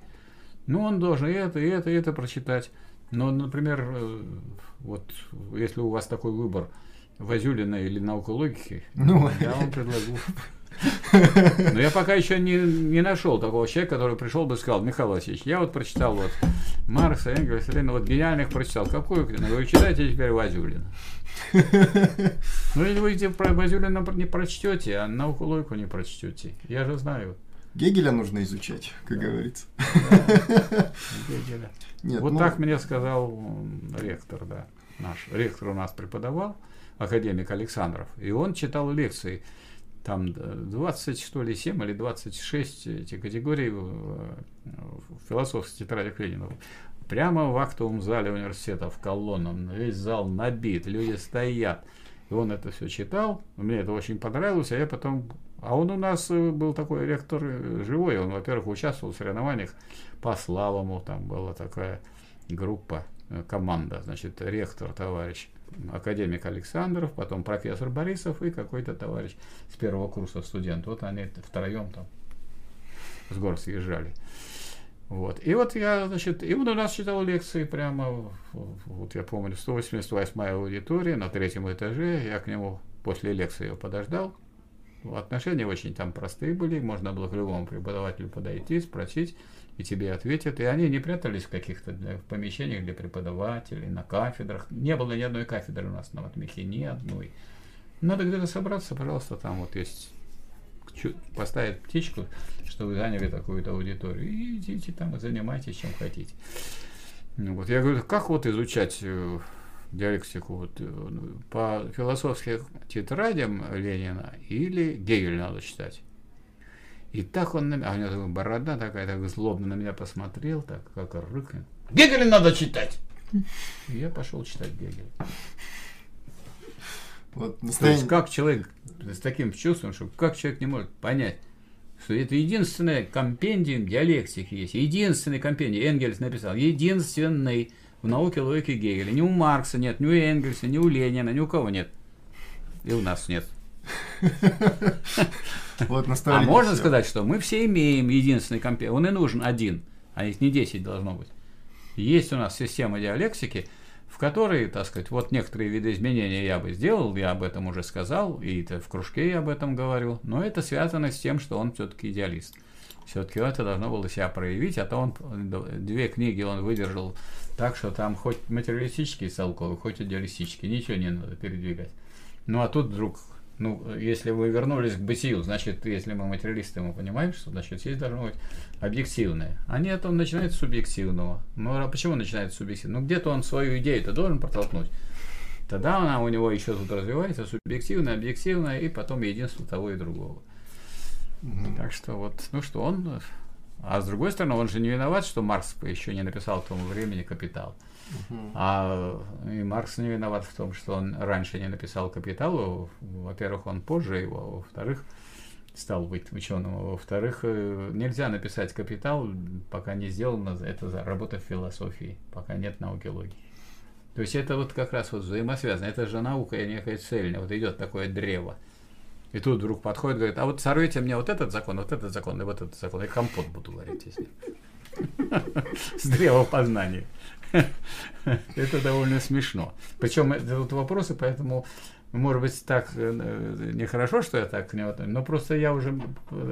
ну, он должен и это, и это, и это прочитать. Но, например, э, вот если у вас такой выбор – Вазюлина или наука логики, ну, я вам [laughs] предложу. Но я пока еще не, не нашел такого человека, который пришел бы и сказал, Михаил Васильевич, я вот прочитал вот Маркса, Энгельса, Ленина, вот гениальных прочитал. Какую книгу? Вы читаете теперь Вазюлина. Ну, если вы про Вазюлина не прочтете, а науку логику не прочтете. Я же знаю. Гегеля нужно изучать, как да. говорится. Да. Гегеля. Нет, вот ну... так мне сказал ректор, да. Наш ректор у нас преподавал академик Александров, и он читал лекции. Там 20, что ли, 7 или 26 эти категории в философской тетрадях Ленина. Прямо в актовом зале университета, в колоннам, весь зал набит, люди стоят. И он это все читал, мне это очень понравилось, а я потом... А он у нас был такой ректор живой, он, во-первых, участвовал в соревнованиях по славому, там была такая группа, команда, значит, ректор, товарищ академик Александров, потом профессор Борисов и какой-то товарищ с первого курса студент. Вот они втроем там с гор съезжали. Вот. И вот я, значит, и он у нас читал лекции прямо, вот я помню, 188 аудитория на третьем этаже. Я к нему после лекции его подождал. Отношения очень там простые были, можно было к любому преподавателю подойти, спросить, и тебе ответят. И они не прятались в каких-то помещениях для преподавателей, на кафедрах. Не было ни одной кафедры у нас на Матмихе, ни одной. Надо где-то собраться, пожалуйста, там вот есть поставить птичку, что вы заняли такую-то аудиторию, и идите там и занимайтесь чем хотите. Ну, вот я говорю, как вот изучать э, диалектику вот, э, по философским тетрадям Ленина или Гегель надо читать? И так он на меня, а у него такая борода такая, так злобно на меня посмотрел, так как рыкнет. Гегеля надо читать! И я пошел читать Гегеля. Вот, настоящий... То есть как человек с таким чувством, что как человек не может понять что это единственный компендиум диалектики есть, единственный компендиум, Энгельс написал, единственный в науке логики Гегеля. Ни у Маркса нет, ни у Энгельса, ни у Ленина, ни у кого нет. И у нас нет. [laughs] Вот а можно сказать, что мы все имеем единственный компьютер. Он и нужен один, а их не 10 должно быть. Есть у нас система диалектики, в которой, так сказать, вот некоторые виды изменения я бы сделал, я об этом уже сказал, и это в кружке я об этом говорю, но это связано с тем, что он все-таки идеалист. Все-таки это должно было себя проявить, а то он две книги он выдержал так, что там хоть материалистические толковые, хоть идеалистические, ничего не надо передвигать. Ну а тут вдруг ну, если вы вернулись к бытию, значит, если мы материалисты, мы понимаем, что, значит, здесь должно быть объективное. А нет, он начинает с субъективного. Ну, а почему начинает с субъективного? Ну, где-то он свою идею-то должен протолкнуть. Тогда она у него еще тут развивается, субъективное, объективное, и потом единство того и другого. Mm-hmm. Так что вот, ну что, он... А с другой стороны, он же не виноват, что Маркс еще не написал тому времени «Капитал». А и Маркс не виноват в том, что он раньше не написал «Капитал». Во-первых, он позже его, во-вторых, стал быть ученым. Во-вторых, э, нельзя написать «Капитал», пока не сделана эта работа в философии, пока нет науки логики. То есть это вот как раз вот взаимосвязано. Это же наука и некая цельная. Вот идет такое древо. И тут вдруг подходит, говорит, а вот сорвите мне вот этот закон, вот этот закон и вот этот закон. И компот буду варить, если. [laughs] С древа познания. [laughs] Это довольно смешно. Причем это вот вопросы, поэтому может быть, так э, нехорошо, что я так к нему но просто я уже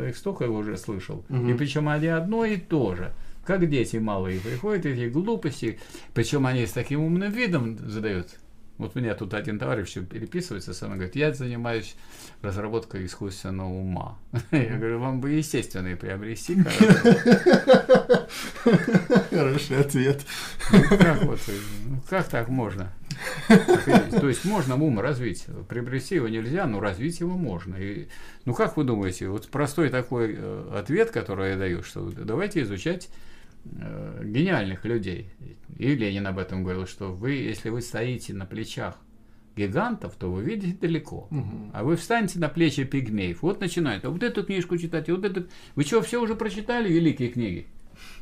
их столько уже слышал. Угу. И причем они одно и то же. Как дети малые приходят, эти глупости, причем они с таким умным видом задают вот у меня тут один товарищ все переписывается со мной, говорит, я занимаюсь разработкой искусственного ума. [laughs] Я говорю, вам бы естественный приобрести. [laughs] Хороший ответ. Ну, как, вот, ну, как так можно? То есть можно ум развить, приобрести его нельзя, но развить его можно. И, ну как вы думаете, вот простой такой э, ответ, который я даю, что давайте изучать гениальных людей. И Ленин об этом говорил, что вы, если вы стоите на плечах гигантов, то вы видите далеко. Угу. А вы встанете на плечи пигмеев. Вот начинает. А вот эту книжку читать, вот эту. Вы что, все уже прочитали великие книги?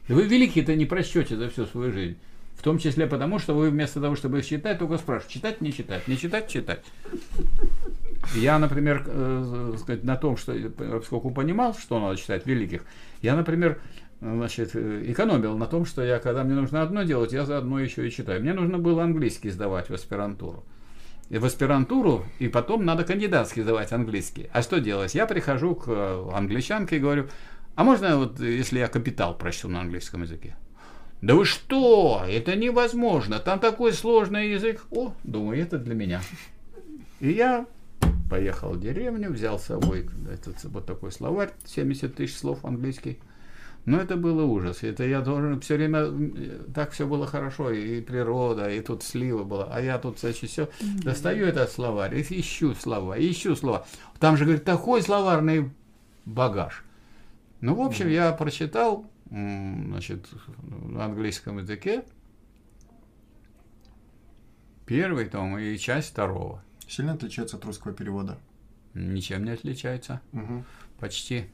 Да вы великие-то не прочтете за всю свою жизнь. В том числе потому, что вы вместо того, чтобы их читать, только спрашиваете, читать, не читать, не читать, читать. Я, например, э, сказать, на том, что поскольку понимал, что надо читать великих, я, например, значит, экономил на том, что я, когда мне нужно одно делать, я заодно еще и читаю. Мне нужно было английский сдавать в аспирантуру. И в аспирантуру, и потом надо кандидатский сдавать английский. А что делать? Я прихожу к англичанке и говорю, а можно вот, если я капитал прочту на английском языке? Да вы что? Это невозможно. Там такой сложный язык. О, думаю, это для меня. И я поехал в деревню, взял с собой этот, вот такой словарь, 70 тысяч слов английский. Но это было ужас. Это я должен все время так все было хорошо, и природа, и тут слива была. А я тут, значит, все достаю этот словарь, ищу слова, ищу слова. Там же, говорит, такой словарный багаж. Ну, в общем, я прочитал, значит, на английском языке первый том и часть второго. Сильно отличается от русского перевода? Ничем не отличается. Угу. Почти.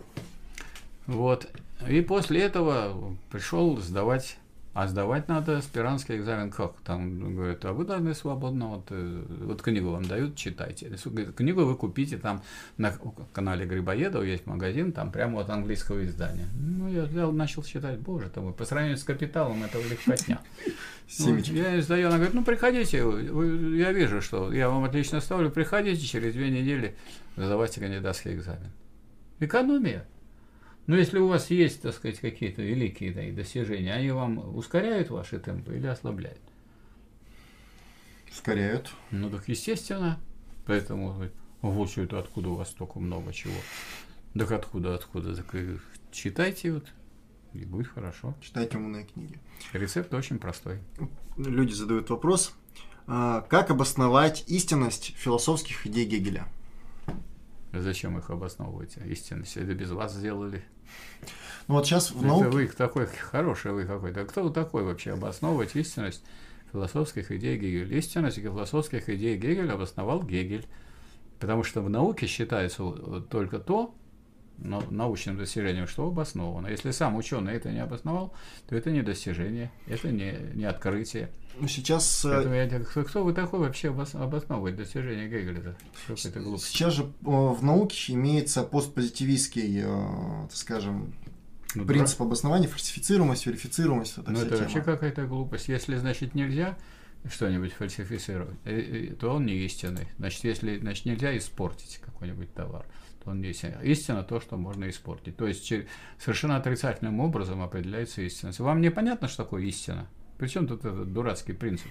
Вот. И после этого пришел сдавать а сдавать надо аспирантский экзамен как? Там говорят, а вы должны свободно, вот, э, вот книгу вам дают, читайте. Книгу вы купите там на канале Грибоедова, есть магазин, там прямо от английского издания. Ну, я взял, начал читать, боже там, по сравнению с капиталом это легкотня. [laughs] Ну, я сдаю, она говорит, ну приходите, я вижу, что я вам отлично ставлю, приходите через две недели, сдавайте кандидатский экзамен. Экономия. Но если у вас есть, так сказать, какие-то великие да, достижения, они вам ускоряют ваши темпы или ослабляют? Ускоряют. Ну так естественно. Поэтому вот что это откуда у вас столько много чего. Так откуда, откуда? Так читайте вот, и будет хорошо. Читайте умные книги. Рецепт очень простой. Люди задают вопрос, а, как обосновать истинность философских идей Гегеля? Зачем их обосновывать? Истинность это без вас сделали. Ну вот сейчас в науке... Это вы такой хороший вы какой-то. Кто вы такой вообще обосновывать истинность философских идей Гегеля? Истинность философских идей Гегеля обосновал Гегель. Потому что в науке считается только то, научным достижением, что обосновано. Если сам ученый это не обосновал, то это не достижение, это не, не открытие. Ну, сейчас... Поэтому я, кто, кто вы такой вообще обосновывать достижение Гегеля-то? Сейчас же в науке имеется постпозитивистский, так скажем, ну, принцип дурак. обоснования, фальсифицируемость, верифицируемость. Это ну, это тема. вообще какая-то глупость. Если, значит, нельзя что-нибудь фальсифицировать, то он не истинный. Значит, если значит, нельзя испортить какой-нибудь товар, то он не истинный. Истина то, что можно испортить. То есть совершенно отрицательным образом определяется истинность. Вам непонятно, что такое истина? Причем тут этот дурацкий принцип?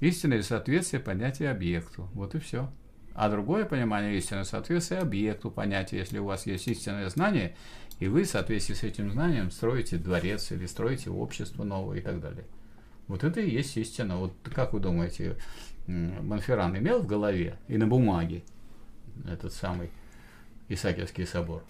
Истина и соответствие понятия объекту. Вот и все. А другое понимание истины соответствие объекту понятия. Если у вас есть истинное знание, и вы в соответствии с этим знанием строите дворец или строите общество новое и так далее. Вот это и есть истина. Вот как вы думаете, Монферран имел в голове и на бумаге этот самый Исаакиевский собор?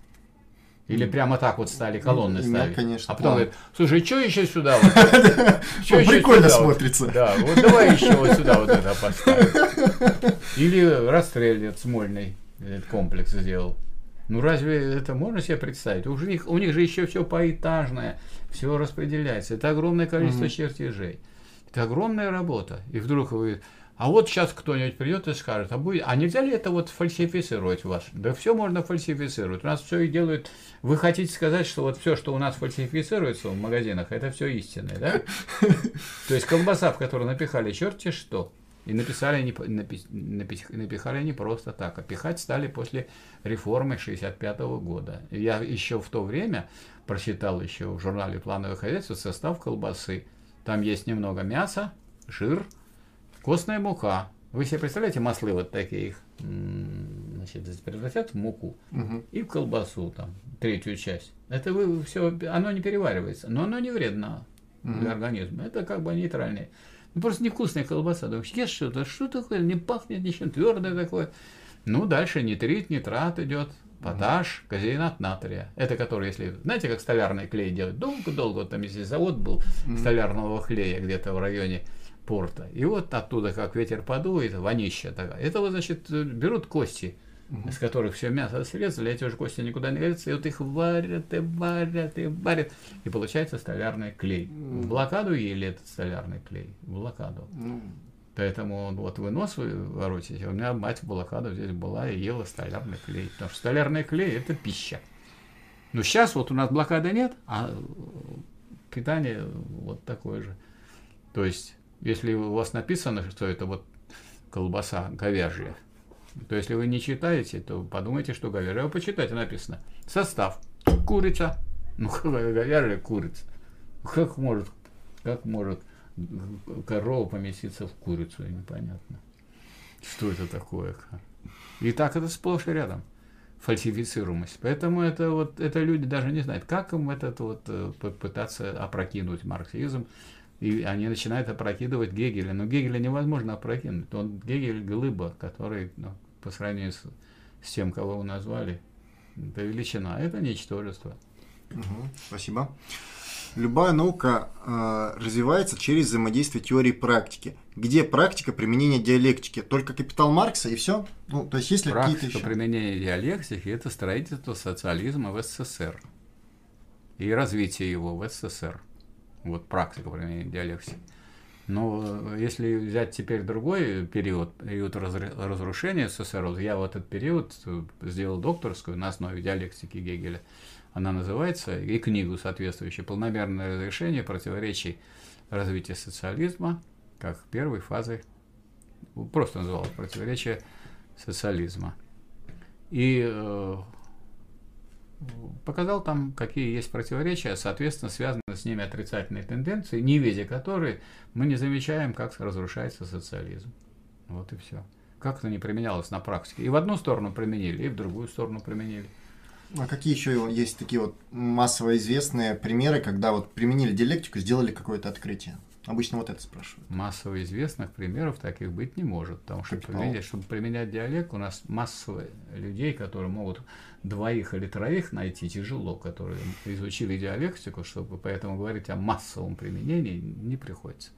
Или прямо так вот стали колонны Имел, ставить? конечно. А потом говорит, слушай, что еще сюда? [laughs] Прикольно смотрится. Да, вот давай еще вот сюда вот это поставим. Или расстрелят Смольный этот комплекс сделал. Ну разве это можно себе представить? У них, у них же еще все поэтажное, все распределяется. Это огромное количество чертежей. Это огромная работа. И вдруг вы... А вот сейчас кто-нибудь придет и скажет, а, будет, а нельзя ли это вот фальсифицировать у вас? Да все можно фальсифицировать. У нас все и делают. Вы хотите сказать, что вот все, что у нас фальсифицируется в магазинах, это все истинное, да? [laughs] То есть колбаса, в которую напихали черти что. И написали не, напи, напи, напихали не просто так, а пихать стали после реформы 65 года. Я еще в то время прочитал еще в журнале «Плановое хозяйство» состав колбасы. Там есть немного мяса, жир, костная мука. Вы себе представляете, маслы вот такие их значит, превратят в муку угу. и в колбасу, там, третью часть. Это вы все, оно не переваривается, но оно не вредно угу. для организма. Это как бы нейтральное. Ну, просто невкусная колбаса. Думаешь, ешь что-то, что такое, не пахнет ничем, твердое такое. Ну, дальше нитрит, нитрат идет, поташ, казеинат натрия. Это который, если, знаете, как столярный клей делают, долго-долго, там если завод был столярного клея где-то в районе порта, и вот оттуда, как ветер подует, вонища такая. Это вот, значит, берут кости, угу. из которых все мясо срезали, эти уже кости никуда не годятся, и вот их варят и варят и варят, и получается столярный клей. В блокаду ели этот столярный клей, в блокаду. Поэтому вот вы нос воротите, у меня мать в блокаду здесь была и ела столярный клей, потому что столярный клей – это пища. Но сейчас вот у нас блокады нет, а питание вот такое же. То есть, если у вас написано, что это вот колбаса говяжья, то если вы не читаете, то подумайте, что говяжья. Вы почитайте, написано. Состав. Курица. Ну, [laughs] говяжья курица. Как может, как может корова поместиться в курицу, непонятно. Что это такое? И так это сплошь и рядом фальсифицируемость. Поэтому это вот это люди даже не знают, как им этот вот э, пытаться опрокинуть марксизм. И они начинают опрокидывать Гегеля. Но Гегеля невозможно опрокинуть. Он Гегель глыба, который ну, по сравнению с, с тем, кого вы назвали, это величина, это ничтожество. Угу, спасибо. Любая наука э, развивается через взаимодействие теории и практики. Где практика применения диалектики? Только капитал Маркса и все? Ну, то есть есть ли какие-то еще? применения диалектики – это строительство социализма в СССР и развитие его в СССР. Вот практика применения диалектики. Но если взять теперь другой период, период разрушения СССР, я в этот период сделал докторскую на основе диалектики Гегеля – она называется, и книгу соответствующую «Полномерное разрешение противоречий развития социализма» как первой фазы, просто называлось «Противоречие социализма». И э, показал там, какие есть противоречия, соответственно, связаны с ними отрицательные тенденции, не видя которые мы не замечаем, как разрушается социализм. Вот и все. Как это не применялось на практике. И в одну сторону применили, и в другую сторону применили. А какие еще есть такие вот массово известные примеры, когда вот применили диалектику, сделали какое-то открытие? Обычно вот это спрашивают. Массово известных примеров таких быть не может, потому что применять, чтобы применять диалект, у нас массово людей, которые могут двоих или троих найти тяжело, которые изучили диалектику, чтобы поэтому говорить о массовом применении не приходится.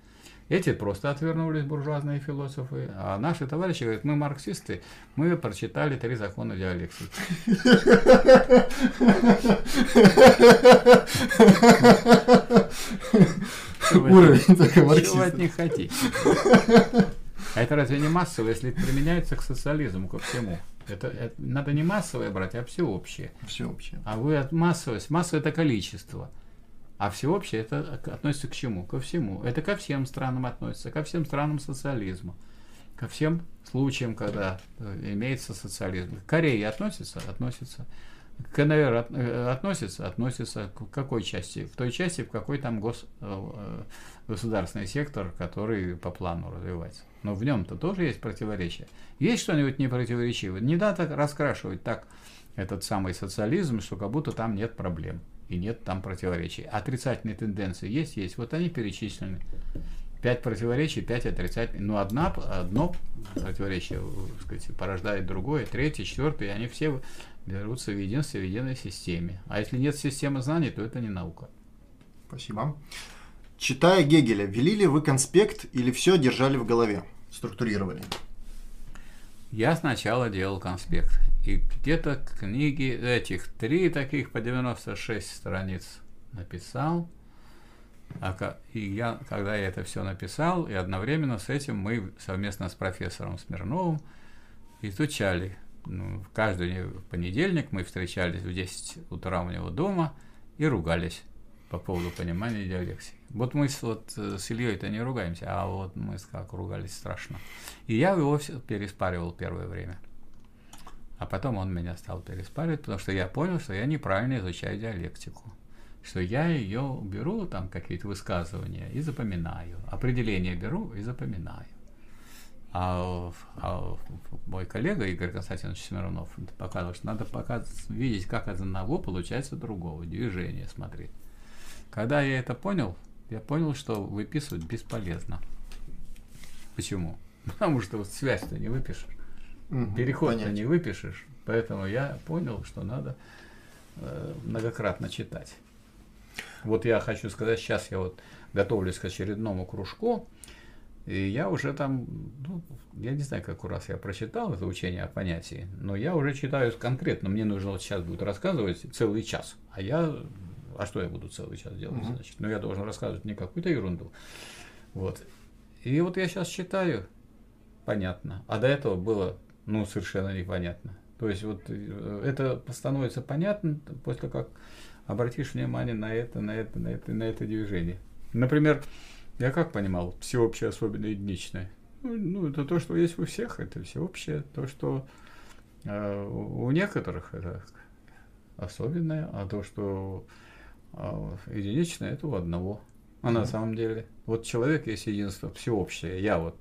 Эти просто отвернулись, буржуазные философы. А наши товарищи говорят, мы марксисты, мы прочитали три закона диалектики. Уровень такой марксиста. Чего от них хотите? А это разве не массово, если применяется к социализму, ко всему? Это, это надо не массовое брать, а всеобщее. Всеобщее. А вы от массовость. Массовое это количество. А всеобщее это относится к чему? Ко всему. Это ко всем странам относится, ко всем странам социализма, ко всем случаям, когда э, имеется социализм. К Корее относится? Относится. К КНР э, относится? Относится. К какой части? В той части, в какой там гос, э, государственный сектор, который по плану развивается. Но в нем-то тоже есть противоречия. Есть что-нибудь непротиворечивое? Не надо раскрашивать так этот самый социализм, что как будто там нет проблем и нет там противоречий. Отрицательные тенденции есть, есть. Вот они перечислены. Пять противоречий, пять отрицательных. Ну, одна, одно противоречие сказать, порождает другое, третье, четвертое, и они все берутся в единстве, в единой системе. А если нет системы знаний, то это не наука. Спасибо. Читая Гегеля, вели ли вы конспект или все держали в голове, структурировали? Я сначала делал конспект. И где-то книги этих три таких по 96 страниц написал. А, и я, когда я это все написал, и одновременно с этим мы совместно с профессором Смирновым изучали. Ну, каждый понедельник мы встречались в 10 утра у него дома и ругались по поводу понимания диалектики. Вот мы с, вот, э, с Ильей-то не ругаемся, а вот мы как ругались страшно. И я его переспаривал первое время. А потом он меня стал переспаривать, потому что я понял, что я неправильно изучаю диалектику. Что я ее беру, там какие-то высказывания, и запоминаю. Определение беру и запоминаю. А, а мой коллега Игорь Константинович Смирнов показывал, что надо показывать, видеть, как от одного получается другого, движение смотреть. Когда я это понял, я понял, что выписывать бесполезно. Почему? [laughs] Потому что вот связь-то не выпишешь. Угу, Переход-то не выпишешь. Поэтому я понял, что надо э, многократно читать. Вот я хочу сказать, сейчас я вот готовлюсь к очередному кружку, и я уже там, ну, я не знаю, как раз я прочитал это учение о понятии, но я уже читаю конкретно. Мне нужно вот сейчас будет рассказывать целый час, а я, а что я буду целый час делать, угу. значит? Ну, я должен рассказывать не какую-то ерунду. Вот. И вот я сейчас читаю, понятно. А до этого было ну, совершенно непонятно. То есть вот э, это становится понятно после как обратишь внимание на это, на это, на это, на это движение. Например, я как понимал, всеобщее, особенно единичное. Ну, ну, это то, что есть у всех, это всеобщее. То, что э, у некоторых это особенное, а то, что э, единичное, это у одного. А на самом деле, вот человек есть единство всеобщее. Я вот,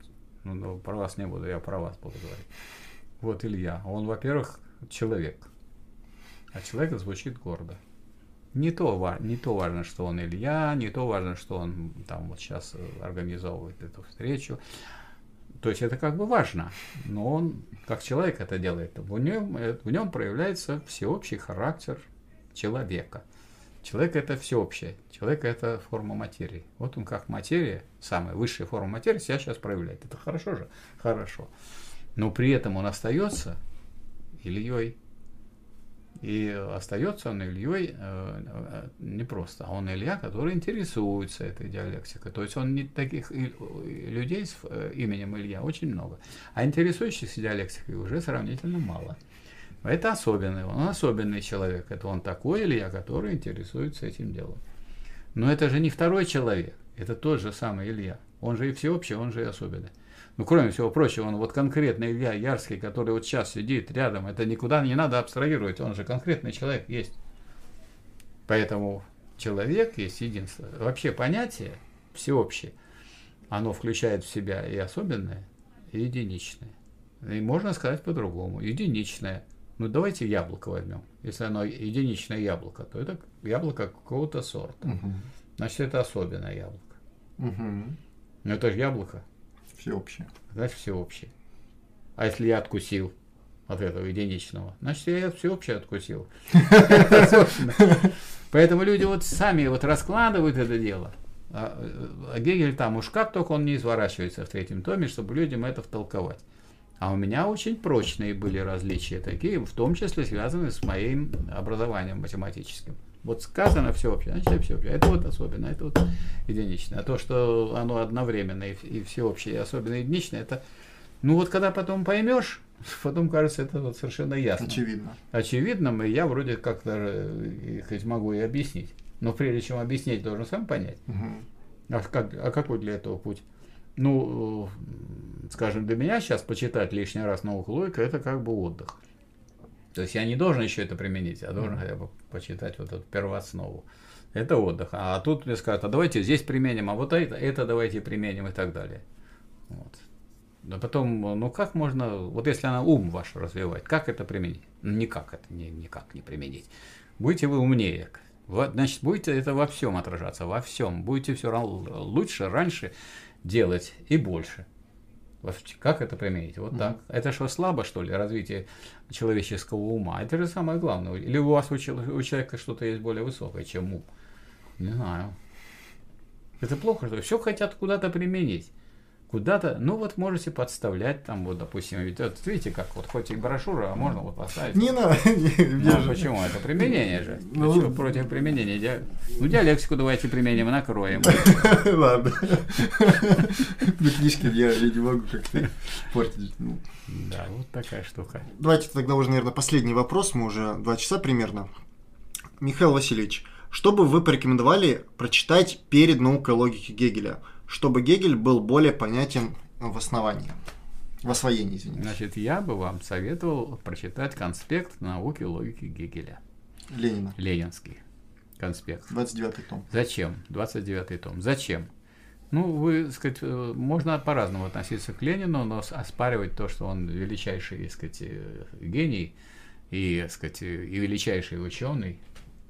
ну, ну, про вас не буду, я про вас буду говорить. Вот Илья. Он, во-первых, человек. А человек звучит гордо. Не то, не то важно, что он Илья, не то важно, что он там вот сейчас организовывает эту встречу. То есть это как бы важно, но он как человек это делает. В нем, в нем проявляется всеобщий характер человека. Человек это всеобщее, человек это форма материи. Вот он как материя, самая высшая форма материи себя сейчас проявляет. Это хорошо же? Хорошо но при этом он остается Ильей. И остается он Ильей э, э, не просто, а он Илья, который интересуется этой диалектикой. То есть он не таких людей с э, именем Илья очень много. А интересующихся диалектикой уже сравнительно мало. Это особенный, он особенный человек. Это он такой Илья, который интересуется этим делом. Но это же не второй человек, это тот же самый Илья. Он же и всеобщий, он же и особенный. Ну, кроме всего прочего, он вот конкретно Илья Ярский, который вот сейчас сидит рядом, это никуда не надо абстрагировать, он же конкретный человек есть. Поэтому человек есть единство. Вообще понятие всеобщее, оно включает в себя и особенное, и единичное. И можно сказать по-другому. Единичное. Ну, давайте яблоко возьмем. Если оно единичное яблоко, то это яблоко какого-то сорта. Угу. Значит, это особенное яблоко. Угу. Но это же яблоко. Всеобщее. Значит, всеобщее. А если я откусил от этого единичного, значит, я всеобщее откусил. Поэтому люди вот сами вот раскладывают это дело. А, а Гегель там уж как только он не изворачивается в третьем томе, чтобы людям это втолковать. А у меня очень прочные были различия такие, в том числе связанные с моим образованием математическим. Вот сказано все вообще, значит все вообще. Это вот особенно, это вот единичное. А то, что оно одновременное и, и всеобщее, и особенно единичное, это, ну вот когда потом поймешь, [laughs] потом кажется это вот совершенно ясно. Очевидно. Очевидным, и я вроде как даже хоть могу и объяснить. Но прежде чем объяснить, должен сам понять. Угу. А, как, а какой для этого путь? Ну, скажем, для меня сейчас почитать лишний раз науку логика это как бы отдых. То есть я не должен еще это применить, я должен хотя бы почитать вот эту первооснову. Это отдых. А тут мне скажут, а давайте здесь применим, а вот это, это давайте применим и так далее. Вот. Да потом, ну как можно, вот если она ум ваш развивает, как это применить? Ну, никак это не, никак не применить. Будете вы умнее. Значит, будете это во всем отражаться, во всем. Будете все лучше, раньше делать и больше. Как это применить? Вот mm-hmm. так. Это что, слабо, что ли, развитие человеческого ума? Это же самое главное. Или у вас у, человека что-то есть более высокое, чем ум? Не знаю. Это плохо, что все хотят куда-то применить куда-то, ну вот можете подставлять там, вот, допустим, ведь вот видите, как вот хоть и брошюра, а можно вот поставить. Не надо. [laughs] Ну, а почему? Это применение же. Ну, что против применения? Ди... Ну, диалектику давайте применим, накроем. [laughs] Ладно. На книжке я не могу как-то портить. Ну. Да, вот такая штука. Давайте тогда уже, наверное, последний вопрос. Мы уже два часа примерно. Михаил Васильевич, что бы вы порекомендовали прочитать перед наукой логики Гегеля? Чтобы Гегель был более понятен в основании. В освоении, извините. Значит, я бы вам советовал прочитать конспект науки логики Гегеля. Ленина. Ленинский конспект. 29 том. Зачем? 29 том. Зачем? Ну, вы, сказать, э, можно по-разному относиться к Ленину, но оспаривать то, что он величайший, сказать, э, гений и, сказать, и величайший ученый,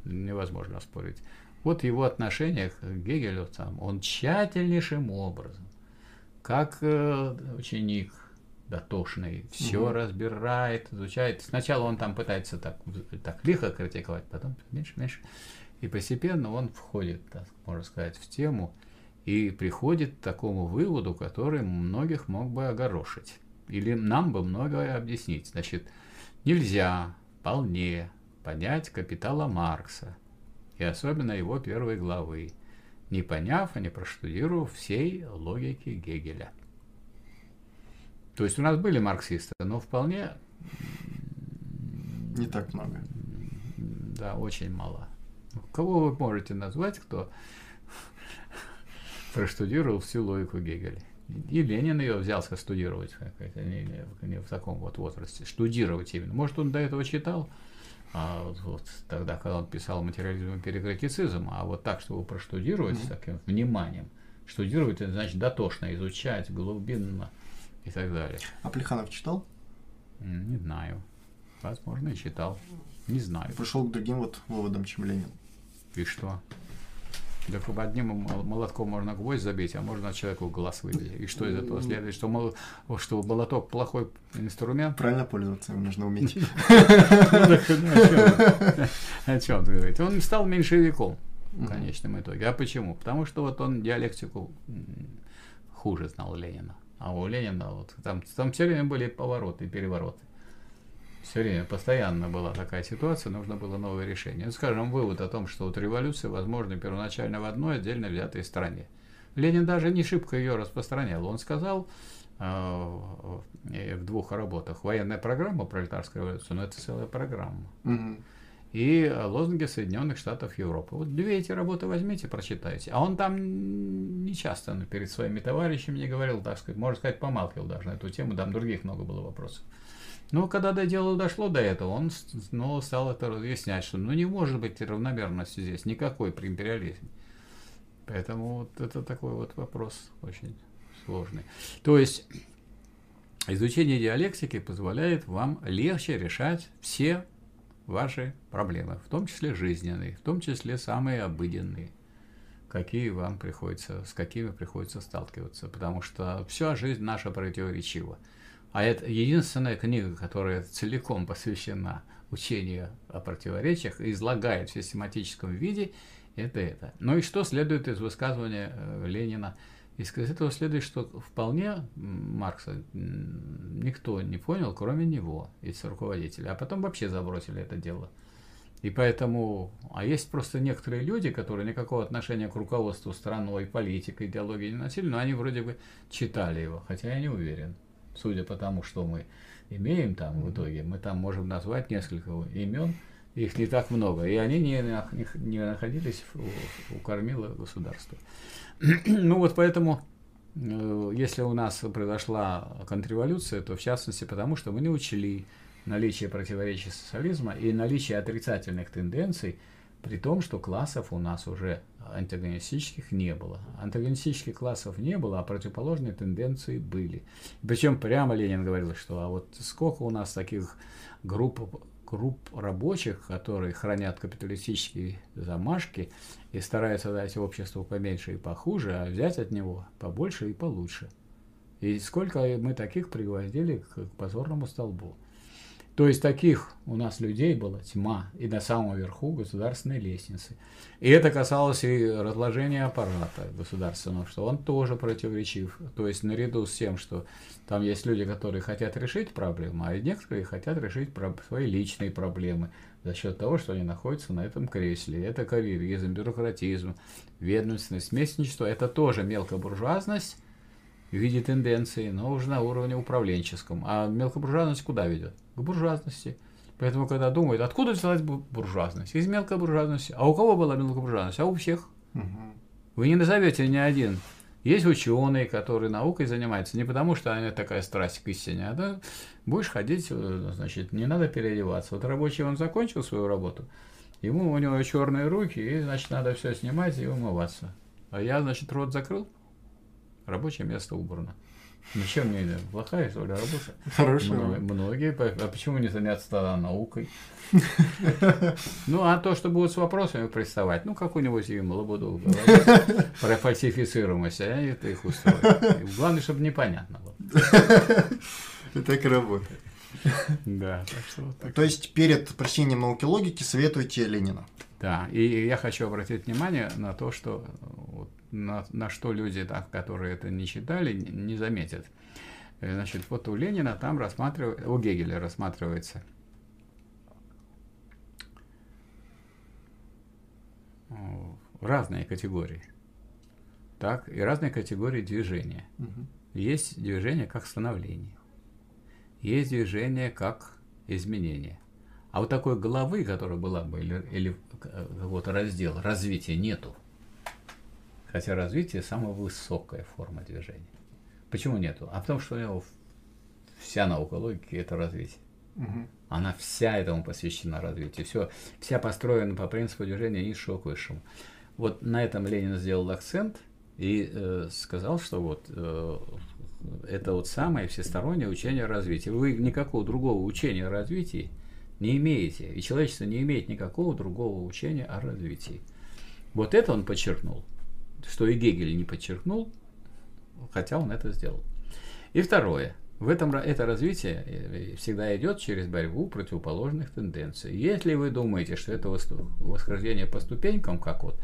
невозможно спорить. Вот его отношение к Гегелю, там, он тщательнейшим образом, как э, ученик дотошный, все угу. разбирает, изучает. Сначала он там пытается так, так лихо критиковать, потом меньше, меньше. И постепенно он входит, так можно сказать, в тему и приходит к такому выводу, который многих мог бы огорошить. Или нам бы многое объяснить. Значит, нельзя вполне понять капитала Маркса – и особенно его первой главы, не поняв и не проштудировав всей логики Гегеля. То есть у нас были марксисты, но вполне... Не так много. Да, очень мало. Кого вы можете назвать, кто [laughs] проштудировал всю логику Гегеля? И Ленин ее взялся студировать, не, не, не в таком вот возрасте, штудировать именно. Может, он до этого читал, а вот тогда, когда он писал материализм и перекритицизм, а вот так, чтобы проштудировать mm-hmm. с таким вниманием, штудировать, это значит дотошно изучать, глубинно и так далее. А Плеханов читал? Не знаю. Возможно, и читал. Не знаю. Пришел к другим вот выводам, чем Ленин. И что? Так одним молотком можно гвоздь забить, а можно человеку глаз выбить. И что из этого следует? Что, мол, что молоток плохой инструмент? Правильно пользоваться им нужно уметь. О чем ты говоришь? Он стал меньшевиком в конечном итоге. А почему? Потому что вот он диалектику хуже знал Ленина. А у Ленина вот там, там все время были повороты, перевороты все время, постоянно была такая ситуация, нужно было новое решение. Ну, скажем, вывод о том, что вот революция возможна первоначально в одной отдельно взятой стране. Ленин даже не шибко ее распространял. Он сказал э, в двух работах, военная программа пролетарской революции, но это целая программа. Угу. И лозунги Соединенных Штатов Европы. Вот две эти работы возьмите, прочитайте. А он там не часто перед своими товарищами не говорил, так сказать, можно сказать, помалкивал даже на эту тему, там других много было вопросов. Но когда до дела дошло до этого, он снова стал это разъяснять, что ну не может быть равномерности здесь, никакой при империализме. Поэтому вот это такой вот вопрос очень сложный. То есть изучение диалектики позволяет вам легче решать все ваши проблемы, в том числе жизненные, в том числе самые обыденные, какие вам приходится, с какими приходится сталкиваться, потому что вся жизнь наша противоречива. А это единственная книга, которая целиком посвящена учению о противоречиях и излагает в систематическом виде это это. Ну и что следует из высказывания э, Ленина? Из этого следует, что вполне Маркса никто не понял, кроме него, из руководителя. А потом вообще забросили это дело. И поэтому, а есть просто некоторые люди, которые никакого отношения к руководству страной, политикой, идеологией не носили, но они вроде бы читали его, хотя я не уверен. Судя по тому, что мы имеем там в итоге, мы там можем назвать несколько имен, их не так много, и они не, не находились у, у кормила государства. [clears throat] ну вот поэтому, э, если у нас произошла контрреволюция, то в частности потому, что мы не учли наличие противоречий социализма и наличие отрицательных тенденций, при том, что классов у нас уже антагонистических не было. Антагонистических классов не было, а противоположные тенденции были. Причем прямо Ленин говорил, что а вот сколько у нас таких групп групп рабочих, которые хранят капиталистические замашки и стараются дать обществу поменьше и похуже, а взять от него побольше и получше. И сколько мы таких пригвоздили к позорному столбу. То есть таких у нас людей была тьма и на самом верху государственной лестницы. И это касалось и разложения аппарата государственного, что он тоже противоречив. То есть наряду с тем, что там есть люди, которые хотят решить проблему, а некоторые хотят решить свои личные проблемы за счет того, что они находятся на этом кресле. Это карьеризм, бюрократизм, ведомственность, местничество. Это тоже мелкобуржуазность в виде тенденции, но уже на уровне управленческом. А мелкобуржуазность куда ведет? К буржуазности. Поэтому, когда думают, откуда взялась буржуазность? Из мелкой буржуазности. А у кого была мелкобуржуазность? А у всех. Угу. Вы не назовете ни один. Есть ученые, которые наукой занимаются не потому, что они такая страсть к истине, а да, будешь ходить, э, значит, не надо переодеваться. Вот рабочий он закончил свою работу, ему у него черные руки, и, значит, надо все снимать и умываться. А я, значит, рот закрыл, рабочее место убрано. Ничем не видно. Плохая, что ли, работа? Хорошо. Многие, а почему не заняться тогда наукой? [laughs] Ну, а то, что будут с вопросами приставать, ну, какую-нибудь им лабуду про фальсифицируемость, а это их устроит. Главное, чтобы непонятно было. [laughs] И так и работает. Да, так что вот так. То есть перед прочтением науки логики советуете Ленина. Да, и я хочу обратить внимание на то, что вот, на, на что люди, так, которые это не читали, не заметят. Э, значит, вот у Ленина там рассматривается, у Гегеля рассматривается разные категории. Так, и разные категории движения. Угу. Есть движение как становление. Есть движение как изменение. А вот такой головы, которая была бы, или, или э, вот раздел развития нету. Хотя развитие самая высокая форма движения. Почему нету? А потому что у него вся наука логики это развитие. Угу. Она вся этому посвящена развитию. Все, вся построена по принципу движения низшего к высшему. Вот на этом Ленин сделал акцент и э, сказал, что вот э, это вот самое всестороннее учение о развитии. Вы никакого другого учения о развитии не имеете, и человечество не имеет никакого другого учения о развитии. Вот это он подчеркнул что и Гегель не подчеркнул, хотя он это сделал. И второе. В этом это развитие э, всегда идет через борьбу противоположных тенденций. Если вы думаете, что это восхождение по ступенькам, как вот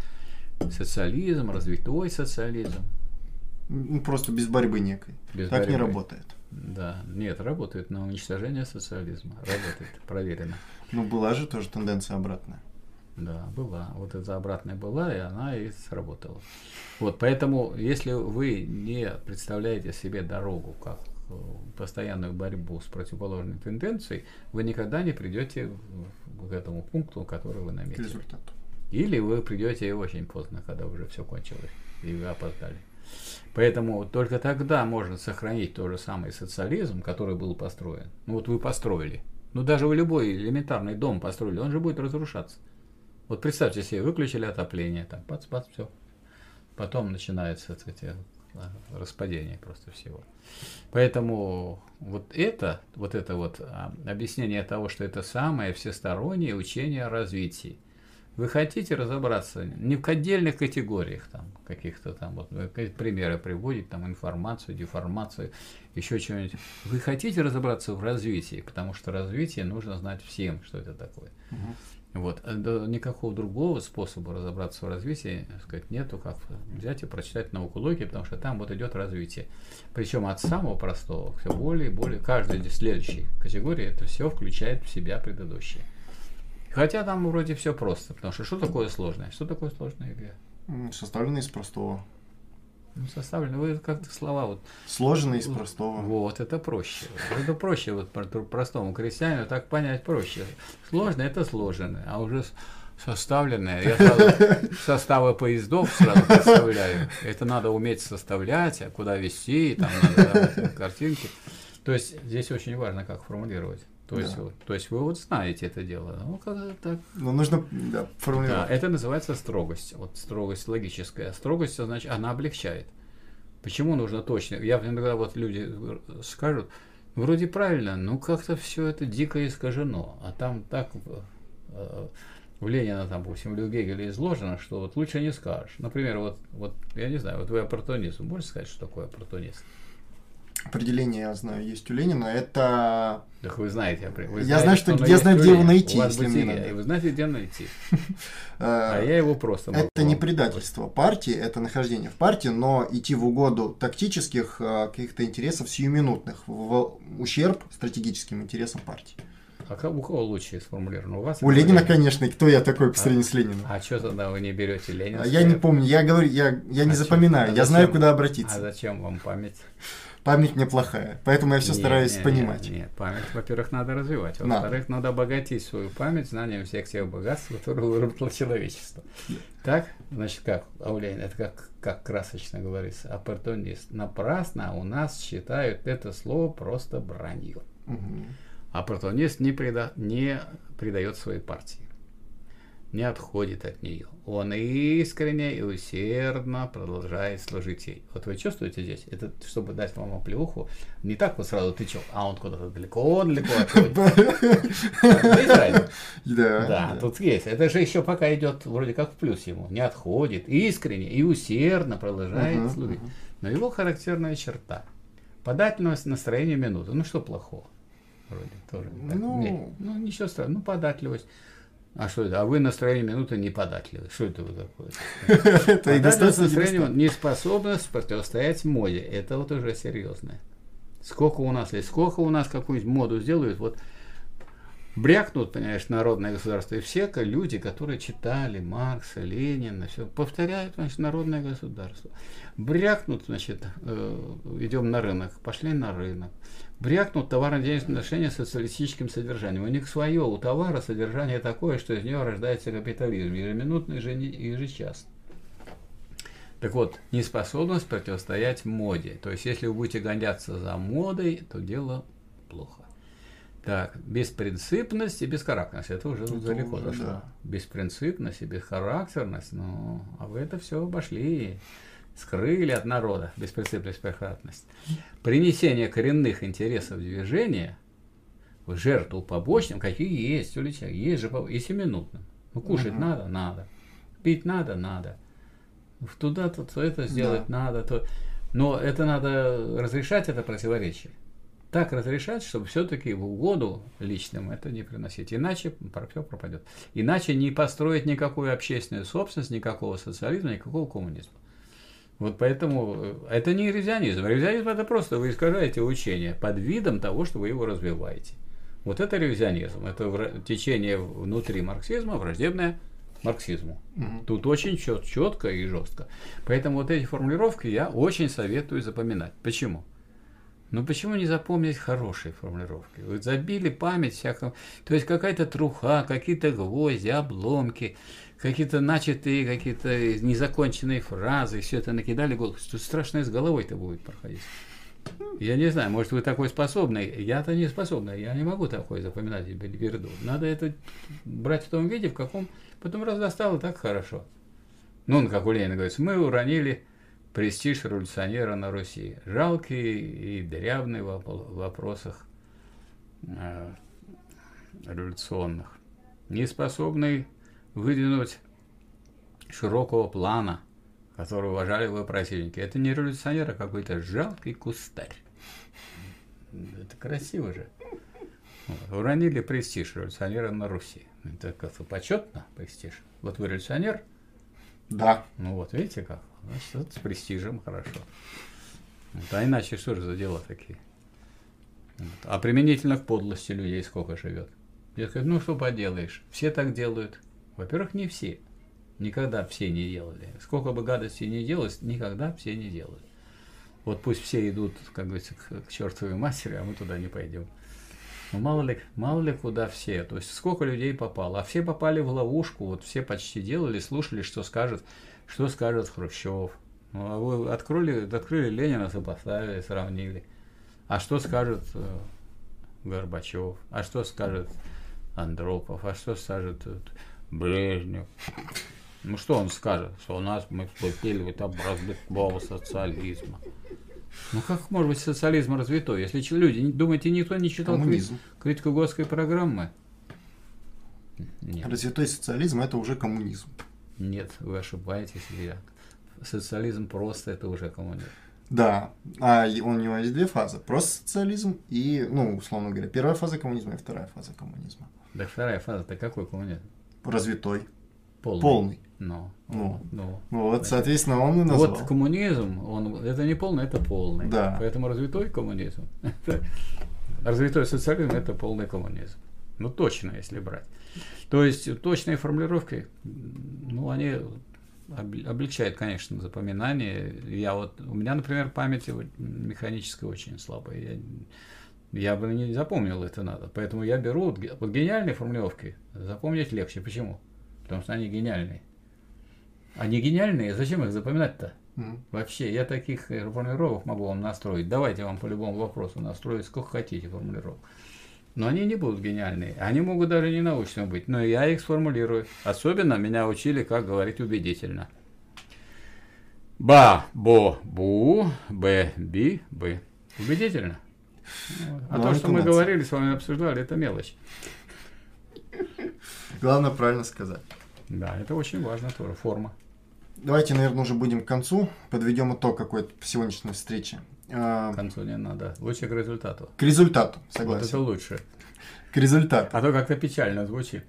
социализм, развитой социализм. Ну, просто без борьбы некой. Без так борьбы. не работает. Да, нет, работает на уничтожение социализма. Работает, проверено. Ну, была же тоже тенденция обратная. Да, была. Вот эта обратная была, и она и сработала. Вот, поэтому, если вы не представляете себе дорогу как э, постоянную борьбу с противоположной тенденцией, вы никогда не придете к этому пункту, который вы наметили. К результату. Или вы придете очень поздно, когда уже все кончилось, и вы опоздали. Поэтому только тогда можно сохранить тот же самый социализм, который был построен. Ну вот вы построили. Ну даже вы любой элементарный дом построили, он же будет разрушаться. Вот представьте себе, выключили отопление, там, бац, все. Потом начинается эти а, распадение просто всего. Поэтому вот это, вот это вот а, объяснение того, что это самое всестороннее учение о развитии. Вы хотите разобраться не в отдельных категориях, там, каких-то там, вот, примеры приводить, там, информацию, деформацию, еще чего-нибудь. Вы хотите разобраться в развитии, потому что развитие нужно знать всем, что это такое. Угу. Вот. А никакого другого способа разобраться в развитии сказать, нету, как взять и прочитать науку логики, потому что там вот идет развитие. Причем от самого простого все более и более. Каждая следующая категория это все включает в себя предыдущие. Хотя там вроде все просто, потому что что такое сложное? Что такое сложное ЕГЭ? Составлено из простого. Ну, составлено, вы как-то слова вот... Сложено из простого. Вот, это проще. Это проще вот простому крестьянину так понять проще. Сложно это сложное, а уже составленное. Я сразу [laughs] составы поездов сразу представляю. Это надо уметь составлять, а куда вести, там надо картинки. То есть здесь очень важно, как формулировать. То есть, да. вот, то есть вы вот знаете это дело. Ну, как так. Ну, нужно да, формулировать. Да, это называется строгость. Вот строгость логическая. Строгость, значит, она облегчает. Почему нужно точно? Я иногда вот люди скажут, вроде правильно, но как-то все это дико искажено. А там так э, в Ленина, там, допустим, в Гегеля изложено, что вот лучше не скажешь. Например, вот, вот я не знаю, вот вы оппортунизм. Можете сказать, что такое оппортунизм? Определение, я знаю, есть у Ленина. Это... Так вы знаете. Вы я знаете, знаю, что, где знаю, где его найти, если мне надо. И вы знаете, где найти. [laughs] А я его просто Это не предательство партии, это нахождение в партии, но идти в угоду тактических а, каких-то интересов сиюминутных, в ущерб стратегическим интересам партии. А как, у кого лучше сформулировано? У вас? У Ленина, конечно. И кто я такой по сравнению с Лениным? А что тогда вы не берете Ленина? Я не помню. Я говорю, я, я не а запоминаю. А я знаю, куда обратиться. А зачем вам память? [laughs] память неплохая, поэтому я все нет, стараюсь нет, понимать. Нет, память, во-первых, надо развивать, во-вторых, надо. надо обогатить свою память знанием всех тех богатств, которые выработало человечество. Так, значит, как, Ауляйн, это как, как красочно говорится, оппортунист. Напрасно у нас считают это слово просто бранью. Угу. Оппортунист не, преда, не предает своей партии не отходит от нее. Он искренне и усердно продолжает служить ей. Вот вы чувствуете здесь? Это чтобы дать вам оплеуху, не так вот сразу тычок, а он куда-то далеко-далеко отходит. Да. Да, тут есть. Это же еще пока идет вроде как в плюс ему. Не отходит, искренне и усердно продолжает служить. Но его характерная черта. Подательность настроения минуты. Ну что плохого? Вроде тоже. Ну, ну ничего страшного. Ну податливость. А что это? А вы настроение минуты неподатливы. Что это вы такое? [laughs] Это и настроение неспособность противостоять моде. Это вот уже серьезное. Сколько у нас есть, сколько у нас какую-нибудь моду сделают, вот брякнут, понимаешь, народное государство. И все люди, которые читали Маркса, Ленина, все, повторяют, значит, народное государство. Брякнут, значит, э, идем на рынок, пошли на рынок брякнут товарно-денежные отношения с социалистическим содержанием. У них свое, у товара содержание такое, что из него рождается капитализм, ежеминутно и ежечасно. Так вот, неспособность противостоять моде. То есть, если вы будете гоняться за модой, то дело плохо. Так, беспринципность и бесхарактерность. Это уже это далеко уже, зашло. Да. Беспринципность и бесхарактерность. Ну, а вы это все обошли скрыли от народа беспринципность прохладность. Принесение коренных интересов движения в жертву побочным, какие есть у людей, есть же и семинутным. Ну, кушать угу. надо, надо. Пить надо, надо. Туда-то то это сделать да. надо. То... Но это надо разрешать это противоречие. Так разрешать, чтобы все-таки в угоду личным это не приносить. Иначе все пропадет. Иначе не построить никакую общественную собственность, никакого социализма, никакого коммунизма. Вот поэтому э, это не ревизионизм. Ревизионизм это просто вы искажаете учение под видом того, что вы его развиваете. Вот это ревизионизм. Это течение внутри марксизма, враждебное марксизму. Угу. Тут очень чет, четко и жестко. Поэтому вот эти формулировки я очень советую запоминать. Почему? Ну почему не запомнить хорошие формулировки? Вы забили память всякого. То есть какая-то труха, какие-то гвозди, обломки какие-то начатые, какие-то незаконченные фразы, все это накидали голову. Что страшное с головой-то будет проходить. Я не знаю, может, вы такой способный. Я-то не способный, я не могу такое запоминать берду. Надо это брать в том виде, в каком потом раз достал, и так хорошо. Ну, как у Ленина говорится, мы уронили престиж революционера на Руси. Жалкий и дырявный в вопросах э, революционных. Неспособный выдвинуть широкого плана, который уважали вы противники. Это не революционер, а какой-то жалкий кустарь. Это красиво же. Вот. Уронили престиж революционера на Руси. Это как-то почетно, престиж. Вот вы революционер, Да. ну вот видите как, значит, вот с престижем хорошо. Вот. А иначе что же за дела такие? Вот. А применительно к подлости людей сколько живет? Я скажу, ну что поделаешь, все так делают. Во-первых, не все. Никогда все не делали. Сколько бы гадостей не делалось, никогда все не делают. Вот пусть все идут, как говорится, к, к чертовой матери, а мы туда не пойдем. Ну, мало ли, мало ли куда все. То есть сколько людей попало. А все попали в ловушку. Вот все почти делали, слушали, что скажет, что скажет Хрущев. Ну, а вы открыли, открыли Ленина, сопоставили, сравнили. А что скажет э, Горбачев? А что скажет Андропов? А что скажет э, Брежнев? Ну что он скажет? Что у нас мы вступили в этап развитого социализма. Ну как может быть социализм развитой, если люди, думаете, никто не читал Коммунизм. критику Годской программы? Нет, Развитой социализм это уже коммунизм. нет, вы ошибаетесь, Илья. Социализм просто это уже коммунизм. Да, а у него есть две фазы. Просто социализм и, ну, условно говоря, первая фаза коммунизма и вторая фаза коммунизма. Так вторая фаза, это какой коммунизм? Развитой. Полный. Полный. Ну, Ну. ну. Вот, соответственно, он и назвал. Вот коммунизм, он, это не полный, это полный. Да. Поэтому развитой коммунизм, [laughs] развитой социализм это полный коммунизм. Ну точно, если брать. То есть точные формулировки, ну они об- облегчают, конечно, запоминание. Я вот, у меня, например, память механическая очень слабая. Я, я бы не запомнил это надо. Поэтому я беру вот, вот гениальные формулировки, запомнить легче. Почему? Потому что они гениальные. Они гениальные, зачем их запоминать-то? Вообще, я таких э, формулировок могу вам настроить. Давайте вам по любому вопросу настроить сколько хотите формулировок. Но они не будут гениальные. Они могут даже не научными быть. Но я их сформулирую. Особенно меня учили, как говорить убедительно. Ба, бо, бу, б, би, бы. Убедительно. А Ну, то, что мы говорили, с вами обсуждали, это мелочь. Главное правильно сказать. Да, это очень важно тоже, форма. Давайте, наверное, уже будем к концу. Подведем итог какой-то сегодняшней встречи. А, К концу не надо. Лучше к результату. К результату, Вот это согласен. лучше. К результату. А то как-то печально звучит.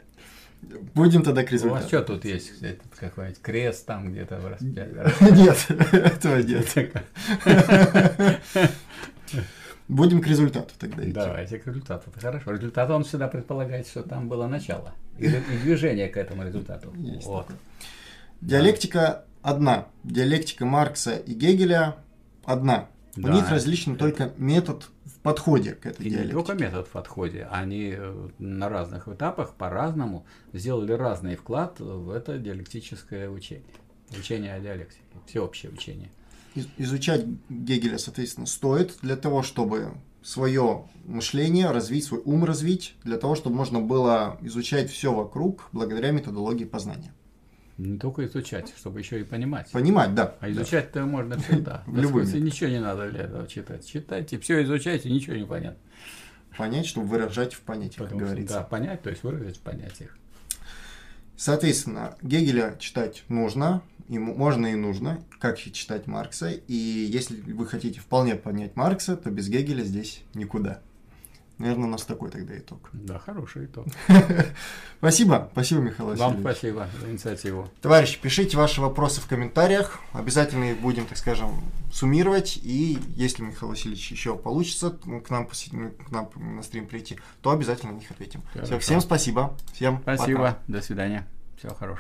Будем тогда к У вас результату. что тут есть? Этот какой-нибудь крест там где-то в распятии? [laughs] Нет, [laughs] этого нет. [laughs] Будем к результату тогда идти. Давайте к результату. Это хорошо. Результат, он всегда предполагает, что там было начало. И, и движение к этому результату. [laughs] Есть Вот. такое. Диалектика одна. Диалектика Маркса и Гегеля одна. У Да, них различен это- только метод в подходе к этой И не только диалектике. метод в подходе. Они э, на разных этапах по-разному сделали разный вклад в это диалектическое учение. Учение о диалектике. Всеобщее учение. Из- Изучать Гегеля, соответственно, стоит для того, чтобы свое мышление развить, свой ум развить, для того, чтобы можно было изучать все вокруг благодаря методологии познания. Не только изучать, чтобы еще и понимать. Понимать, да. А изучать-то можно всегда. [laughs] В метод. ничего не надо для этого читать. Читайте, все изучайте, ничего не понятно. Да. Понять, чтобы выражать в понятиях, как Потому что, говорится. да, понять, то есть выразить в понятиях. Соответственно, Гегеля читать нужно, ему можно и нужно, как и читать Маркса. И если вы хотите вполне понять Маркса, то без Гегеля здесь никуда. Наверное, у нас такой тогда итог. [laughs] Да, хороший итог. Спасибо, спасибо, Михаил Вам Васильевич. спасибо за инициативу. Товарищи, пишите ваши вопросы в комментариях. Обязательно их будем, так скажем, суммировать. И если Михаил Васильевич еще получится к нам, поси- к нам на стрим прийти, то обязательно на них ответим. Хорошо. всем спасибо. Всем пока. Спасибо. До свидания. Всего хорошего.